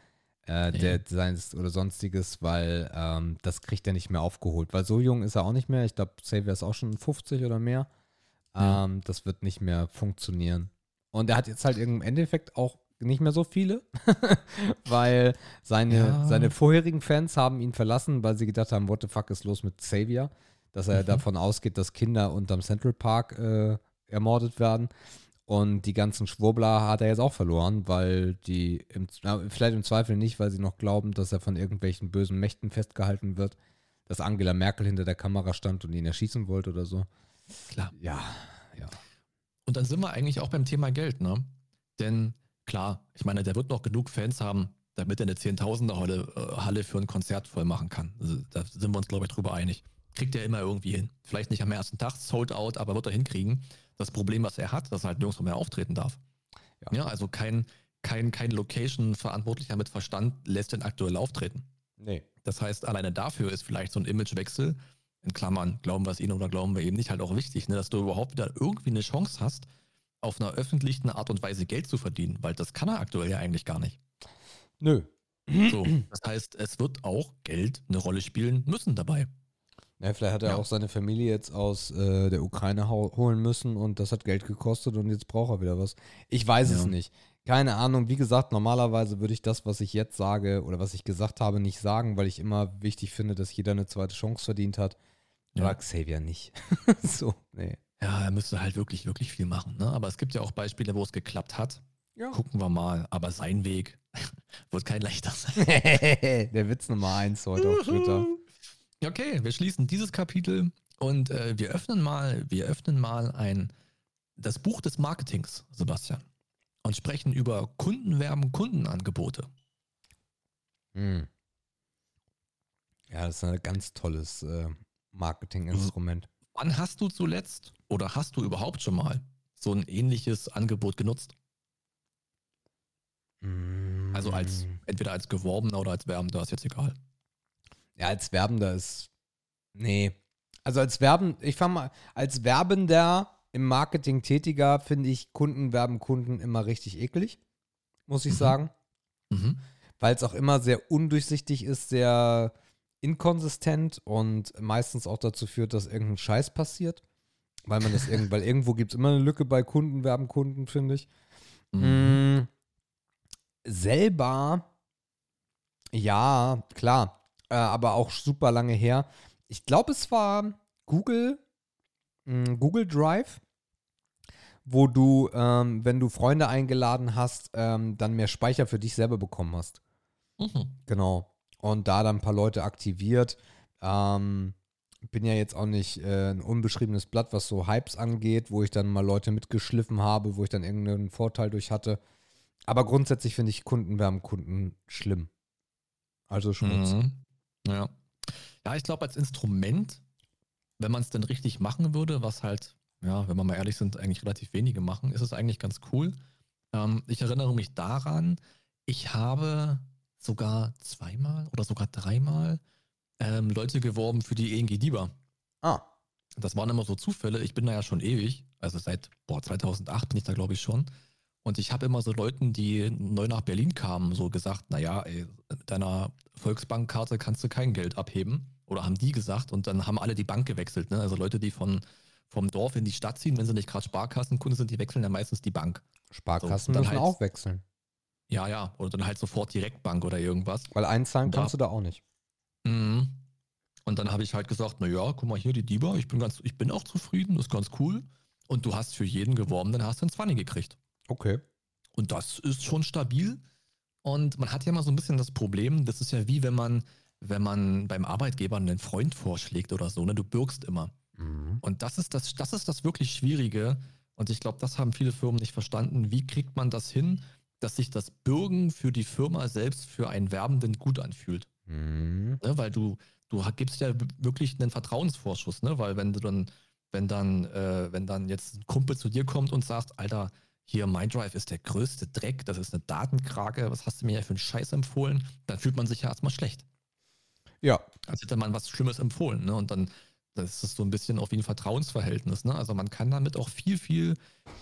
äh, Nee. der seins oder sonstiges, weil ähm, das kriegt er nicht mehr aufgeholt. Weil so jung ist er auch nicht mehr. Ich glaube, Xavier ist auch schon 50 oder mehr. Ja. Ähm, das wird nicht mehr funktionieren. Und er hat jetzt halt im Endeffekt auch nicht mehr so viele, weil seine, Ja. seine vorherigen Fans haben ihn verlassen, weil sie gedacht haben, what the fuck ist los mit Xavier? Dass er Mhm. davon ausgeht, dass Kinder unterm Central Park äh, ermordet werden. Und die ganzen Schwurbler hat er jetzt auch verloren, weil die, im, na, vielleicht im Zweifel nicht, weil sie noch glauben, dass er von irgendwelchen bösen Mächten festgehalten wird, dass Angela Merkel hinter der Kamera stand und ihn erschießen wollte oder so. Klar. Ja, ja. Und dann sind wir eigentlich auch beim Thema Geld, ne? Denn klar, ich meine, der wird noch genug Fans haben, damit er eine Zehntausender Halle, äh, Halle für ein Konzert voll machen kann. Also, da sind wir uns, glaube ich, drüber einig. Kriegt er immer irgendwie hin. Vielleicht nicht am ersten Tag, sold out, aber wird er hinkriegen. Das Problem, was er hat, dass er halt nirgendwo mehr auftreten darf. Ja. Ja, also kein, kein, kein Location-Verantwortlicher mit Verstand lässt den aktuell auftreten. Nee. Das heißt, alleine dafür ist vielleicht so ein Imagewechsel, in Klammern, glauben wir es ihnen oder glauben wir eben nicht, halt auch wichtig, ne, dass du überhaupt wieder irgendwie eine Chance hast, auf einer öffentlichen Art und Weise Geld zu verdienen, weil das kann er aktuell ja eigentlich gar nicht. Nö. So, das heißt, es wird auch Geld eine Rolle spielen müssen dabei. Ja, vielleicht hat er Ja. auch seine Familie jetzt aus äh, der Ukraine holen müssen und das hat Geld gekostet und jetzt braucht er wieder was. Ich weiß es Ja. nicht. Keine Ahnung. Wie gesagt, normalerweise würde ich das, was ich jetzt sage oder was ich gesagt habe, nicht sagen, weil ich immer wichtig finde, dass jeder eine zweite Chance verdient hat. Ja. Aber Xavier nicht. so, nee. Ja, er müsste halt wirklich, wirklich viel machen. Ne? Aber es gibt ja auch Beispiele, wo es geklappt hat. Ja. Gucken wir mal. Aber sein Weg wird kein leichter sein. der Witz Nummer eins heute auf Twitter. Okay, wir schließen dieses Kapitel und äh, wir öffnen mal, wir öffnen mal ein das Buch des Marketings, Sebastian, und sprechen über Kundenwerben, Kundenangebote. Hm. Ja, das ist ein ganz tolles äh, Marketinginstrument. Wann hast du zuletzt oder hast du überhaupt schon mal so ein ähnliches Angebot genutzt? Mm. Also als entweder als geworbener oder als werbender, ist jetzt egal. Ja, als Werbender ist. Nee. Also als Werben, ich fange mal, als Werbender im Marketing tätiger finde ich Kunden werben Kunden immer richtig eklig, muss ich Mhm. sagen. Mhm. Weil es auch immer sehr undurchsichtig ist, sehr inkonsistent und meistens auch dazu führt, dass irgendein Scheiß passiert. Weil man das irgend, weil irgendwo gibt es immer eine Lücke bei Kunden werben Kunden, finde ich. Mhm. Mm, selber, ja, klar, äh, aber auch super lange her. Ich glaube, es war Google, mh, Google Drive, wo du, ähm, wenn du Freunde eingeladen hast, ähm, dann mehr Speicher für dich selber bekommen hast. Mhm. Genau. und da dann ein paar Leute aktiviert. Ähm, bin ja jetzt auch nicht äh, ein unbeschriebenes Blatt, was so Hypes angeht, wo ich dann mal Leute mitgeschliffen habe, wo ich dann irgendeinen Vorteil durch hatte. Aber grundsätzlich finde ich Kundenwärmen Kunden schlimm. Also Schmutz. Mhm. Ja. Ja, ich glaube, als Instrument, wenn man es denn richtig machen würde, was halt, ja, wenn wir mal ehrlich sind, eigentlich relativ wenige machen, ist es eigentlich ganz cool. Ähm, ich erinnere mich daran, ich habe sogar zweimal oder sogar dreimal ähm, Leute geworben für die ENG Diba. Ah, Das waren immer so Zufälle. Ich bin da ja schon ewig, also seit boah, 2008 bin ich da, glaube ich, schon. Und ich habe immer so Leuten, die neu nach Berlin kamen, so gesagt, naja, ey, deiner Volksbankkarte kannst du kein Geld abheben. Oder haben die gesagt und dann haben alle die Bank gewechselt. Ne? Also Leute, die von, vom Dorf in die Stadt ziehen, wenn sie nicht gerade Sparkassenkunde sind, die wechseln ja meistens die Bank. Sparkassen So, dann müssen halt- auch wechseln. Ja, ja. Oder dann halt sofort Direktbank oder irgendwas. Weil einzahlen Ja. kannst du da auch nicht. Mhm. Und dann habe ich halt gesagt, na ja, guck mal hier die Diba, ich bin ganz, ich bin auch zufrieden, das ist ganz cool. Und du hast für jeden geworben, dann hast du einen 20 gekriegt. Okay. Und das ist schon stabil. Und man hat ja immer so ein bisschen das Problem, das ist ja wie wenn man, wenn man beim Arbeitgeber einen Freund vorschlägt oder so, ne? Du bürgst immer. Mhm. Und das ist das, das ist das wirklich Schwierige. Und ich glaube, das haben viele Firmen nicht verstanden. Wie kriegt man das hin, dass sich das Bürgen für die Firma selbst für einen Werbenden gut anfühlt? Mhm. ne? weil du, du gibst ja wirklich einen Vertrauensvorschuss, ne? weil wenn du dann, wenn dann, äh, wenn dann jetzt ein Kumpel zu dir kommt und sagt, Alter, hier MindDrive ist der größte Dreck, das ist eine Datenkrake, was hast du mir ja für einen Scheiß empfohlen, dann fühlt man sich ja erstmal schlecht, Ja, als hätte man was Schlimmes empfohlen, ne? Und dann das ist so ein bisschen auch wie ein Vertrauensverhältnis, ne? Also man kann damit auch viel, viel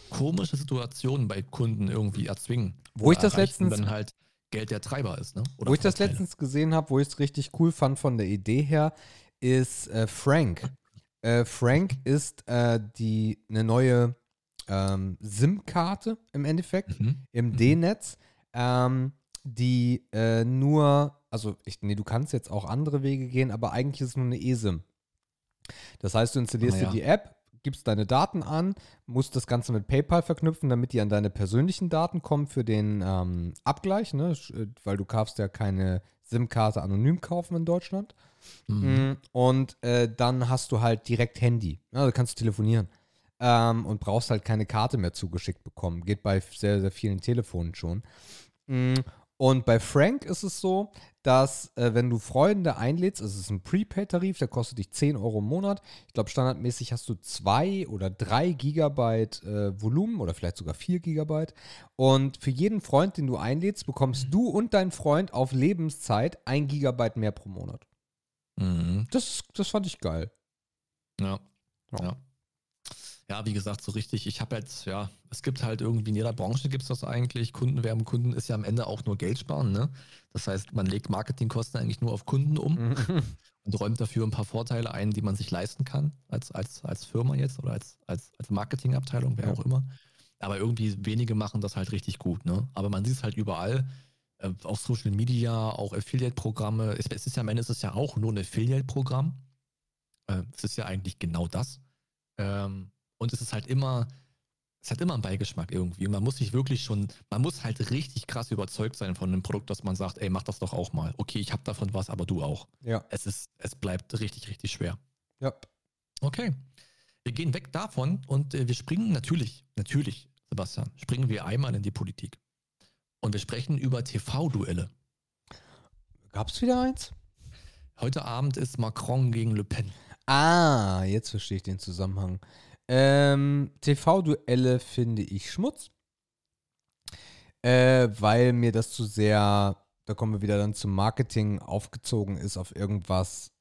komische Situationen bei Kunden irgendwie erzwingen. Wo ich das letztens- wenn halt Geld der Treiber ist, ne? Oder wo ich das letztens gesehen habe, wo ich es richtig cool fand von der Idee her, ist äh, Frank. Äh, Frank ist äh, die eine neue ähm, SIM-Karte im Endeffekt Mhm. im Mhm. D-Netz, ähm, die äh, nur, also ich, nee, du kannst jetzt auch andere Wege gehen, aber eigentlich ist es nur eine eSIM. Das heißt, du installierst Ah, ja. dir die App, gibst deine Daten an, musst das Ganze mit PayPal verknüpfen, damit die an deine persönlichen Daten kommen für den ähm, Abgleich, ne? Äh, weil du darfst ja keine SIM-Karte anonym kaufen in Deutschland. Mhm. Mm, Und äh, dann hast du halt direkt Handy. Da kannst du telefonieren. Ähm, und brauchst halt keine Karte mehr zugeschickt bekommen. Geht bei sehr, sehr vielen Telefonen schon. Mm, Und bei Frank ist es so, dass äh, wenn du Freunde einlädst, es ist ein Prepaid-Tarif, der kostet dich 10 Euro im Monat. Ich glaube, standardmäßig hast du 2 oder 3 Gigabyte äh, Volumen oder vielleicht sogar 4 Gigabyte. Und für jeden Freund, den du einlädst, bekommst du und dein Freund auf Lebenszeit 1 Gigabyte mehr pro Monat. Mhm. Das, das fand ich geil. Ja. Ja. ja. Ja, wie gesagt, so richtig. Ich habe jetzt, ja, es gibt halt irgendwie in jeder Branche gibt es das eigentlich. Kunden werben Kunden ist ja am Ende auch nur Geld sparen, ne? Das heißt, man legt Marketingkosten eigentlich nur auf Kunden um und räumt dafür ein paar Vorteile ein, die man sich leisten kann, als, als, als Firma jetzt oder als, als, als Marketingabteilung, wer Ja. auch immer. Aber irgendwie wenige machen das halt richtig gut, ne? Aber man sieht es halt überall. äh, Auf Social Media, auch Affiliate-Programme. Es, es ist ja am Ende ist es ja auch nur ein Affiliate-Programm. Äh, Es ist ja eigentlich genau das. Ähm, und es ist halt immer, es hat immer einen Beigeschmack irgendwie. Und man muss sich wirklich schon, man muss halt richtig krass überzeugt sein von einem Produkt, dass man sagt, ey, mach das doch auch mal. Okay, ich habe davon was, aber du auch. Ja, Es ist, es bleibt richtig, richtig schwer. ja. Okay. Wir gehen weg davon und äh, wir springen natürlich, natürlich, Sebastian, springen wir einmal in die Politik. Und wir sprechen über TV-Duelle. Gab's wieder eins? Heute Abend ist Macron gegen Le Pen. Ah, jetzt verstehe ich den Zusammenhang. Ähm, TV-Duelle finde ich Schmutz. Äh, weil mir das zu sehr, da kommen wir wieder dann zum Marketing, aufgezogen ist auf irgendwas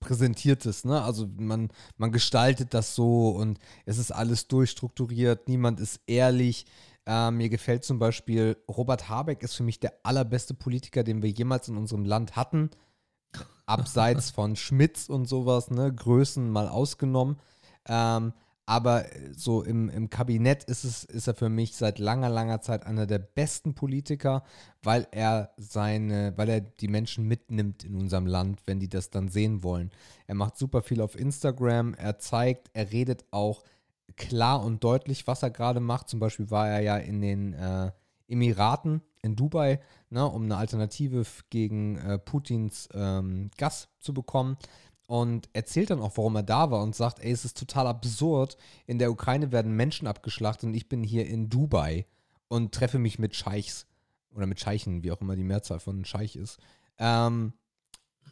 Präsentiertes, ne? Also man, man gestaltet das so und es ist alles durchstrukturiert, niemand ist ehrlich. Äh, mir gefällt zum Beispiel, Robert Habeck ist für mich der allerbeste Politiker, den wir jemals in unserem Land hatten. Abseits von Schmitz und sowas, ne? Größen mal ausgenommen. Ähm, aber so im, im Kabinett ist, es, ist er für mich seit langer, langer Zeit einer der besten Politiker, weil er seine, weil er die Menschen mitnimmt in unserem Land, wenn die das dann sehen wollen. Er macht super viel auf Instagram, er zeigt, er redet auch klar und deutlich, was er gerade macht. Zum Beispiel war er ja in den äh, Emiraten in Dubai, ne, um eine Alternative gegen äh, Putins ähm, Gas zu bekommen. Und erzählt dann auch, warum er da war und sagt, ey, es ist total absurd. In der Ukraine werden Menschen abgeschlachtet und ich bin hier in Dubai und treffe mich mit Scheichs oder mit Scheichen, wie auch immer die Mehrzahl von Scheich ist. Ähm,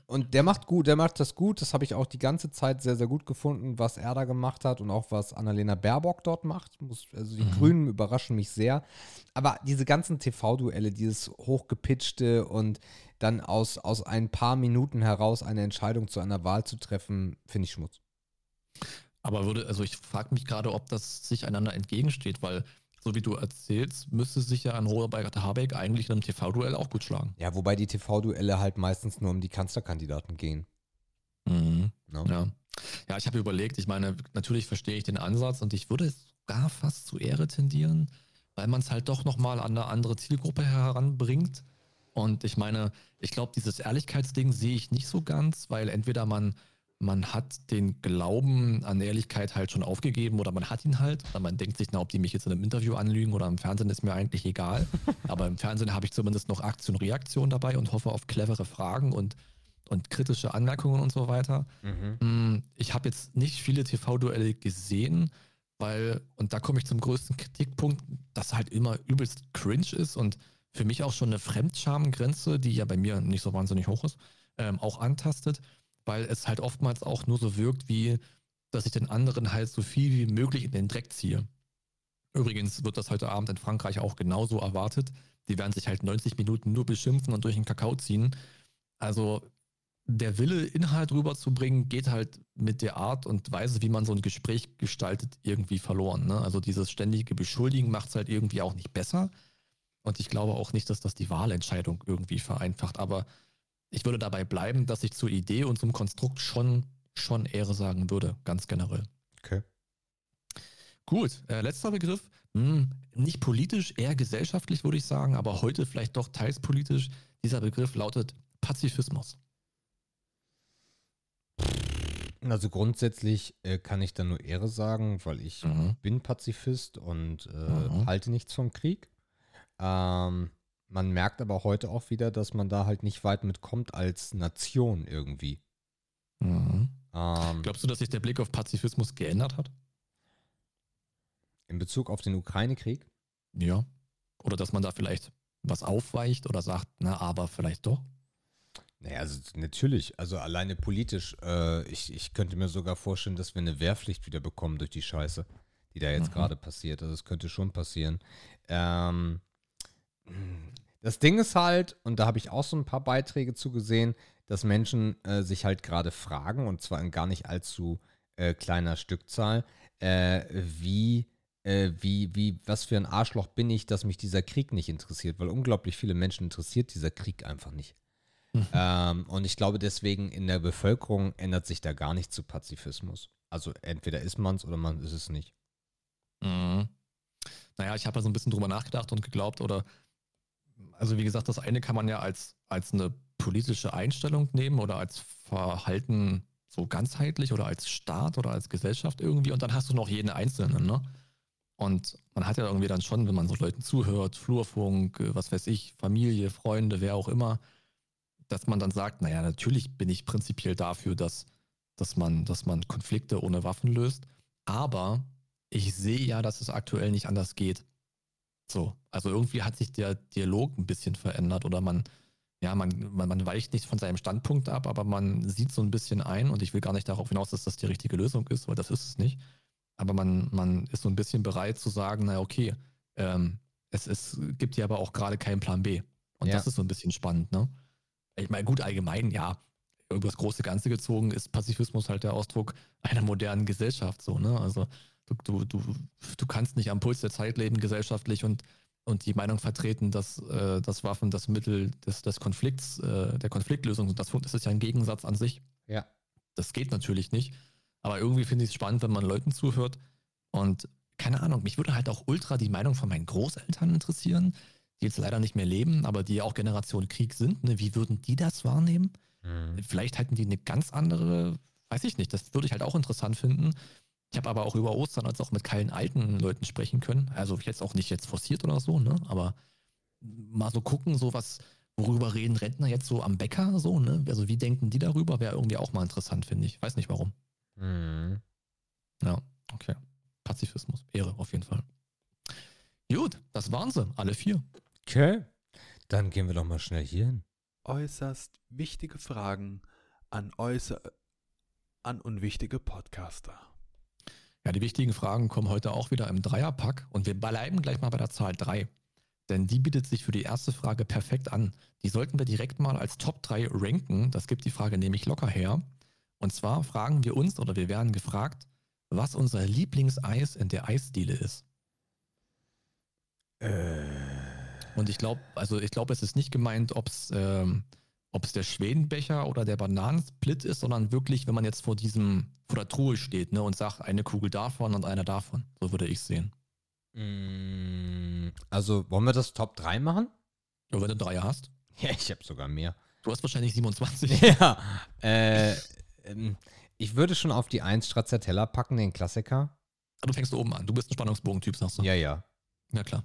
und der macht gut, der macht das gut. Das habe ich auch die ganze Zeit sehr, sehr gut gefunden, was er da gemacht hat und auch was Annalena Baerbock dort macht. Also die Mhm. Grünen überraschen mich sehr. Aber diese ganzen TV-Duelle, dieses hochgepitchte und dann aus, aus ein paar Minuten heraus eine Entscheidung zu einer Wahl zu treffen, finde ich Schmutz. Aber würde, also ich frage mich gerade, ob das sich einander entgegensteht, weil so wie du erzählst, müsste sich ja ein Robert Habeck eigentlich in einem TV-Duell auch gut schlagen. Ja, wobei die TV-Duelle halt meistens nur um die Kanzlerkandidaten gehen. Mhm. Ne? Ja. Ja, ich habe überlegt, ich meine, natürlich verstehe ich den Ansatz und ich würde sogar fast zu Ehre tendieren, weil man es halt doch nochmal an eine andere Zielgruppe heranbringt. Und ich meine, ich glaube, dieses Ehrlichkeitsding sehe ich nicht so ganz, weil entweder man, man hat den Glauben an Ehrlichkeit halt schon aufgegeben oder man hat ihn halt. Man denkt sich, na, ob die mich jetzt in einem Interview anlügen oder im Fernsehen ist mir eigentlich egal. Aber im Fernsehen habe ich zumindest noch Aktion Reaktion dabei und hoffe auf clevere Fragen und, und kritische Anmerkungen und so weiter. Mhm. Mm, Ich habe jetzt nicht viele TV-Duelle gesehen, weil, und da komme ich zum größten Kritikpunkt, dass halt immer übelst cringe ist und für mich auch schon eine Fremdschamgrenze, die ja bei mir nicht so wahnsinnig hoch ist, ähm, auch antastet, weil es halt oftmals auch nur so wirkt, wie dass ich den anderen halt so viel wie möglich in den Dreck ziehe. Übrigens wird das heute Abend in Frankreich auch genauso erwartet. Die werden sich halt 90 Minuten nur beschimpfen und durch den Kakao ziehen. Also der Wille, Inhalt rüberzubringen, geht halt mit der Art und Weise, wie man so ein Gespräch gestaltet, irgendwie verloren. Ne? Also dieses ständige Beschuldigen macht es halt irgendwie auch nicht besser. Und ich glaube auch nicht, dass das die Wahlentscheidung irgendwie vereinfacht. Aber ich würde dabei bleiben, dass ich zur Idee und zum Konstrukt schon, schon Ehre sagen würde, ganz generell. Okay. Gut, äh, letzter Begriff. Hm, nicht politisch, eher gesellschaftlich, würde ich sagen, aber heute vielleicht doch teils politisch. Dieser Begriff lautet Pazifismus. Also grundsätzlich äh, kann ich da nur Ehre sagen, weil ich Mhm. bin Pazifist und äh, Mhm. halte nichts vom Krieg. Ähm, man merkt aber heute auch wieder, dass man da halt nicht weit mitkommt als Nation irgendwie. Mhm. Ähm, Glaubst du, dass sich der Blick auf Pazifismus geändert hat? in Bezug auf den Ukraine-Krieg. Ja. Oder dass man da vielleicht was aufweicht oder sagt, na, aber vielleicht doch? Naja, also natürlich, also alleine politisch, äh, ich, ich könnte mir sogar vorstellen, dass wir eine Wehrpflicht wieder bekommen durch die Scheiße, die da jetzt Mhm. gerade passiert. Also es könnte schon passieren. Ähm, das Ding ist halt, und da habe ich auch so ein paar Beiträge zu gesehen, dass Menschen äh, sich halt gerade fragen, und zwar in gar nicht allzu äh, kleiner Stückzahl, äh, wie, äh, wie, wie, was für ein Arschloch bin ich, dass mich dieser Krieg nicht interessiert, weil unglaublich viele Menschen interessiert dieser Krieg einfach nicht. Mhm. Ähm, und ich glaube, deswegen in der Bevölkerung ändert sich da gar nichts zu Pazifismus. Also entweder ist man es oder man ist es nicht. Mhm. Naja, ich habe da so ein bisschen drüber nachgedacht und geglaubt, oder also wie gesagt, das eine kann man ja als, als eine politische Einstellung nehmen oder als Verhalten so ganzheitlich oder als Staat oder als Gesellschaft irgendwie und dann hast du noch jeden Einzelnen, ne? Und man hat ja irgendwie dann schon, wenn man so Leuten zuhört, Flurfunk, äh, was weiß ich, Familie, Freunde, wer auch immer, dass man dann sagt, naja, natürlich bin ich prinzipiell dafür, dass, dass, man, dass man Konflikte ohne Waffen löst, aber ich sehe ja, dass es aktuell nicht anders geht. So, also irgendwie hat sich der Dialog ein bisschen verändert oder man, ja, man, man, man weicht nicht von seinem Standpunkt ab, aber man sieht so ein bisschen ein und ich will gar nicht darauf hinaus, dass das die richtige Lösung ist, weil das ist es nicht. Aber man, man ist so ein bisschen bereit zu sagen, naja, okay, ähm, es, es gibt ja aber auch gerade keinen Plan B. Und Ja. das ist so ein bisschen spannend, ne? Ich meine, gut, allgemein, ja, über das große Ganze gezogen ist Pazifismus halt der Ausdruck einer modernen Gesellschaft, so, ne? Also du, du, du, kannst nicht am Puls der Zeit leben gesellschaftlich und, und die Meinung vertreten, dass, äh, dass Waffen das Mittel des, des Konflikts, äh, der Konfliktlösung sind. Das, das ist ja ein Gegensatz an sich. Ja. Das geht natürlich nicht. Aber irgendwie finde ich es spannend, wenn man Leuten zuhört. Und keine Ahnung, mich würde halt auch ultra die Meinung von meinen Großeltern interessieren, die jetzt leider nicht mehr leben, aber die ja auch Generation Krieg sind. Ne? Wie würden die das wahrnehmen? Mhm. Vielleicht hätten die eine ganz andere, weiß ich nicht, das würde ich halt auch interessant finden. Ich habe aber auch über Ostern als auch mit keinen alten Leuten sprechen können. Also jetzt auch nicht jetzt forciert oder so, ne? Aber mal so gucken, so was, worüber reden Rentner jetzt so am Bäcker, so, ne? Also wie denken die darüber? Wäre irgendwie auch mal interessant, finde ich. Weiß nicht warum. Mhm. Ja, okay. Pazifismus, Ehre auf jeden Fall. Gut, das waren sie, alle vier. Okay. Dann gehen wir doch mal schnell hier hin. Äußerst wichtige Fragen an äußer an unwichtige Podcaster. Ja, die wichtigen Fragen kommen heute auch wieder im Dreierpack und wir bleiben gleich mal bei der Zahl 3. Denn die bietet sich für die erste Frage perfekt an. Die sollten wir direkt mal als Top 3 ranken. Das gibt die Frage nämlich locker her. Und zwar fragen wir uns oder wir werden gefragt, was unser Lieblingseis in der Eisdiele ist. Und ich glaube, also ich glaube, es ist nicht gemeint, ob es ähm, ob's der Schwedenbecher oder der Bananensplit ist, sondern wirklich, wenn man jetzt vor diesem, vor der Truhe steht, ne, und sagt, eine Kugel davon und einer davon. So würde ich sehen. Mm, Also, wollen wir das Top 3 machen? Und wenn du drei hast, Ja, ich habe sogar mehr. du hast wahrscheinlich 27. Ja. Äh, ähm, ich würde schon auf die 1 Stracciatella packen, den Klassiker. Du fängst oben an. Du bist ein Spannungsbogentyp, sagst du. Ja, ja. Ja, klar.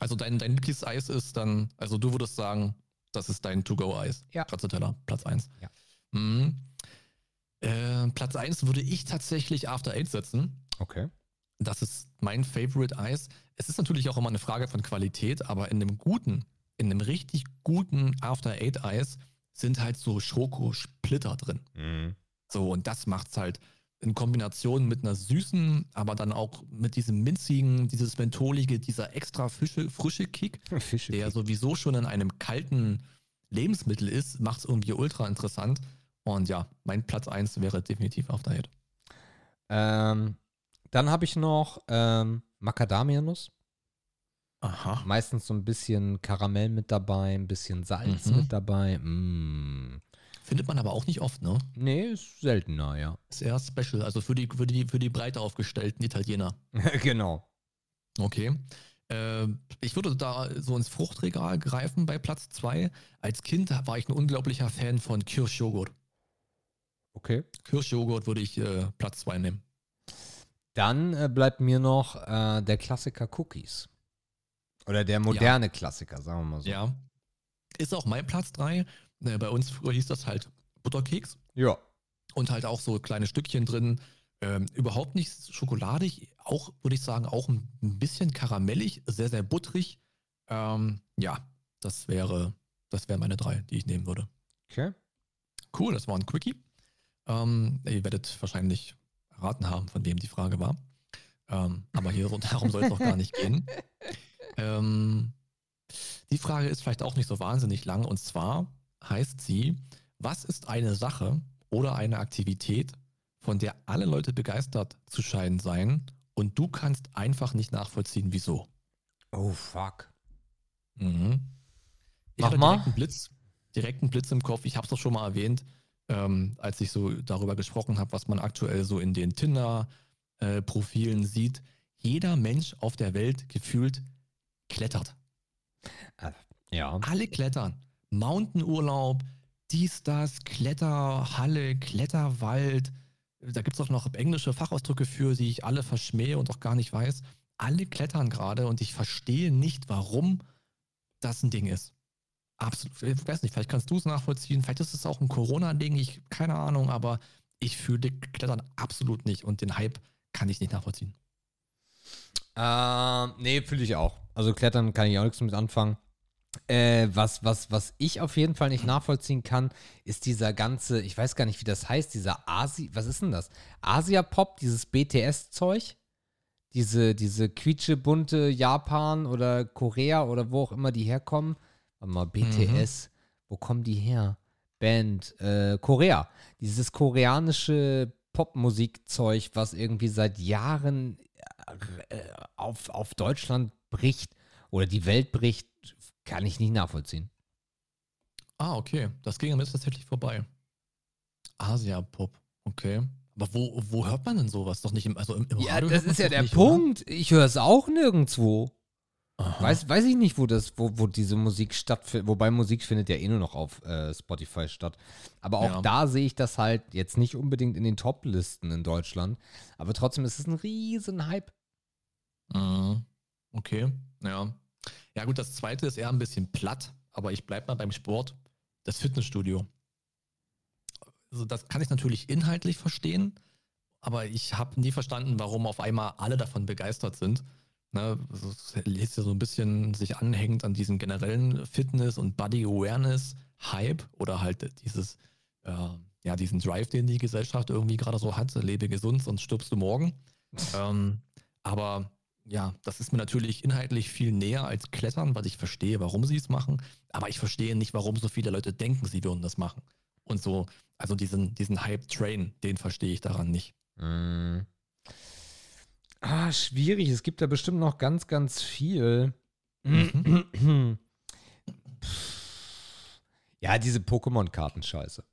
Also dein, dein Lieblingseis ist dann, also du würdest sagen, das ist dein To-Go-Eis. Ja. Stracciatella, Platz 1. Ja. Mhm. Äh, Platz 1 würde ich tatsächlich After Eight setzen. Okay. Das ist mein Favorite Eis. Es ist natürlich auch immer eine Frage von Qualität, aber in einem guten, in einem richtig guten After Eight Eis sind halt so Schokosplitter drin. Mhm. So, und das macht's halt in Kombination mit einer süßen, aber dann auch mit diesem minzigen, dieses mentholige, dieser extra frische, frische Kick, Fische. der sowieso schon in einem kalten Lebensmittel ist, macht's irgendwie ultra interessant. Und ja, mein Platz 1 wäre definitiv After Eight. Ähm, dann habe ich noch ähm, Macadamianuss. Aha. Meistens so ein bisschen Karamell mit dabei, ein bisschen Salz Mhm. mit dabei. Mm. Findet man aber auch nicht oft, ne? Nee, ist seltener, ja. Ist eher special, also für die, für die, für die breiter aufgestellten Italiener. genau. Okay. Äh, ich würde da so ins Fruchtregal greifen bei Platz 2. Als Kind war ich ein unglaublicher Fan von Kirschjoghurt. Okay. Kirschjoghurt würde ich äh, Platz 2 nehmen. Dann äh, bleibt mir noch äh, der Klassiker Cookies. Oder der moderne Klassiker, sagen wir mal so. Ja. Ist auch mein Platz 3. Äh, bei uns früher hieß das halt Butterkeks Ja. und halt auch so kleine Stückchen drin. Ähm, überhaupt nicht schokoladig, auch würde ich sagen, auch ein bisschen karamellig, sehr, sehr butterig. Ähm, ja, das wäre, das wären meine drei, die ich nehmen würde. Okay. Cool, das war ein Quickie. Ähm, ihr werdet wahrscheinlich erraten haben, von wem die Frage war. Ähm, aber hier so, darum soll es auch gar nicht gehen. Ähm, die Frage ist vielleicht auch nicht so wahnsinnig lang. Und zwar heißt sie, was ist eine Sache oder eine Aktivität, von der alle Leute begeistert zu scheinen seien und du kannst einfach nicht nachvollziehen, wieso? Oh, fuck. Mhm. Ich mal. direkt einen Blitz, direkt einen Blitz im Kopf. Ich habe es doch schon mal erwähnt, ähm, als ich so darüber gesprochen habe, was man aktuell so in den Tinder-Profilen sieht. Jeder Mensch auf der Welt gefühlt klettert. Ja. Alle klettern. Mountainurlaub, dies, das, Kletterhalle, Kletterwald. Da gibt es auch noch englische Fachausdrücke für, die ich alle verschmähe und auch gar nicht weiß. Alle klettern gerade und ich verstehe nicht, warum das ein Ding ist. Absolut. Ich weiß nicht, vielleicht kannst du es nachvollziehen. Vielleicht ist es auch ein Corona-Ding. Ich keine Ahnung, aber ich fühle Klettern absolut nicht und den Hype kann ich nicht nachvollziehen. Ähm, nee, fühle ich auch. Also Klettern kann ich auch nichts mit anfangen. Äh, was, was, was ich auf jeden Fall nicht nachvollziehen kann, ist dieser ganze, ich weiß gar nicht, wie das heißt, dieser Asi, was ist denn das? Asia-Pop, dieses BTS-Zeug? Diese, diese quietschebunte Japan oder Korea oder wo auch immer die herkommen. Warte mal, BTS, wo kommen die her? Band, äh, Korea. Dieses koreanische Popmusikzeug, was irgendwie seit Jahren äh, auf, auf Deutschland bricht oder die Welt bricht, kann ich nicht nachvollziehen. Ah, okay. Das ging mir tatsächlich vorbei. Asia-Pop. Okay. Aber wo, wo hört man denn sowas? Doch nicht im, also im, im Ja, Radio das hört man's ist ja der nicht, oder? Punkt. Ich höre es auch nirgendwo. Aha. Weiß, weiß ich nicht, wo das, wo, wo diese Musik stattfindet. Wobei Musik findet ja eh nur noch auf äh, Spotify statt. Aber auch Ja. da sehe ich das halt jetzt nicht unbedingt in den Top-Listen in Deutschland. Aber trotzdem ist es ein riesen Hype. Mhm. Okay, ja. Ja, gut, das zweite ist eher ein bisschen platt, aber ich bleibe mal beim Sport. Das Fitnessstudio. Also, das kann ich natürlich inhaltlich verstehen, aber ich habe nie verstanden, warum auf einmal alle davon begeistert sind. Ne, also es ist ja so ein bisschen sich anhängt an diesen generellen Fitness- und Body-Awareness-Hype oder halt dieses, äh, ja, diesen Drive, den die Gesellschaft irgendwie gerade so hat, lebe gesund, sonst stirbst du morgen. ähm, aber ja, das ist mir natürlich inhaltlich viel näher als Klettern, weil ich verstehe, warum sie es machen. Aber ich verstehe nicht, warum so viele Leute denken, sie würden das machen. Und so, also diesen, diesen Hype-Train, den verstehe ich daran nicht. Mm. Ah, schwierig. Es gibt da bestimmt noch ganz, ganz viel. Mhm. Ja, diese Pokémon-Kartenscheiße.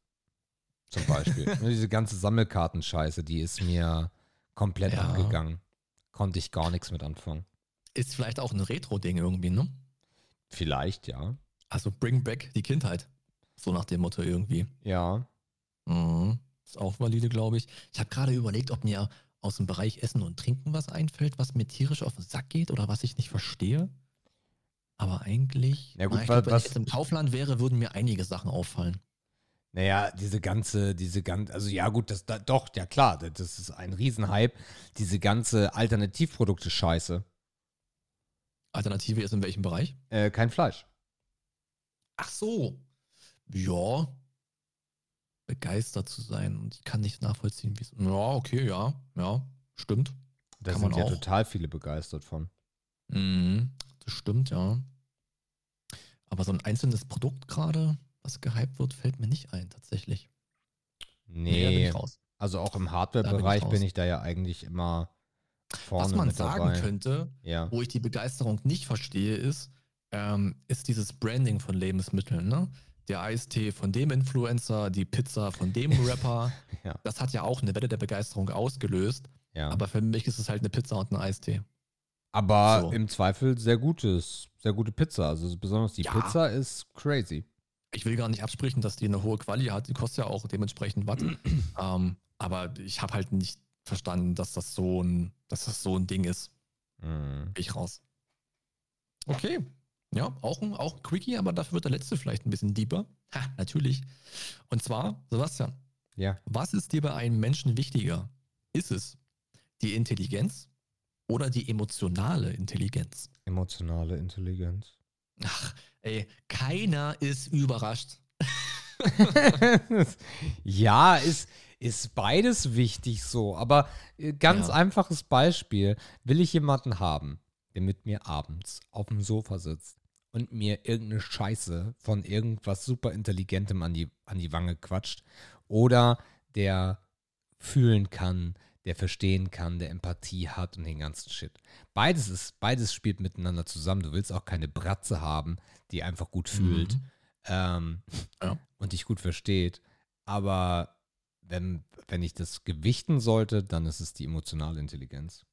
Zum Beispiel. Diese ganze Sammelkartenscheiße, die ist mir komplett Ja. abgegangen. Konnte ich gar nichts mit anfangen. Ist vielleicht auch ein Retro-Ding irgendwie, ne? Vielleicht, ja. Also bring back die Kindheit. So nach dem Motto irgendwie. Ja. Mhm. Ist auch valide, glaube ich. Ich habe gerade überlegt, ob mir aus dem Bereich Essen und Trinken was einfällt, was mir tierisch auf den Sack geht oder was ich nicht verstehe. Aber eigentlich, Ja gut, na, ich wa- glaub, wenn was- ich jetzt im Kaufland wäre, würden mir einige Sachen auffallen. Naja, diese ganze, diese ganze, also ja gut, das da, doch, ja klar, das- ist ein Riesenhype. Diese ganze Alternativprodukte-Scheiße. Alternative ist in welchem Bereich? Äh, kein Fleisch. Ach so. Ja. Begeistert zu sein. Und ich kann nicht nachvollziehen, wie es. Ja, okay, ja. Ja, stimmt. Da Kann sind man ja auch. total viele begeistert von. Mhm, das stimmt, ja. Aber so ein einzelnes Produkt gerade, was gehypt wird, fällt mir nicht ein, tatsächlich. Nee, raus. also auch im Hardware-Bereich bin ich bin ich da ja eigentlich immer vorne Was man sagen dabei. könnte, Ja. wo ich die Begeisterung nicht verstehe, ist, ähm, ist dieses Branding von Lebensmitteln. Ne? Der Eistee von dem Influencer, die Pizza von dem Rapper. Ja. Das hat ja auch eine Welle der Begeisterung ausgelöst. ja. Aber für mich ist es halt eine Pizza und ein Eistee. Aber So. im Zweifel sehr gutes, sehr gute Pizza. Also besonders die Ja. Pizza ist crazy. Ich will gar nicht absprechen, dass die eine hohe Quali hat. Die kostet ja auch dementsprechend was. ähm, aber ich habe halt nicht verstanden, dass das so ein, dass das so ein Ding ist. Mhm. Ich raus. Okay. Ja, auch ein, auch ein Quickie, aber dafür wird der letzte vielleicht ein bisschen deeper. Ha, natürlich. Und zwar, Sebastian, Ja. was ist dir bei einem Menschen wichtiger? Ist es die Intelligenz oder die emotionale Intelligenz? Emotionale Intelligenz. Ach, ey, keiner ist überrascht. ja, ist, ist beides wichtig so. Aber äh, ganz Ja. einfaches Beispiel. Will ich jemanden haben, der mit mir abends auf dem Sofa sitzt und mir irgendeine Scheiße von irgendwas super Intelligentem an die, an die Wange quatscht oder der fühlen kann, der verstehen kann, der Empathie hat und den ganzen Shit. Beides ist, beides spielt miteinander zusammen. Du willst auch keine Bratze haben, die einfach gut fühlt Mhm. ähm, Ja. und dich gut versteht. Aber wenn, wenn ich das gewichten sollte, dann ist es die emotionale Intelligenz.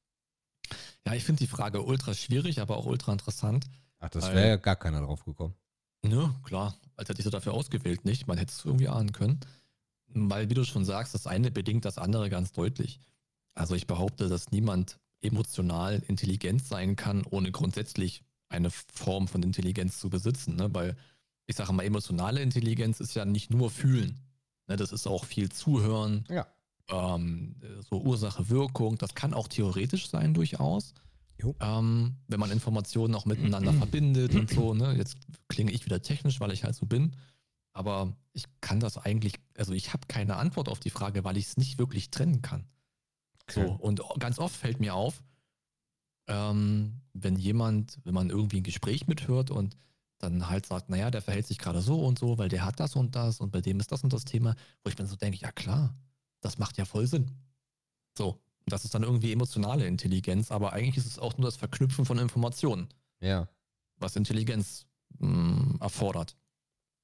Ja, ich finde die Frage ultra schwierig, aber auch ultra interessant. Ach, das wäre ja gar keiner drauf gekommen. Ne, klar, als hätte ich so dafür ausgewählt, nicht? Man hätte es irgendwie ahnen können. Weil, wie du schon sagst, das eine bedingt das andere ganz deutlich. Also ich behaupte, dass niemand emotional intelligent sein kann, ohne grundsätzlich eine Form von Intelligenz zu besitzen. Ne? Weil ich sage mal, emotionale Intelligenz ist ja nicht nur fühlen. Ne? Das ist auch viel Zuhören, Ja. ähm, so Ursache-Wirkung. Das kann auch theoretisch sein durchaus. Ähm, wenn man Informationen auch miteinander verbindet und so. Ne? Jetzt klinge ich wieder technisch, weil ich halt so bin. Aber ich kann das eigentlich, also ich habe keine Antwort auf die Frage, weil ich es nicht wirklich trennen kann. So, Okay. und ganz oft fällt mir auf, ähm, wenn jemand, wenn man irgendwie ein Gespräch mithört und dann halt sagt, naja, der verhält sich gerade so und so, weil der hat das und das und bei dem ist das und das Thema, wo ich mir so denke, ja klar, das macht ja voll Sinn. So, das ist dann irgendwie emotionale Intelligenz, aber eigentlich ist es auch nur das Verknüpfen von Informationen, Ja, was Intelligenz mh, erfordert.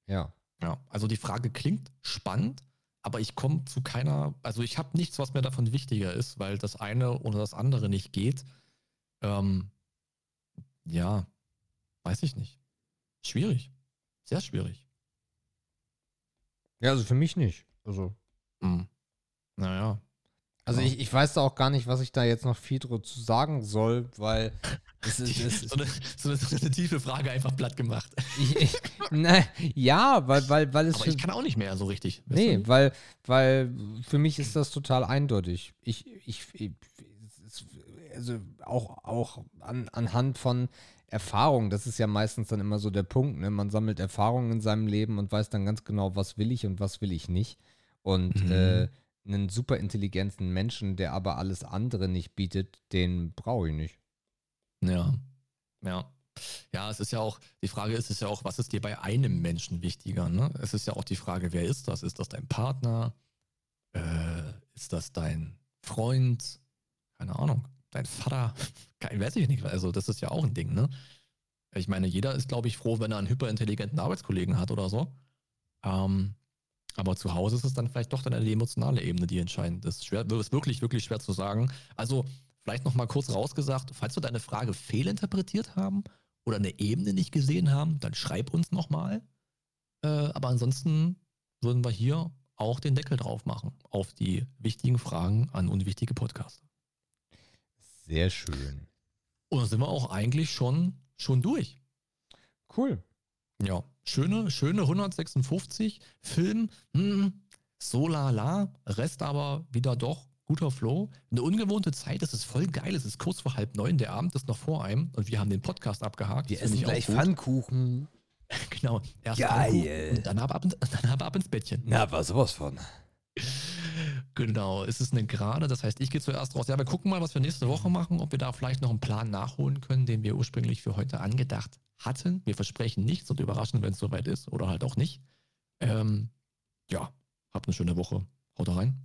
ja. Ja, also die Frage klingt spannend, aber ich komme zu keiner, also ich habe nichts, was mir davon wichtiger ist, weil das eine oder das andere nicht geht. Ähm, ja, weiß ich nicht. Schwierig. Sehr schwierig. Ja, also für mich nicht. Also, Hm. Naja. Also ich, ich weiß da auch gar nicht, was ich da jetzt noch viel drüber zu sagen soll, weil es ist, es so, eine, so, eine, so eine tiefe Frage einfach platt gemacht. ich, ich, na, ja, weil, weil, weil es Aber ich kann auch nicht mehr so richtig. nee, du? weil, weil für mich ist das total eindeutig. Ich, ich, ich also auch, auch an, anhand von Erfahrung, das ist ja meistens dann immer so der Punkt, ne? Man sammelt Erfahrungen in seinem Leben und weiß dann ganz genau, was will ich und was will ich nicht. Und Mhm. äh, einen super intelligenten Menschen, der aber alles andere nicht bietet, den brauche ich nicht. Ja. Ja. Ja, es ist ja auch, die Frage ist, ist ja auch, was ist dir bei einem Menschen wichtiger? Ne? Es ist ja auch die Frage, wer ist das? Ist das dein Partner? Äh, ist das dein Freund? Keine Ahnung. Dein Vater? Kein, weiß ich nicht. Also, das ist ja auch ein Ding, ne? Ich meine, jeder ist, glaube ich, froh, wenn er einen hyperintelligenten Arbeitskollegen hat oder so. Ähm, aber zu Hause ist es dann vielleicht doch dann eine emotionale Ebene, die entscheidend ist. Schwer, ist wirklich, wirklich schwer zu sagen. Also, vielleicht noch mal kurz rausgesagt, falls wir deine Frage fehlinterpretiert haben oder eine Ebene nicht gesehen haben, dann schreib uns noch mal. Äh, aber ansonsten würden wir hier auch den Deckel drauf machen auf die wichtigen Fragen an unwichtige Podcaster. Sehr schön. Und da sind wir auch eigentlich schon, schon durch. Cool. Ja, schöne, schöne 156. Film, hm, so lala, Rest aber wieder doch guter Flow. Eine ungewohnte Zeit, es ist voll geil. Es ist kurz vor halb neun, der Abend ist noch vor einem und wir haben den Podcast abgehakt. Wir Das essen gleich. Pfannkuchen. Genau, erst Geil. Pfannkuchen und dann ab, ab, dann ab, ab ins Bettchen. Na, was sowas von. Genau, es ist eine Gerade, das heißt, ich gehe zuerst raus. Ja, wir gucken mal, was wir nächste Woche machen, ob wir da vielleicht noch einen Plan nachholen können, den wir ursprünglich für heute angedacht hatten. Wir versprechen nichts und überraschen, wenn es soweit ist oder halt auch nicht. Ähm, ja, habt eine schöne Woche. Haut rein.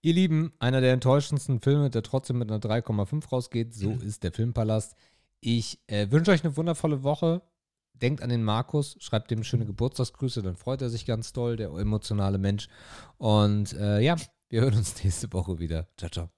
Ihr Lieben, einer der enttäuschendsten Filme, der trotzdem mit einer 3,5 rausgeht, so ist der Filmpalast. Ich äh, wünsche euch eine wundervolle Woche. Denkt an den Markus, schreibt ihm schöne Geburtstagsgrüße, dann freut er sich ganz doll, der emotionale Mensch. Und äh, ja, wir hören uns nächste Woche wieder. Ciao, ciao.